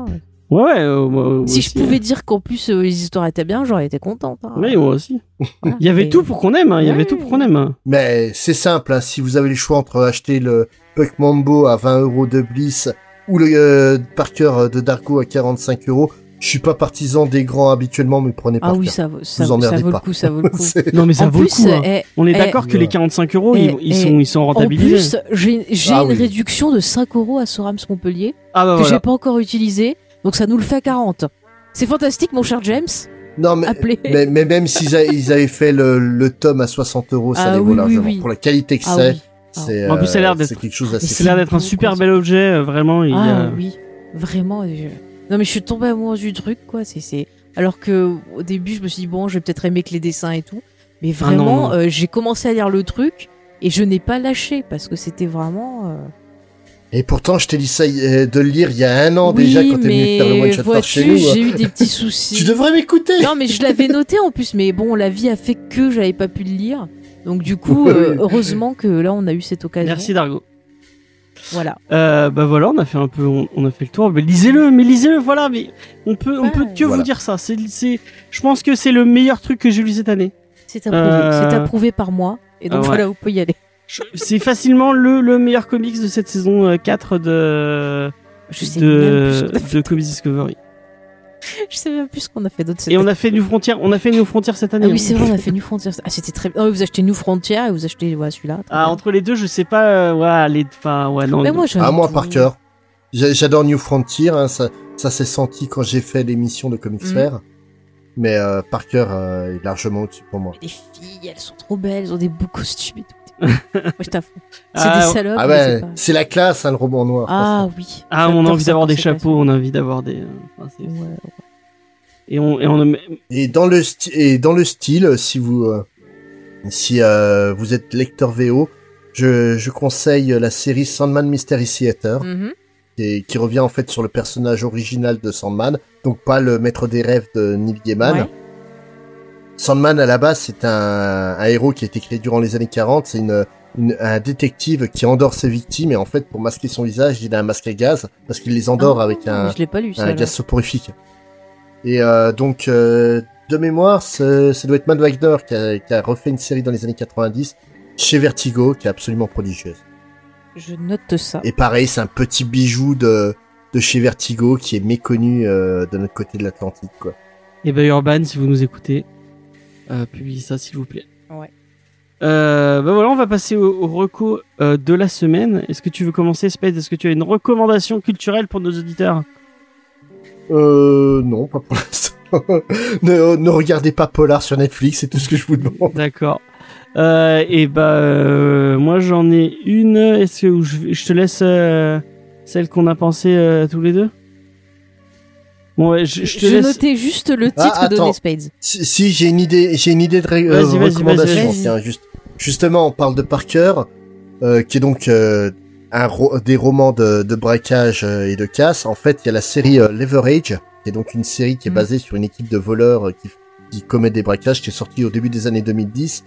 Speaker 3: Hein.
Speaker 2: ouais ouais euh, moi- moi
Speaker 3: Si
Speaker 2: aussi,
Speaker 3: je pouvais dire qu'en plus euh, les histoires étaient bien, j'aurais été contente. hein.
Speaker 2: oui moi aussi
Speaker 3: Voilà.
Speaker 2: il y avait
Speaker 3: Mais-
Speaker 2: tout pour qu'on aime hein, il y avait tout pour qu'on aime hein.
Speaker 4: Mais c'est simple, hein, si vous avez le choix entre acheter le Puck Mambo à 20 euros de Bliss ou le euh, Parker de Darko à 45 euros, je suis pas partisan des grands habituellement, mais prenez
Speaker 3: Ah
Speaker 4: Parker.
Speaker 3: oui, ça vaut, ça,
Speaker 4: Vous
Speaker 3: ça vaut
Speaker 4: pas.
Speaker 3: le coup, ça vaut le coup.
Speaker 2: Non mais ça
Speaker 3: en
Speaker 2: vaut
Speaker 3: plus,
Speaker 2: le coup hein.
Speaker 3: eh,
Speaker 2: On est
Speaker 3: Eh,
Speaker 2: d'accord que les 45 euros,
Speaker 3: eh,
Speaker 2: ils, ils
Speaker 3: eh,
Speaker 2: sont, ils sont
Speaker 3: en
Speaker 2: rentabilisés.
Speaker 3: plus, j'ai j'ai
Speaker 4: Ah
Speaker 3: une
Speaker 4: oui.
Speaker 3: réduction de 5 euros à Sorams Montpellier
Speaker 2: ah bah
Speaker 3: que j'ai
Speaker 2: voilà.
Speaker 3: pas encore utilisé, donc ça nous le fait à 40. C'est fantastique, mon cher James.
Speaker 4: Non, mais,
Speaker 3: Appelez.
Speaker 4: mais, mais même s'ils a- ils avaient fait le, le tome à 60 euros, ça
Speaker 3: Ah
Speaker 4: les vaut
Speaker 3: oui, oui,
Speaker 4: largement.
Speaker 3: oui.
Speaker 4: Pour la qualité que
Speaker 3: Ah
Speaker 4: c'est,
Speaker 3: oui. Ah
Speaker 4: c'est
Speaker 2: En plus, ça a l'air
Speaker 4: euh,
Speaker 2: d'être-
Speaker 4: c'est quelque chose d'assez
Speaker 2: Ça a l'air d'être un super
Speaker 3: quoi.
Speaker 2: bel objet, euh, vraiment. Il y
Speaker 3: Ah
Speaker 2: a-
Speaker 3: oui, vraiment. je- Non mais je suis tombée amoureuse du truc quoi. C'est c'est alors que au début je me suis dit bon je vais peut-être aimer que les dessins et tout, mais
Speaker 2: Ah non,
Speaker 3: vraiment
Speaker 2: non.
Speaker 3: euh, j'ai commencé à lire le truc et je n'ai pas lâché parce que c'était vraiment. euh,
Speaker 4: Et pourtant, je t'ai dit ça euh, de le lire il y a un an
Speaker 3: oui,
Speaker 4: déjà quand t'es venu faire le one shot par chez nous. hein.
Speaker 3: j'ai eu des petits soucis.
Speaker 4: Tu devrais m'écouter.
Speaker 3: Non mais je l'avais noté en plus, mais bon la vie a fait que j'avais pas pu le lire. Donc du coup,
Speaker 4: Ouais,
Speaker 3: euh, heureusement que là on a eu cette occasion.
Speaker 2: Merci Dargo.
Speaker 3: Voilà.
Speaker 2: Euh, bah voilà, on a fait un peu, on, on a fait le tour. Mais lisez-le, mais lisez-le, voilà. Mais on peut, on
Speaker 3: Ouais.
Speaker 2: peut que
Speaker 4: Voilà.
Speaker 2: vous dire ça. C'est, c'est, je pense que c'est le meilleur truc que j'ai lu cette année.
Speaker 3: C'est approuvé.
Speaker 2: Euh,
Speaker 3: C'est approuvé par moi. Et donc
Speaker 2: ah ouais.
Speaker 3: voilà, vous pouvez y aller.
Speaker 2: Je- C'est facilement le, le meilleur comics de cette saison euh, 4 de,
Speaker 3: Je sais
Speaker 2: de, de Comics Discovery.
Speaker 3: Je sais même plus ce qu'on a fait d'autre cette
Speaker 2: Et on a fait New Frontier, on a fait New Frontier cette année.
Speaker 3: Ah oui,
Speaker 2: hein.
Speaker 3: c'est vrai, on a fait New Frontier. Ah, c'était très bien. Ah oui, vous achetez New Frontier et vous achetez ouais, celui-là.
Speaker 2: Ah,
Speaker 3: bien.
Speaker 2: entre les deux, je sais pas, euh, ouais, les, enfin, ouais, non.
Speaker 3: Mais moi,
Speaker 4: Ah, moi, par cœur. J'a- J'adore New Frontier, hein, ça, ça s'est senti quand j'ai fait l'émission de Comics. Fair. Mais euh, Parker euh, est largement au-dessus pour moi.
Speaker 3: Les filles, elles sont trop belles, elles ont des beaux costumes et tout. Moi, je t'avoue. C'est
Speaker 2: Ah,
Speaker 3: des salopes.
Speaker 4: Ah ouais,
Speaker 3: c'est pas-
Speaker 4: la classe, hein, le roman noir.
Speaker 3: Ah oui.
Speaker 2: Ah, on a envie d'avoir des chapeaux, on a envie d'avoir des. enfin.
Speaker 3: Ouais.
Speaker 2: Et on, et on
Speaker 4: Et dans le et dans le style, si vous euh, si euh, vous êtes lecteur VO, je, je conseille la série Sandman Mystery Theater
Speaker 3: Mhm.
Speaker 4: qui, qui revient en fait sur le personnage original de Sandman, donc pas le maître des rêves de Neil Gaiman.
Speaker 3: Ouais.
Speaker 4: Sandman à la base c'est un, un héros qui a été créé durant les années 40, c'est une, une- un détective qui endort ses victimes et en fait pour masquer son visage il a un masque à gaz parce qu'il les endort
Speaker 3: Ah,
Speaker 4: avec un,
Speaker 3: Je l'ai pas lu, ça.
Speaker 4: un gaz soporifique. Et euh, donc, euh, de mémoire, ça ça doit être Matt Wagner qui a, qui a refait une série dans les années 90 chez Vertigo, qui est absolument prodigieuse.
Speaker 3: Je note ça.
Speaker 4: Et pareil, c'est un petit bijou de, de chez Vertigo qui est méconnu euh, de notre côté de l'Atlantique, quoi.
Speaker 2: Et ben Urban, si vous nous écoutez, euh, publiez ça s'il vous plaît.
Speaker 3: Ouais.
Speaker 2: Euh, bah voilà, on va passer au, au reco euh, de la semaine. Est-ce que tu veux commencer, Spade? Est-ce que tu as une recommandation culturelle pour nos auditeurs?
Speaker 4: Euh, non, pas pour l'instant. ne, ne regardez pas Polar sur Netflix, c'est tout ce que je vous demande.
Speaker 2: D'accord. Euh, et bah euh, moi j'en ai une. Est-ce que je, je te laisse euh, celle qu'on a pensé euh, tous les deux? Bon, ouais, je, je te
Speaker 3: Je
Speaker 2: laisse.
Speaker 3: notais juste le
Speaker 4: Ah,
Speaker 3: titre donné Spades.
Speaker 4: Si, si, j'ai une idée, j'ai une idée de euh,
Speaker 2: vas-y,
Speaker 4: recommandation.
Speaker 3: vas-y, vas-y.
Speaker 4: Tiens, juste, justement, on parle de Parker, euh, qui est donc euh, un ro- des romans de, de braquage euh, et de casse. En fait, il y a la série euh, Leverage, qui est donc une série qui est
Speaker 3: Mhm.
Speaker 4: basée sur une équipe de voleurs euh, qui, qui commet des braquages, qui est sortie au début des années 2010.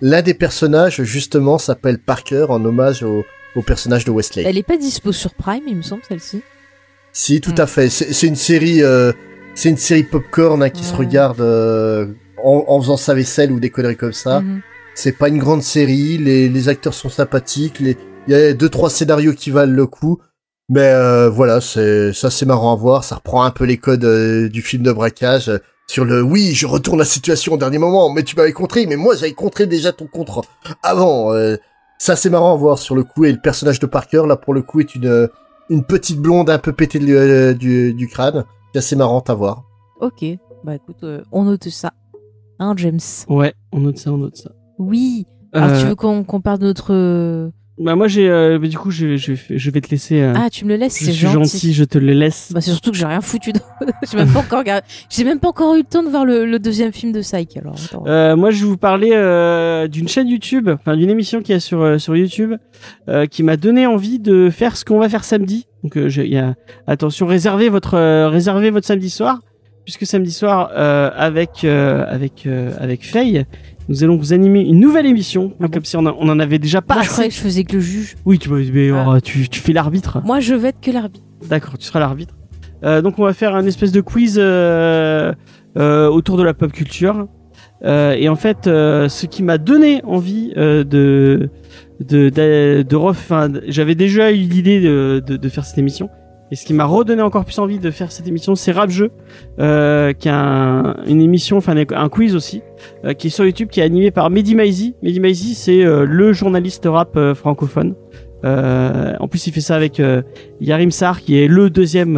Speaker 4: L'un des personnages, justement, s'appelle Parker, en hommage au, au personnage de Wesley.
Speaker 3: Elle est pas dispo sur Prime, il me semble, celle-ci.
Speaker 4: Si, tout
Speaker 3: Mm.
Speaker 4: à fait. C'est une série, euh, c'est une série popcorn hein, qui se regarde euh, en, en faisant sa vaisselle ou des conneries comme ça.
Speaker 3: Mhm.
Speaker 4: C'est pas une grande série. Les, les acteurs sont sympathiques. les- Il y a deux trois scénarios qui valent le coup. Mais euh, voilà, c'est ça c'est marrant à voir. Ça reprend un peu les codes euh, du film de braquage euh, sur le oui, je retourne la situation au dernier moment. Mais tu m'avais contré. Mais moi j'avais contré déjà ton contre avant. euh, ça c'est marrant à voir sur le coup. Et le personnage de Parker là pour le coup est une une petite blonde un peu pétée de- euh, du, du crâne. C'est assez marrante à voir.
Speaker 3: Ok. Bah écoute, euh, on note ça. Hein, James?
Speaker 2: Ouais, on note ça, on note ça.
Speaker 3: Oui. Alors
Speaker 2: Euh,
Speaker 3: tu veux qu'on qu'on parle de notre.
Speaker 2: Bah moi j'ai, euh, bah, du coup je, je, je vais te laisser. euh,
Speaker 3: Ah, tu me le laisses,
Speaker 2: je
Speaker 3: c'est
Speaker 2: suis
Speaker 3: gentil.
Speaker 2: gentil, je te le laisse.
Speaker 3: Bah c'est surtout que j'ai rien foutu. dans- j'ai même pas encore regardé- J'ai même pas encore eu le temps de voir le, le deuxième film de Psych. Alors.
Speaker 2: Euh, moi, je vais vous parler euh, d'une chaîne YouTube, enfin d'une émission qui est sur euh, sur YouTube, euh, qui m'a donné envie de faire ce qu'on va faire samedi. Donc, euh, il y a attention, réservez votre euh, réservez votre samedi soir, puisque samedi soir euh, avec euh, avec euh, avec Faye, nous allons vous animer une nouvelle émission,
Speaker 3: Ah bon
Speaker 2: comme si on, en- on en avait déjà pas.
Speaker 3: Moi, je croyais que je faisais que le juge.
Speaker 2: Oui, tu, mais,
Speaker 3: Ah.
Speaker 2: oh, tu tu fais l'arbitre.
Speaker 3: Moi, je vais être que l'arbitre.
Speaker 2: D'accord, tu seras l'arbitre. Euh, donc on va faire un espèce de quiz euh, euh, autour de la pop culture. Et en fait, ce qui m'a donné envie de de de, j'avais déjà eu l'idée de, de de faire cette émission. Et ce qui m'a redonné encore plus envie de faire cette émission, c'est Rap Jeu, euh, qui est un- une émission, enfin un quiz aussi, euh, qui est sur YouTube, qui est animé par Mehdi Maizi. Mehdi Maizi, c'est euh, le journaliste rap euh, francophone. Euh, en plus, il fait ça avec euh, Yarim Sar, qui est le deuxième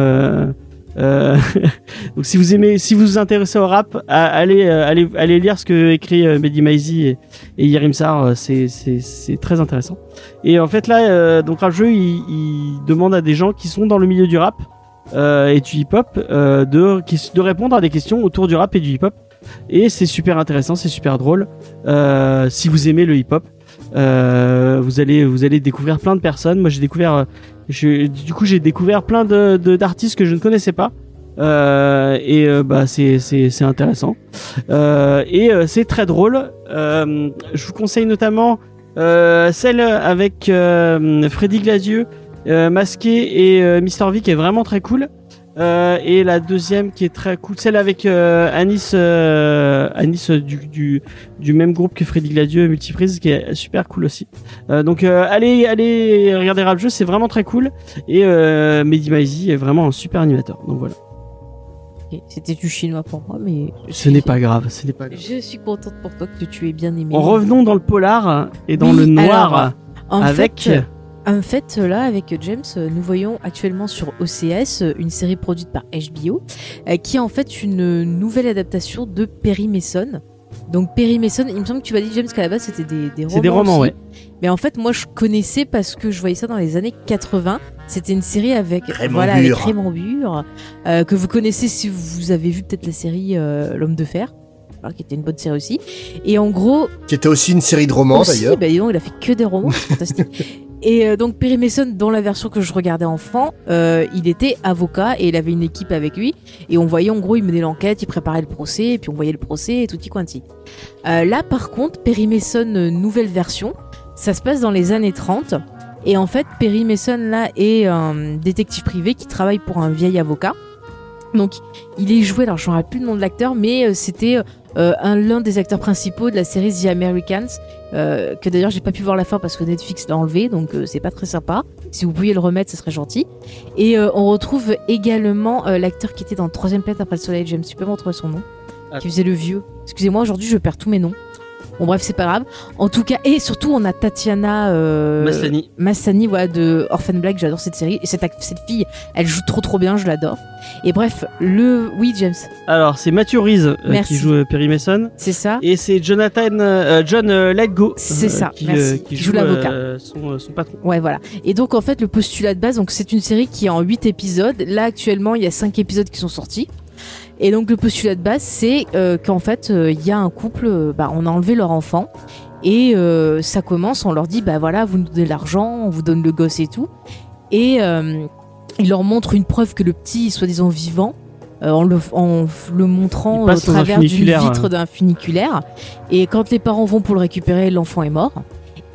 Speaker 2: donc si vous aimez, si vous vous intéressez au rap, allez, euh, allez, allez lire ce que écrit euh, Mehdi Maizi et, et Yerim Sar. euh, C'est, c'est, c'est très intéressant. Et en fait là, euh, donc Rap Jeu, il, il demande à des gens qui sont dans le milieu du rap euh, et du hip-hop euh, de, de répondre à des questions autour du rap et du hip-hop. Et c'est super intéressant, c'est super drôle. Euh, si vous aimez le hip-hop, euh, vous allez, vous allez découvrir plein de personnes. Moi, j'ai découvert, euh, du coup, j'ai découvert plein de, d'artistes que je ne connaissais pas. Euh, et euh, bah c'est c'est intéressant. Euh, et euh, c'est très drôle. Euh, je vous conseille notamment celle avec Freddy Gladieux masqué et Mister V qui est vraiment très cool Euh, et la deuxième qui est très cool celle avec euh, Anis euh, Anis euh, du, du du même groupe que Freddy Gladieux Multiprise qui est super cool aussi Euh, donc euh, allez allez regarder Rap Jeu c'est vraiment très cool et euh, Mehdi Maizi est vraiment un super animateur donc voilà
Speaker 3: C'était du chinois pour moi, mais.
Speaker 2: ce n'est pas grave ce n'est pas grave
Speaker 3: Je suis contente pour toi que tu aies bien aimé.
Speaker 2: En revenons dans le polar et dans
Speaker 3: Oui,
Speaker 2: le noir
Speaker 3: alors, En
Speaker 2: avec
Speaker 3: fait, En fait, là, avec James, nous voyons actuellement sur OCS une série produite par HBO, euh, qui est en fait une nouvelle adaptation de Perry Mason. Donc Perry Mason, il me semble que tu m'as dit James qu'à la base c'était des, des romans.
Speaker 2: c'est des romans
Speaker 3: aussi.
Speaker 2: ouais.
Speaker 3: Mais en fait, moi je connaissais parce que je voyais ça dans les années 80. C'était une série avec
Speaker 4: Raymond
Speaker 3: voilà avec
Speaker 4: Burr.
Speaker 3: Raymond Burr, euh, que vous connaissez si vous avez vu peut-être la série euh, L'homme de fer, voilà, qui était une bonne série aussi. Et en gros,
Speaker 4: Qui était aussi une série de romans d'ailleurs.
Speaker 3: bah, dis donc, il a fait que des romans, c'est fantastique. Et euh, donc Perry Mason, dans la version que je regardais enfant, euh, il était avocat et il avait une équipe avec lui. Et on voyait en gros, il menait l'enquête, il préparait le procès, et puis on voyait le procès et tout y quanti. Euh, là par contre, Perry Mason, nouvelle version, ça se passe dans les années 30. Et en fait, Perry Mason là est un détective privé qui travaille pour un vieil avocat. Donc, il est joué, alors je ne rappelle plus le nom de l'acteur, mais c'était euh, un l'un des acteurs principaux de la série The Americans, euh, que d'ailleurs j'ai pas pu voir la fin parce que Netflix l'a enlevé, donc euh, c'est pas très sympa. Si vous pouviez le remettre, ce serait gentil. Et on retrouve également l'acteur qui était dans Troisième planète après le soleil, James, tu peux me retrouver son nom?
Speaker 2: Ah.
Speaker 3: Qui faisait le vieux. Excusez-moi, aujourd'hui je perds tous mes noms. Bon bref, c'est pas grave. En tout cas, et surtout on a Tatiana euh,
Speaker 2: Maslany.
Speaker 3: Massani voilà, de Orphan Black, j'adore cette série. Et cette, cette fille, elle joue trop trop bien, je l'adore. Et bref, le... Oui, James,
Speaker 2: Alors c'est Matthew Rhys euh, qui joue euh, Perry Mason
Speaker 3: c'est ça
Speaker 2: et c'est Jonathan euh, John euh, Lithgow
Speaker 3: C'est
Speaker 2: euh,
Speaker 3: ça,
Speaker 2: qui,
Speaker 3: merci,
Speaker 2: qui
Speaker 3: qui
Speaker 2: joue
Speaker 3: joue l'avocat.
Speaker 2: son, son patron.
Speaker 3: Ouais, voilà. Et donc, en fait, le postulat de base, donc c'est une série qui est en 8 épisodes. Là, actuellement, il y a 5 épisodes qui sont sortis. Et donc, le postulat de base, c'est euh, qu'en fait, euh, il y a un couple, euh, bah, on a enlevé leur enfant. Et euh, ça commence, on leur dit, bah voilà, vous nous donnez l'argent, on vous donne le gosse et tout. Et il leur montre une preuve que le petit est soi-disant vivant. en, le, en le montrant au travers d'une vitre
Speaker 2: hein.
Speaker 3: d'un funiculaire. Et quand les parents vont pour le récupérer, l'enfant est mort.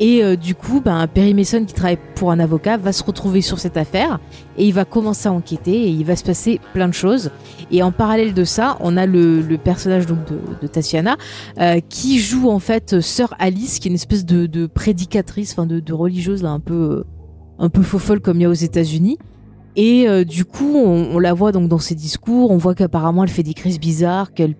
Speaker 3: Et euh, du coup, ben, Perry Mason, qui travaille pour un avocat, va se retrouver sur cette affaire et il va commencer à enquêter et il va se passer plein de choses. Et en parallèle de ça, on a le, personnage donc de, de Tatiana euh, qui joue en fait sœur Alice, qui est une espèce de, prédicatrice, enfin de, religieuse là, un peu un peu faux folle comme il y a aux États-Unis. Et euh, du coup, on, on la voit donc dans ses discours, on voit qu'apparemment elle fait des crises bizarres, qu'elle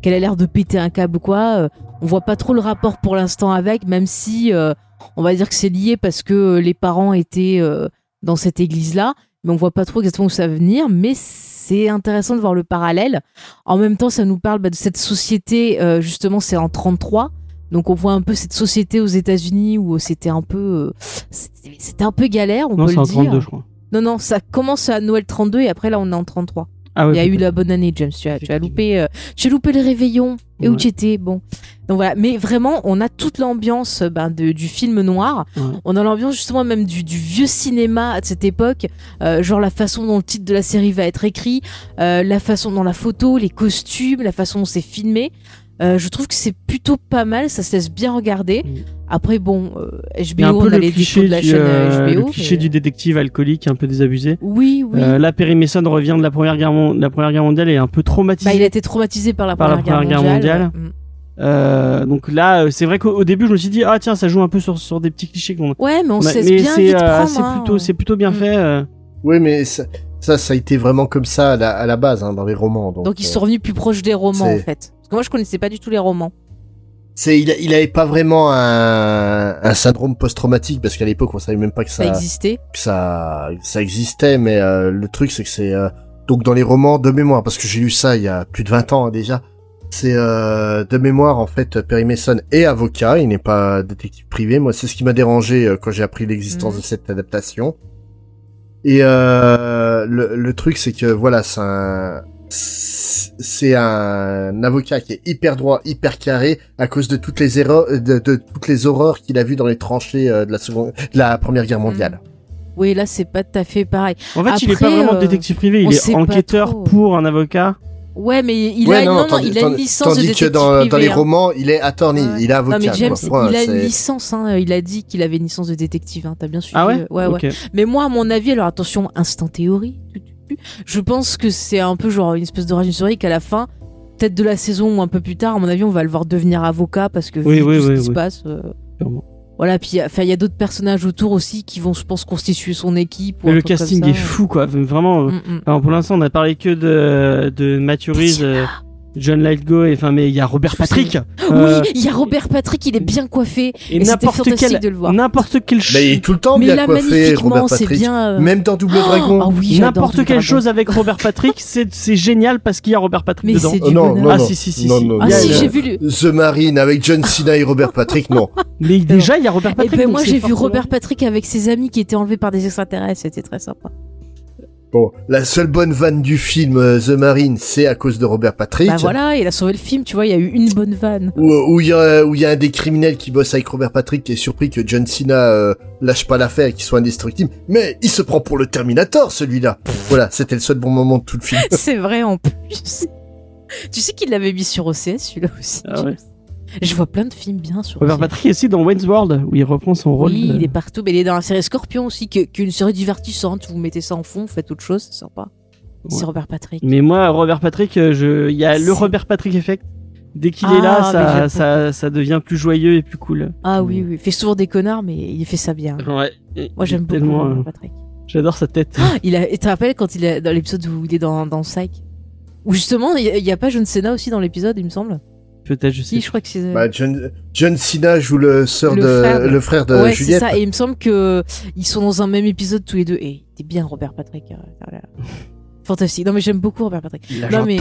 Speaker 3: qu'elle a l'air de péter un câble ou quoi. On voit pas trop le rapport pour l'instant avec, même si euh, on va dire que c'est lié parce que euh, les parents étaient euh, dans cette église-là, mais on voit pas trop exactement où ça va venir. Mais c'est intéressant de voir le parallèle. En même temps, ça nous parle bah, de cette société, euh, justement, c'est en 33. Donc on voit un peu cette société aux États-Unis où c'était un peu, c'était un peu galère, on
Speaker 2: Non
Speaker 3: peut
Speaker 2: c'est en
Speaker 3: le dire.
Speaker 2: 32 je crois.
Speaker 3: Non, non, ça commence à Noël 32 et après là on est en 33.
Speaker 2: Ah.
Speaker 3: Il y a eu la bonne année, James. Tu as, tu as loupé, euh, tu as loupé le réveillon. Et où tu étais Bon. Donc voilà. Mais vraiment, on a toute l'ambiance euh, ben, de- du film noir.
Speaker 2: Ouais.
Speaker 3: On a l'ambiance justement même du, du vieux cinéma de cette époque. Euh, genre la façon dont le titre de la série va être écrit, euh, la façon dont la photo, les costumes, la façon dont c'est filmé. Euh, je trouve que c'est plutôt pas mal. Ça se laisse bien regarder.
Speaker 2: Mm.
Speaker 3: Après, bon, euh, HBO, on a
Speaker 2: le
Speaker 3: les
Speaker 2: cliché,
Speaker 3: de la
Speaker 2: du,
Speaker 3: chaîne
Speaker 2: euh,
Speaker 3: euh, HBO.
Speaker 2: le cliché
Speaker 3: mais-
Speaker 2: du détective alcoolique un peu désabusé.
Speaker 3: Oui, oui.
Speaker 2: Euh, là Perry Mason revient de la première guerre, mon- de la première guerre mondiale et est un peu traumatisé.
Speaker 3: Bah, il a été traumatisé par la
Speaker 2: Par la
Speaker 3: Première, Guerre
Speaker 2: Guerre
Speaker 3: mondiale.
Speaker 2: mondiale.
Speaker 3: Mm.
Speaker 2: Euh, donc là, euh, c'est vrai qu'au au début, je me suis dit ah tiens, ça joue un peu sur sur des petits clichés qu'on.
Speaker 3: Ouais, mais on
Speaker 2: mais
Speaker 3: bien
Speaker 2: c'est
Speaker 3: vite
Speaker 2: euh,
Speaker 3: prendre.
Speaker 2: c'est
Speaker 3: hein.
Speaker 2: plutôt c'est plutôt bien
Speaker 3: Mm.
Speaker 2: fait. euh.
Speaker 4: Oui, mais ça, ça, ça a été vraiment comme ça à la, à la base, hein, dans les romans. Donc,
Speaker 3: Donc ils
Speaker 4: euh,
Speaker 3: sont revenus plus proches des romans en fait. Parce que moi je connaissais pas du tout les romans.
Speaker 4: c'est, il, a- il avait pas vraiment un, un syndrome post-traumatique parce qu'à l'époque on savait même pas que
Speaker 3: Ça
Speaker 4: ça,
Speaker 3: existait.
Speaker 4: que ça, ça existait. Mais euh, le truc c'est que c'est, euh, donc dans les romans de mémoire, parce que j'ai lu ça il y a plus de 20 ans hein, déjà. C'est euh, de mémoire en fait, Perry Mason est avocat, il n'est pas détective privé. Moi, c'est ce qui m'a dérangé quand j'ai appris l'existence
Speaker 3: Mhm.
Speaker 4: de cette adaptation. Et le, le truc, c'est que voilà, c'est un c'est un avocat qui est hyper droit, hyper carré à cause de toutes les erreurs, de, de toutes les horreurs qu'il a vues dans les tranchées euh, de la seconde, de la première guerre mondiale.
Speaker 3: Oui, là, c'est pas tout à fait pareil.
Speaker 2: En fait, il est
Speaker 3: Après,
Speaker 2: pas vraiment
Speaker 3: euh,
Speaker 2: détective privé, il est enquêteur pour un avocat.
Speaker 3: Ouais, mais il
Speaker 4: Ouais,
Speaker 3: a, non, non,
Speaker 4: tandis-
Speaker 3: il a une
Speaker 4: tandis-
Speaker 3: licence de
Speaker 4: tandis que
Speaker 3: détective
Speaker 4: dans, dans
Speaker 3: privé,
Speaker 4: les
Speaker 3: hein.
Speaker 4: romans, il est attorney,
Speaker 3: Ouais.
Speaker 4: il est avocat.
Speaker 3: Non mais James,
Speaker 4: quoi.
Speaker 3: Il a une licence, hein. il a dit qu'il avait une licence de détective, hein. t'as bien suivi
Speaker 2: Ah ouais
Speaker 3: euh, ouais, ouais. Mais moi, à mon avis, alors attention, instant théorie, tu, tu, tu, je pense que c'est un peu genre une espèce de rage historique qu'à la fin, peut-être de la saison ou un peu plus tard, à mon avis, on va le voir devenir avocat parce que
Speaker 2: Oui,
Speaker 3: vu
Speaker 2: oui,
Speaker 3: tout ce qui se passe. euh. Voilà, puis il y a d'autres personnages autour aussi qui vont, je pense, constituer son équipe. ou
Speaker 2: Mais le casting est fou, quoi. Vraiment. euh,
Speaker 3: Mm, mm.
Speaker 2: Alors, pour l'instant, on a parlé que de, de John Lithgow, et enfin, mais il y a Robert Patrick. euh,
Speaker 3: Oui, il y a Robert Patrick, il est bien coiffé.
Speaker 2: et
Speaker 3: et
Speaker 2: n'importe
Speaker 3: fantastique
Speaker 2: quel,
Speaker 3: de le voir.
Speaker 2: n'importe quel,
Speaker 4: Bah, il est tout le temps
Speaker 3: Mais
Speaker 4: bien
Speaker 3: là,
Speaker 4: coiffé, Robert
Speaker 3: c'est
Speaker 4: Patrick.
Speaker 3: bien. euh,
Speaker 4: Même dans Double
Speaker 3: Ah
Speaker 4: Dragon.
Speaker 3: oui, j'adore
Speaker 2: n'importe quelle
Speaker 3: Dragon.
Speaker 2: chose avec Robert Patrick, c'est c'est génial parce qu'il y a Robert Patrick
Speaker 3: Mais
Speaker 2: dedans.
Speaker 3: c'est
Speaker 4: Oh
Speaker 3: du
Speaker 4: non, non,
Speaker 2: ah
Speaker 4: non.
Speaker 2: si si si.
Speaker 4: Non,
Speaker 2: si.
Speaker 4: non,
Speaker 3: Ah si, j'ai vu le...
Speaker 4: The Marine avec John Cena et Robert Patrick, non.
Speaker 2: Mais déjà, il y a Robert
Speaker 3: Et
Speaker 2: Patrick.
Speaker 3: ben
Speaker 2: donc
Speaker 3: moi j'ai vu Robert Patrick avec ses amis qui étaient enlevés par des extraterrestres, c'était très sympa.
Speaker 4: Bon, la seule bonne vanne du film euh, The Marine, c'est à cause de Robert Patrick.
Speaker 3: Bah voilà, il a sauvé le film, tu vois, il y a eu une bonne vanne.
Speaker 4: Où où il y a où il y a un des criminels qui bosse avec Robert Patrick qui est surpris que John Cena euh, lâche pas l'affaire et qu'il soit indestructible. Mais il se prend pour le Terminator celui-là. voilà, c'était le seul bon moment de tout le film.
Speaker 3: C'est vrai en plus. tu sais qu'il l'avait mis sur OCS celui-là aussi.
Speaker 2: Ah ouais.
Speaker 3: Je vois plein de films bien sur
Speaker 2: Robert. Patrick est aussi dans Wayne's World où il reprend son rôle.
Speaker 3: Oui,
Speaker 2: de-
Speaker 3: il est partout, mais il est dans la série Scorpion aussi, qui, est une série divertissante. Vous mettez ça en fond, vous faites autre chose, c'est sympa. C'est
Speaker 2: Ouais.
Speaker 3: Robert Patrick.
Speaker 2: Mais moi, Robert Patrick, euh, je, il y a le
Speaker 3: C'est-
Speaker 2: Robert Patrick effect. Dès qu'il
Speaker 3: Ah,
Speaker 2: est là,
Speaker 3: mais
Speaker 2: ça, ça, ça devient plus joyeux et plus cool.
Speaker 3: Ah oui, oui, il fait souvent des connards, mais il fait ça bien.
Speaker 2: Ouais.
Speaker 3: Moi j'aime beaucoup
Speaker 2: Tellement,
Speaker 3: Robert
Speaker 2: euh,
Speaker 3: Patrick.
Speaker 2: J'adore sa tête.
Speaker 3: Il a, tu te rappelles quand il est dans l'épisode où il est dans, dans Psych Où justement, il y y a pas John Cena aussi dans l'épisode, il me semble?
Speaker 2: Peut-être, je sais.
Speaker 3: Si, je crois que c'est.
Speaker 4: Bah, John, John Cena joue le sœur
Speaker 3: Le
Speaker 4: de
Speaker 3: frère de-
Speaker 4: le frère de
Speaker 3: ouais, c'est
Speaker 4: Juliette.
Speaker 3: ça. Et il me semble que ils sont dans un même épisode tous les deux. Et t'es bien Robert Patrick. euh, voilà. Fantastique. Non mais j'aime beaucoup Robert Patrick.
Speaker 2: L'agent
Speaker 3: mais-.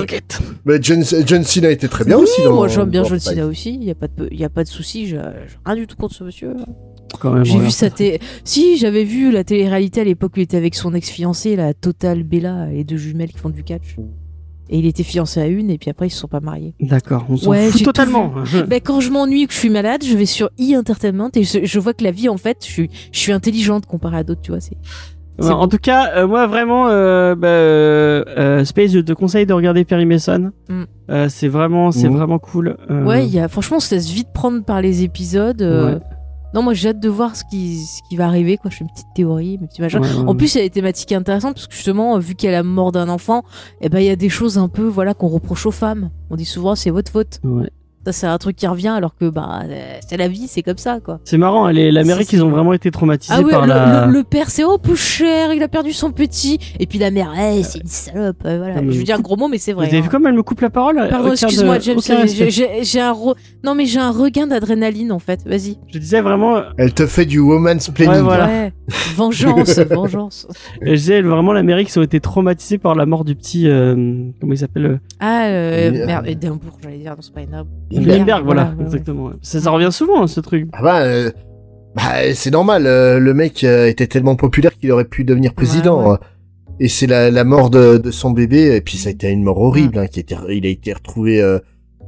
Speaker 4: Mais John, John Cena était très bien
Speaker 3: Oui,
Speaker 4: aussi dans
Speaker 3: moi j'aime bien John. Cena aussi. Il y a pas de, il y a pas de souci. J'ai rien du tout contre ce monsieur.
Speaker 2: Quand même.
Speaker 3: J'ai vu sa télé. Si, j'avais vu la télé-réalité à l'époque où il était avec son ex-fiancée, la Total Bella, et deux jumelles qui font du catch. Et il était fiancé à une, et puis après ils se sont pas mariés.
Speaker 2: D'accord, on s'en
Speaker 3: Ouais,
Speaker 2: fout totalement.
Speaker 3: Ben, quand je m'ennuie, que je suis malade, je vais sur e-entertainment et je, je vois que la vie, en fait, je suis, je suis intelligente comparée à d'autres, tu vois. C'est...
Speaker 2: Ouais, en tout cas, euh, moi vraiment, euh, bah, euh, Space, je te conseille de regarder Perry Mason.
Speaker 3: Mm.
Speaker 2: Euh, c'est vraiment, c'est
Speaker 4: Mm.
Speaker 2: vraiment cool. Euh,
Speaker 3: Ouais, il y a, franchement, on se laisse vite prendre par les épisodes. euh,
Speaker 2: Ouais.
Speaker 3: Non, moi, j'ai hâte de voir ce qui, ce qui va arriver, quoi. Je fais une petite théorie, machins.
Speaker 2: ouais, ouais,
Speaker 3: En plus, il y a des thématiques intéressantes parce que justement, vu qu'il y a la mort d'un enfant, eh ben, il y a des choses un peu, voilà, qu'on reproche aux femmes. On dit souvent, c'est votre faute.
Speaker 2: Ouais.
Speaker 3: Ça, c'est un truc qui revient alors que, bah, euh, c'est la vie, c'est comme ça, quoi.
Speaker 2: C'est marrant, les- l'Amérique, ils ont vraiment été traumatisés
Speaker 3: Ah ouais,
Speaker 2: par
Speaker 3: le,
Speaker 2: la.
Speaker 3: le- le père c'est oh peu cher, il a perdu son petit. Et puis la mère, eh, c'est une salope. euh, voilà.
Speaker 2: Mais
Speaker 3: Je veux dire un gros mot, mais c'est
Speaker 2: Vous
Speaker 3: vrai.
Speaker 2: avez
Speaker 3: hein.
Speaker 2: vu comme elle me coupe la parole
Speaker 3: Pardon, excuse-moi, James. j'ai- un re- non mais j'ai un regain d'adrénaline en fait. Vas-y.
Speaker 2: Je disais vraiment,
Speaker 4: Elle te fait du woman's planning.
Speaker 2: Ouais, voilà.
Speaker 3: Ouais. Vengeance, vengeance.
Speaker 2: je disais vraiment l'Amérique, ils ont été traumatisés par la mort du petit, euh, comment il s'appelle euh,
Speaker 3: Ah euh, merde, Edinburgh, j'allais dire, non c'est pas Edinburgh.
Speaker 2: Limberg, voilà, exactement. Ça, ça revient souvent, hein, ce truc.
Speaker 4: Ah bah, euh, bah, c'est normal. euh, le mec euh, était tellement populaire qu'il aurait pu devenir président.
Speaker 3: Ouais, ouais.
Speaker 4: euh, Et c'est la, la mort de, de son bébé. Et puis ça a été une mort horrible. Hein, qui était, il a été retrouvé euh,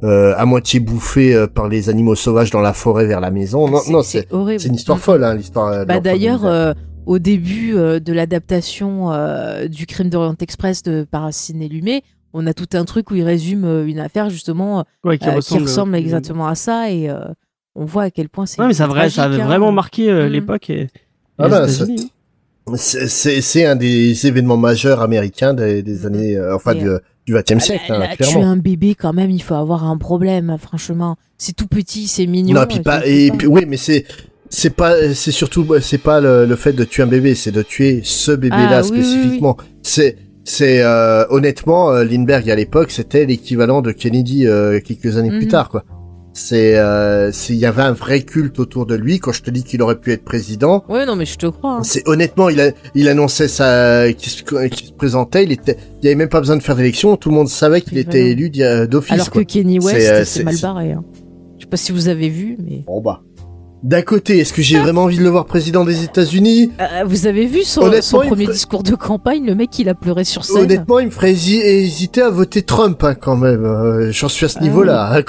Speaker 4: euh, à moitié bouffé euh, par les animaux sauvages dans la forêt vers la maison. Non, non, c'est
Speaker 3: horrible.
Speaker 4: c'est une histoire folle, hein, l'histoire.
Speaker 3: Bah d'ailleurs, euh, au début euh, de l'adaptation euh, du Crime d'Orient Express de par Sidney Lumet, on a tout un truc où il résume euh, une affaire justement
Speaker 2: Ouais, qui
Speaker 3: euh, qui
Speaker 2: ressemble, euh,
Speaker 3: exactement à ça et euh, on voit à quel point c'est.
Speaker 2: Ouais, mais ça, vrai, ça avait
Speaker 3: hein.
Speaker 2: vraiment marqué euh,
Speaker 3: Mm.
Speaker 2: l'époque et, et
Speaker 4: Ah
Speaker 2: les
Speaker 4: bah,
Speaker 2: hein.
Speaker 4: C'est- un des événements majeurs américains des, des années, euh, enfin
Speaker 3: Et,
Speaker 4: du, du 20e
Speaker 3: Ah,
Speaker 4: siècle,
Speaker 3: là,
Speaker 4: hein,
Speaker 3: là, un bébé quand même, il faut avoir un problème, franchement. C'est tout petit, c'est mignon.
Speaker 4: Non, puis
Speaker 3: euh,
Speaker 4: pas, et puis, oui, mais c'est, c'est pas, c'est surtout, c'est pas le, le fait de tuer un bébé, c'est de tuer ce bébé-là
Speaker 3: Ah, oui, oui, oui.
Speaker 4: spécifiquement. C'est, c'est, euh, honnêtement, euh, Lindbergh à l'époque, c'était l'équivalent de Kennedy euh, quelques années plus
Speaker 3: Mhm.
Speaker 4: tard, quoi. C'est, euh, c'est, il y avait un vrai culte autour de lui. Quand je te dis qu'il aurait pu être président,
Speaker 3: Ouais, non, mais je te crois. hein.
Speaker 4: c'est honnêtement, il a, il annonçait ça, qu'il se, se présentait. Il était, il y avait même pas besoin de faire d'élection. Tout le monde savait qu'il était élu d'office.
Speaker 3: Alors que. Kenny West,
Speaker 4: C'est, euh,
Speaker 3: mal barré. hein. Je sais pas si vous avez vu, mais.
Speaker 4: Bon bah. D'un côté, est-ce que j'ai vraiment envie de le voir président des États-Unis?
Speaker 3: Euh, vous avez vu son, premier
Speaker 4: ferait-
Speaker 3: discours de campagne? Le mec, il a pleuré sur scène.
Speaker 4: Honnêtement, il me ferait hési- hésiter à voter Trump hein, quand même. Euh, J'en suis à ce
Speaker 3: Ah
Speaker 4: niveau-là. hein.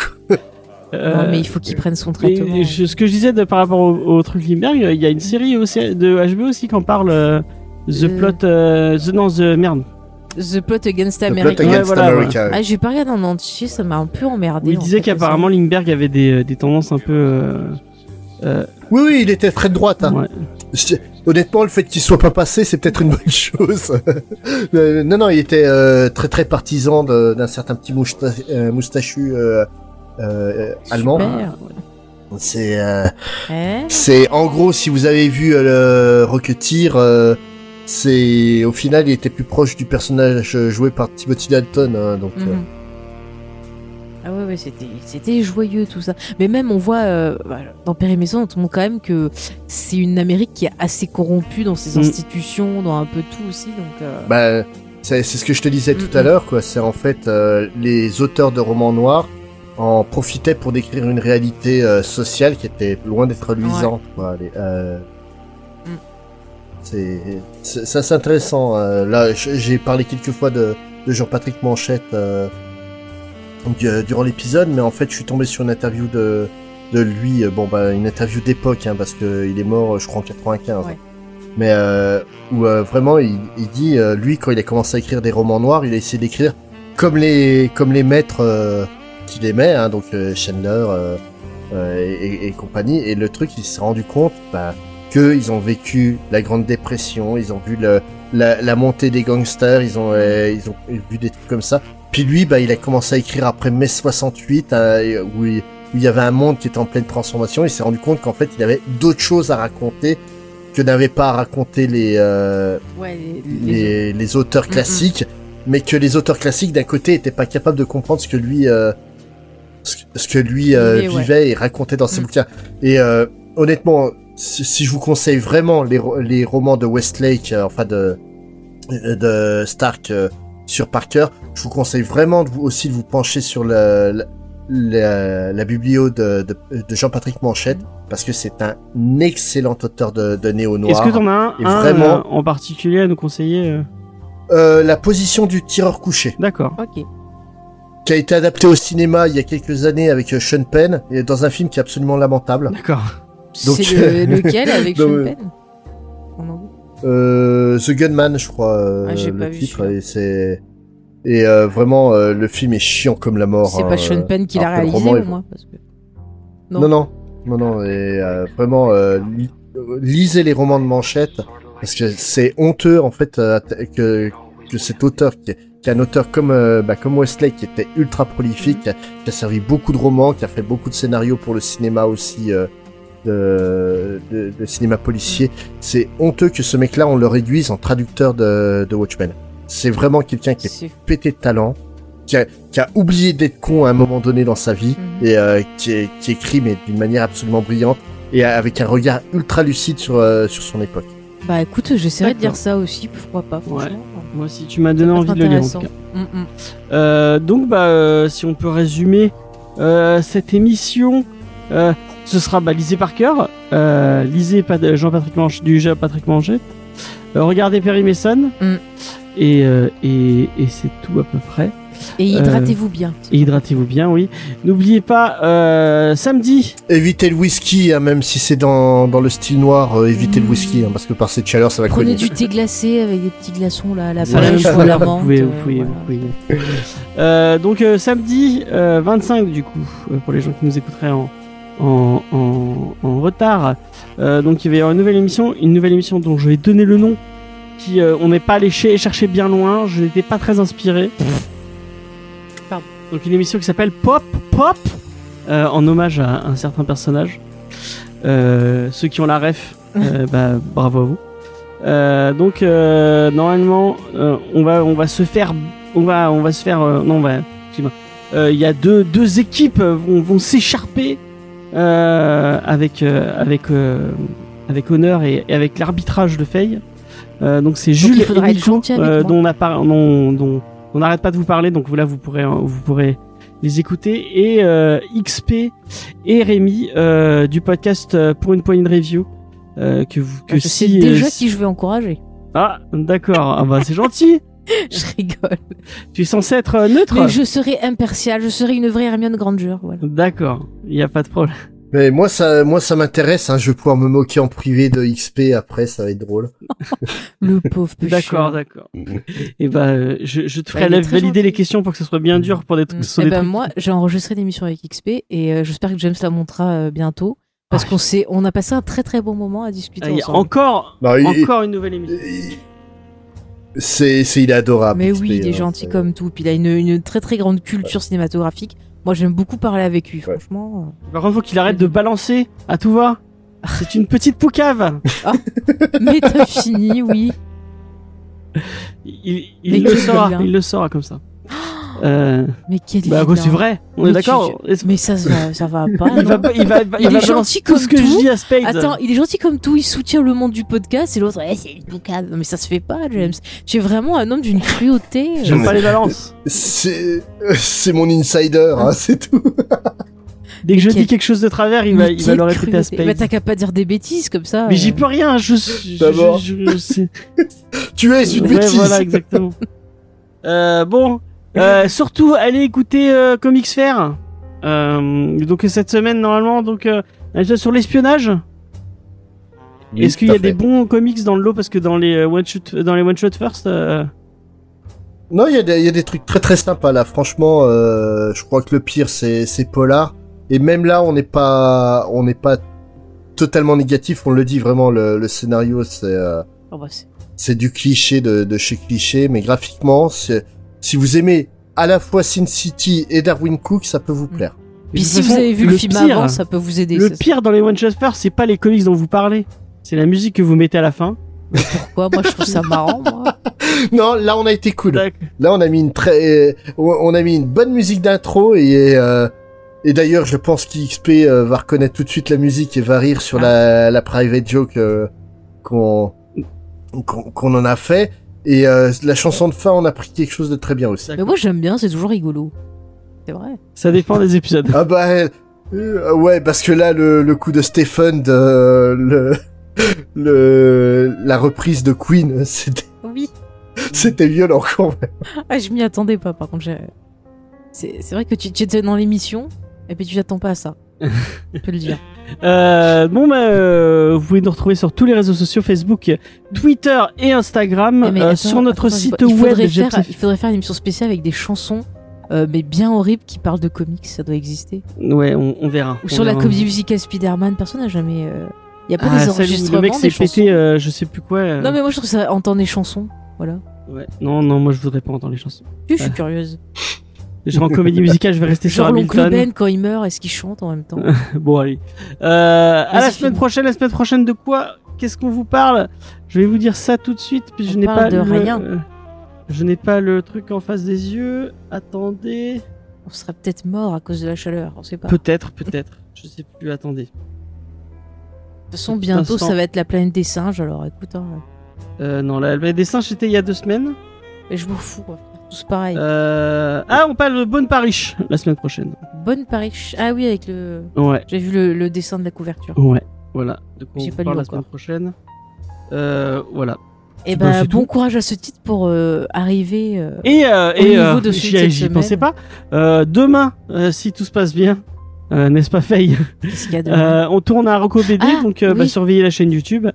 Speaker 2: Euh,
Speaker 3: Non, mais il faut qu'il prenne son traitement.
Speaker 2: je- ce que je disais de, par rapport au, au truc Limberg, il y a une série aussi, de HBO aussi qui en parle. euh, The
Speaker 3: Euh.
Speaker 2: Plot. euh, the, non, The Merde.
Speaker 3: The Plot Against
Speaker 4: The
Speaker 3: America.
Speaker 4: plot against
Speaker 2: voilà,
Speaker 4: America.
Speaker 3: Ah, j'ai pas regardé en entier, ça m'a un peu emmerdé.
Speaker 2: Il
Speaker 3: en
Speaker 2: disait qu'apparemment Lindbergh avait des, des tendances un peu. Euh,
Speaker 4: Oui, oui, il était très de droite. Hein.
Speaker 2: ouais.
Speaker 4: C'est- Honnêtement, le fait qu'il soit pas passé, c'est peut-être une bonne chose. Euh, non, non, il était euh, très très partisan d'un certain petit mousta- moustachu allemand.
Speaker 3: Super.
Speaker 4: C'est, euh,
Speaker 3: Ouais.
Speaker 4: c'est en gros, si vous avez vu euh, le Rocketeer, euh, c'est au final, il était plus proche du personnage joué par Timothy Dalton. hein, donc,
Speaker 3: Mhm. Ah ouais, ouais, c'était, c'était joyeux tout ça. Mais même, on voit euh, bah, dans Père et Maison, on montre quand même que c'est une Amérique qui est assez corrompue dans ses
Speaker 2: Mm.
Speaker 3: institutions, dans un peu tout aussi. Donc, euh,
Speaker 4: Bah, c'est ce que je te disais tout à l'heure, quoi. C'est en fait euh, les auteurs de romans noirs en profitaient pour décrire une réalité euh, sociale qui était loin d'être luisante. Quoi. Les, euh,
Speaker 3: Mm.
Speaker 4: C'est intéressant. là, j'ai parlé quelques fois de, de Jean-Patrick Manchette durant l'épisode, mais en fait, je suis tombé sur une interview de de lui. euh, Bon, bah, une interview d'époque, hein, parce que il est mort, euh, je crois, en 95.
Speaker 3: Ouais.
Speaker 4: Mais euh, où euh, vraiment il, il dit euh, lui quand il a commencé à écrire des romans noirs, il a essayé d'écrire comme les comme les maîtres euh, qu'il aimait, hein, donc euh, Chandler euh, euh, et, compagnie. Et le truc, il s'est rendu compte bah, que ils ont vécu la Grande Dépression, ils ont vu le, la, la montée des gangsters, ils ont euh, ils ont vu des trucs comme ça. Puis lui, bah, il a commencé à écrire après mai 68, hein, et où, il, où il y avait un monde qui était en pleine transformation. Il s'est rendu compte qu'en fait, il avait d'autres choses à raconter que n'avaient pas à raconter les, euh,
Speaker 3: ouais, les- les-
Speaker 4: les, les auteurs
Speaker 3: Mm,
Speaker 4: classiques, mais que les auteurs classiques d'un côté étaient pas capables de comprendre ce que lui, euh, ce, que- ce que lui euh,
Speaker 3: Vivait, ouais.
Speaker 4: et racontait dans ses
Speaker 3: Mm.
Speaker 4: bouquins. Et euh, honnêtement, si, si je vous conseille vraiment les, les romans de Westlake, euh, enfin de de Stark euh, sur Parker, je vous conseille vraiment de vous, aussi de vous pencher sur le, la, la, la biblio de, de, de Jean-Patrick Manchette parce que c'est un excellent auteur de, de néo-noir.
Speaker 2: Est-ce que t'en as un,
Speaker 4: Et
Speaker 2: un,
Speaker 4: vraiment-
Speaker 2: euh, en particulier à nous conseiller euh?
Speaker 4: Euh, la position du tireur couché,
Speaker 2: D'accord.
Speaker 3: Ok.
Speaker 4: qui a été adapté au cinéma il y a quelques années avec euh, Sean Penn, et dans un film qui est absolument lamentable.
Speaker 2: D'accord.
Speaker 4: Donc-
Speaker 3: C'est le- lequel avec Sean Penn?
Speaker 4: Euh, The Gunman, je crois, euh,
Speaker 3: Ah,
Speaker 4: le
Speaker 3: pas
Speaker 4: titre, et c'est et euh, vraiment euh, le film est chiant comme la mort.
Speaker 3: C'est
Speaker 4: hein,
Speaker 3: pas Sean
Speaker 4: euh,
Speaker 3: Penn qui l'a réalisé
Speaker 4: roman
Speaker 3: au
Speaker 4: est-
Speaker 3: moins parce que...
Speaker 4: Non, non, non, non, et euh, vraiment euh, li- lisez les romans de Manchette parce que c'est honteux en fait que que cet auteur qui est, qui est un auteur comme bah, comme Westlake qui était ultra prolifique, qui a, qui a servi beaucoup de romans, qui a fait beaucoup de scénarios pour le cinéma aussi. De, de, de cinéma policier, c'est honteux que ce mec-là on le réduise en traducteur de, de Watchmen. C'est vraiment quelqu'un qui est pété de talent, qui a, qui a oublié d'être con à un moment donné dans sa vie
Speaker 3: Mhm.
Speaker 4: et euh, qui, est- qui écrit mais d'une manière absolument brillante et avec un regard ultra lucide sur euh, sur son époque.
Speaker 3: Bah écoute, j'essaierai de dire ça aussi, pourquoi pas, franchement.
Speaker 2: Moi aussi, tu m'as donné envie de le lire en tout cas.
Speaker 3: Mm, mm.
Speaker 2: Euh, donc, bah, euh, si on peut résumer euh, cette émission, euh, ce sera bah, lisez par cœur, euh, lisez Jean-Patrick Manche, du Jean-Patrick Manchette, euh, regardez Perry Mason,
Speaker 3: Mm.
Speaker 2: et, euh, et, et c'est tout à peu près.
Speaker 3: Et hydratez-vous bien.
Speaker 2: Et hydratez-vous bien, oui. N'oubliez pas, euh, samedi,
Speaker 4: Évitez le whisky, hein, même si c'est dans, dans le style noir, euh, évitez le
Speaker 3: Mhm.
Speaker 4: whisky, hein, parce que par cette chaleur, ça va
Speaker 3: Prenez
Speaker 4: cogner.
Speaker 3: du thé glacé avec des petits glaçons là, à la pêche
Speaker 2: vous
Speaker 3: ou à la
Speaker 2: pouvez,
Speaker 3: menthe.
Speaker 2: vous pouvez,
Speaker 3: voilà.
Speaker 2: vous pouvez. Euh, donc euh, samedi euh, 25 du coup euh, pour les gens qui nous écouteraient en en, en, en retard. Euh, donc il va y avoir une nouvelle émission, une nouvelle émission dont je vais donner le nom. Qui euh, on n'est pas allé cher- chercher bien loin, je n'étais pas très inspiré.
Speaker 3: Pardon.
Speaker 2: Donc une émission qui s'appelle Pop Pop euh, en hommage à un certain personnage. Ceux qui ont la ref, bah, bravo à vous. Euh, donc euh, normalement euh, on va on va se faire on va on va se faire non on va il y a deux, deux équipes vont, vont s'écharper avec euh, avec euh, avec honneur et, et avec l'arbitrage de Faye. Euh, donc c'est Jules et Nico, euh, dont on a par- dont, dont on n'arrête pas de vous parler. Donc là vous pourrez euh, vous pourrez les écouter et euh, XP et Rémi euh, du podcast euh, pour une poignée de review euh, que vous que
Speaker 3: je sais
Speaker 2: si
Speaker 3: déjà
Speaker 2: euh,
Speaker 3: qui je vais encourager.
Speaker 2: ah d'accord ah bah c'est gentil
Speaker 3: Je rigole.
Speaker 2: tu es censé être euh, neutre
Speaker 3: Mais je serai impartial, je serai une vraie Hermione Granger. Voilà.
Speaker 2: d'accord il y a pas de problème
Speaker 4: Mais moi, ça, moi, ça m'intéresse. Hein. Je vais pouvoir me moquer en privé de XP après, ça va être drôle.
Speaker 3: Le pauvre petit
Speaker 2: d'accord d'accord et bah euh, je, je te
Speaker 3: Bah,
Speaker 2: ferai valider
Speaker 3: gentil.
Speaker 2: les questions pour que ce soit bien dur pour des trucs, soit
Speaker 3: Eh
Speaker 2: des
Speaker 3: ben,
Speaker 2: trucs-
Speaker 3: moi, j'ai enregistré l'émission avec XP et euh, j'espère que James la montera euh, bientôt. Parce qu'on s'est, on a passé un très très bon moment à discuter
Speaker 2: Ah,
Speaker 3: ensemble.
Speaker 2: encore
Speaker 4: il-
Speaker 2: encore une nouvelle émission
Speaker 4: il- C'est, c'est, il est adorable.
Speaker 3: Mais oui, il est gentil comme tout. Puis il a une, une très très grande culture cinématographique. Moi, j'aime beaucoup parler avec lui,
Speaker 4: Ouais.
Speaker 3: franchement.
Speaker 2: par contre faut qu'il arrête de balancer à tout va c'est une petite poucave
Speaker 3: euh. Mais t'as fini, oui.
Speaker 2: il, il le
Speaker 3: vilain.
Speaker 2: il le saura comme ça euh,
Speaker 3: Mais quel
Speaker 2: bah c'est vrai on est
Speaker 3: Mais
Speaker 2: d'accord
Speaker 3: tu- Mais ça, ça va pas.
Speaker 2: il va
Speaker 3: non
Speaker 2: il va il
Speaker 3: Il
Speaker 2: va
Speaker 3: est gentil
Speaker 2: tout
Speaker 3: comme
Speaker 2: ce que
Speaker 3: tout.
Speaker 2: je dis à Spade
Speaker 3: Attends, il est gentil comme tout, il soutient le monde du podcast et l'autre, eh, c'est une boucade. Non, mais ça se fait pas, James. Tu es vraiment un homme d'une cruauté.
Speaker 2: j'aime pas les balances
Speaker 4: C'est, c'est mon insider, hein, c'est tout.
Speaker 2: dès que je
Speaker 3: Mais
Speaker 2: dis
Speaker 3: quel-
Speaker 2: quelque chose de travers il va
Speaker 3: Mais
Speaker 2: il va le répéter à Spade
Speaker 3: t'as qu'à pas dire des bêtises comme ça.
Speaker 2: mais j'y
Speaker 3: euh.
Speaker 2: peux rien je je,
Speaker 4: Tu es une
Speaker 2: Ouais,
Speaker 4: bêtise.
Speaker 2: voilà, exactement. Euh, bon, euh, surtout, allez écouter euh, Comics Fair. Euh, donc cette semaine, normalement, donc euh, sur l'espionnage.
Speaker 4: Oui,
Speaker 2: Est-ce qu'il y a des bons comics dans le lot? Parce que dans les one shot, dans les one shot first, euh,
Speaker 4: Non, il y, a des- il y a des trucs très très sympas là. Franchement, euh, je crois que le pire c'est c'est Polar. Et même là, on n'est pas on n'est pas totalement négatif. On le dit vraiment. Le, le scénario, c'est euh,
Speaker 3: Oh, bah, c'est-
Speaker 4: c'est du cliché de, de chez cliché, mais graphiquement, c'est si vous aimez à la fois Sin City et Darwin Cook, ça peut vous plaire.
Speaker 3: Puis si vous avez vu le, film
Speaker 2: pire,
Speaker 3: avant, ça peut vous aider.
Speaker 2: le
Speaker 3: ça,
Speaker 2: pire dans les one shot first, c'est pas les comics dont vous parlez, c'est la musique que vous mettez à la fin.
Speaker 3: Pourquoi Moi, je trouve ça marrant, moi.
Speaker 4: Non, là on a été cool. Là, on a mis une très, on on a mis une bonne musique d'intro et euh, et d'ailleurs, je pense qu'XP euh, va reconnaître tout de suite la musique et va rire sur la, la private joke euh, qu'on qu'on qu'on en a fait. Et euh, la chanson de fin, on a pris quelque chose de très bien aussi.
Speaker 3: Mais moi, j'aime bien, c'est toujours rigolo. C'est vrai.
Speaker 2: Ça dépend des épisodes.
Speaker 4: Ah bah euh, ouais, parce que là, le, le coup de Stephen, de, le, le la reprise de Queen, c'était
Speaker 3: Oui.
Speaker 4: c'était violent quand même.
Speaker 3: Ah, je m'y attendais pas, par contre. c'est vrai que tu, tu étais dans l'émission, et puis tu t'attends pas à ça. Je peux le dire.
Speaker 2: Euh, bon, bah, euh, vous pouvez nous retrouver sur tous les réseaux sociaux Facebook, Twitter et Instagram,
Speaker 3: mais
Speaker 2: euh, sur notre
Speaker 3: attends,
Speaker 2: site
Speaker 3: il
Speaker 2: web.
Speaker 3: faire, il faudrait faire une émission spéciale avec des chansons, mais bien horribles, qui parlent de comics. Ça doit exister.
Speaker 2: Ouais, on, on verra.
Speaker 3: Ou
Speaker 2: On
Speaker 3: sur la comédie musicale Spider-Man, personne n'a jamais. Il y a pas
Speaker 2: Ah,
Speaker 3: des enregistrements.
Speaker 2: le mec s'est pété, je sais plus quoi.
Speaker 3: Non, mais moi, je trouve ça entendre des chansons. Voilà.
Speaker 2: Ouais. Non, non, moi je voudrais pas entendre les chansons.
Speaker 3: Je suis curieuse.
Speaker 2: Genre en comédie musicale, je vais rester sur
Speaker 3: Genre l'oncle
Speaker 2: Hamilton.
Speaker 3: Ben, quand il meurt, est-ce qu'il chante en même temps?
Speaker 2: Bon, allez. Euh, à la semaine prochaine, la semaine prochaine de quoi Qu'est-ce qu'on vous parle? Je vais vous dire ça tout de suite, puis je n'ai pas
Speaker 3: de
Speaker 2: le...
Speaker 3: rien.
Speaker 2: euh, Je n'ai pas le truc en face des yeux. Attendez.
Speaker 3: On sera peut-être mort à cause de la chaleur, on sait pas. De
Speaker 2: Peut-être, peut-être. Je sais plus. Attendez.
Speaker 3: toute façon, bientôt,
Speaker 2: instant.
Speaker 3: ça va être la planète des singes, alors écoute, hein,
Speaker 2: Euh, non, la la dessin, c'était il y a deux semaines.
Speaker 3: mais je m'en fous, faire tous pareil.
Speaker 2: Euh... Ah, on parle de Bonne Parish la semaine prochaine.
Speaker 3: Bonne Paris. Ah oui, avec le.
Speaker 2: Ouais,
Speaker 3: J'ai vu le, le dessin de la couverture.
Speaker 2: ouais. Voilà. De quoi on
Speaker 3: pas lu
Speaker 2: parle la semaine prochaine. Euh, voilà.
Speaker 3: Et
Speaker 2: Bah,
Speaker 3: ben, bon
Speaker 2: tout.
Speaker 3: courage à ce titre pour euh, arriver. euh,
Speaker 2: Et, euh,
Speaker 3: Au
Speaker 2: et
Speaker 3: niveau de cette
Speaker 2: j'y pensais pas. Demain, si tout se passe bien, n'est-ce pas Faye On tourne un Rocco BD,
Speaker 3: Ah,
Speaker 2: donc bah, surveillez la chaîne YouTube.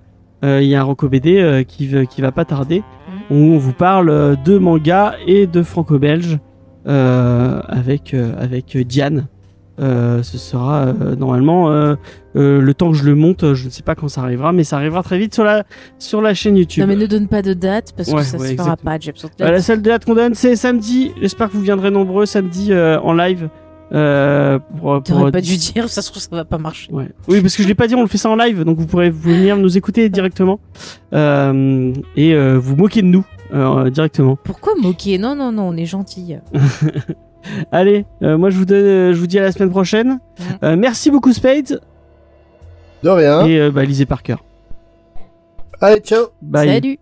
Speaker 2: Il y a un Rocco BD qui, va- qui va pas tarder. Où on vous parle euh, de manga et de franco-belge euh, avec, euh, avec Diane. Euh, ce sera euh, normalement euh, euh, le temps que je le monte, je ne sais pas quand ça arrivera, mais ça arrivera très vite sur la, sur la chaîne YouTube.
Speaker 3: Non, mais ne donne pas de date parce
Speaker 2: Ouais,
Speaker 3: que ça
Speaker 2: ouais,
Speaker 3: se fera pas,
Speaker 2: la seule date qu'on donne, c'est samedi. J'espère que vous viendrez nombreux samedi euh, en live. Euh, pour, pour-
Speaker 3: T'aurais pas dû dire, ça se trouve, ça va pas marcher.
Speaker 2: Ouais. Oui, parce que je l'ai pas dit, on le fait ça en live, donc vous pourrez venir nous écouter directement euh, et euh, vous moquer de nous euh, directement.
Speaker 3: Pourquoi moquer? Non, non, non, on est gentil.
Speaker 2: Allez, euh, moi je vous, donne, je vous dis à la semaine prochaine. Euh, merci beaucoup Spade
Speaker 4: De rien.
Speaker 2: et euh, bah, lisez par cœur.
Speaker 4: Allez, ciao
Speaker 2: Bye.
Speaker 3: Salut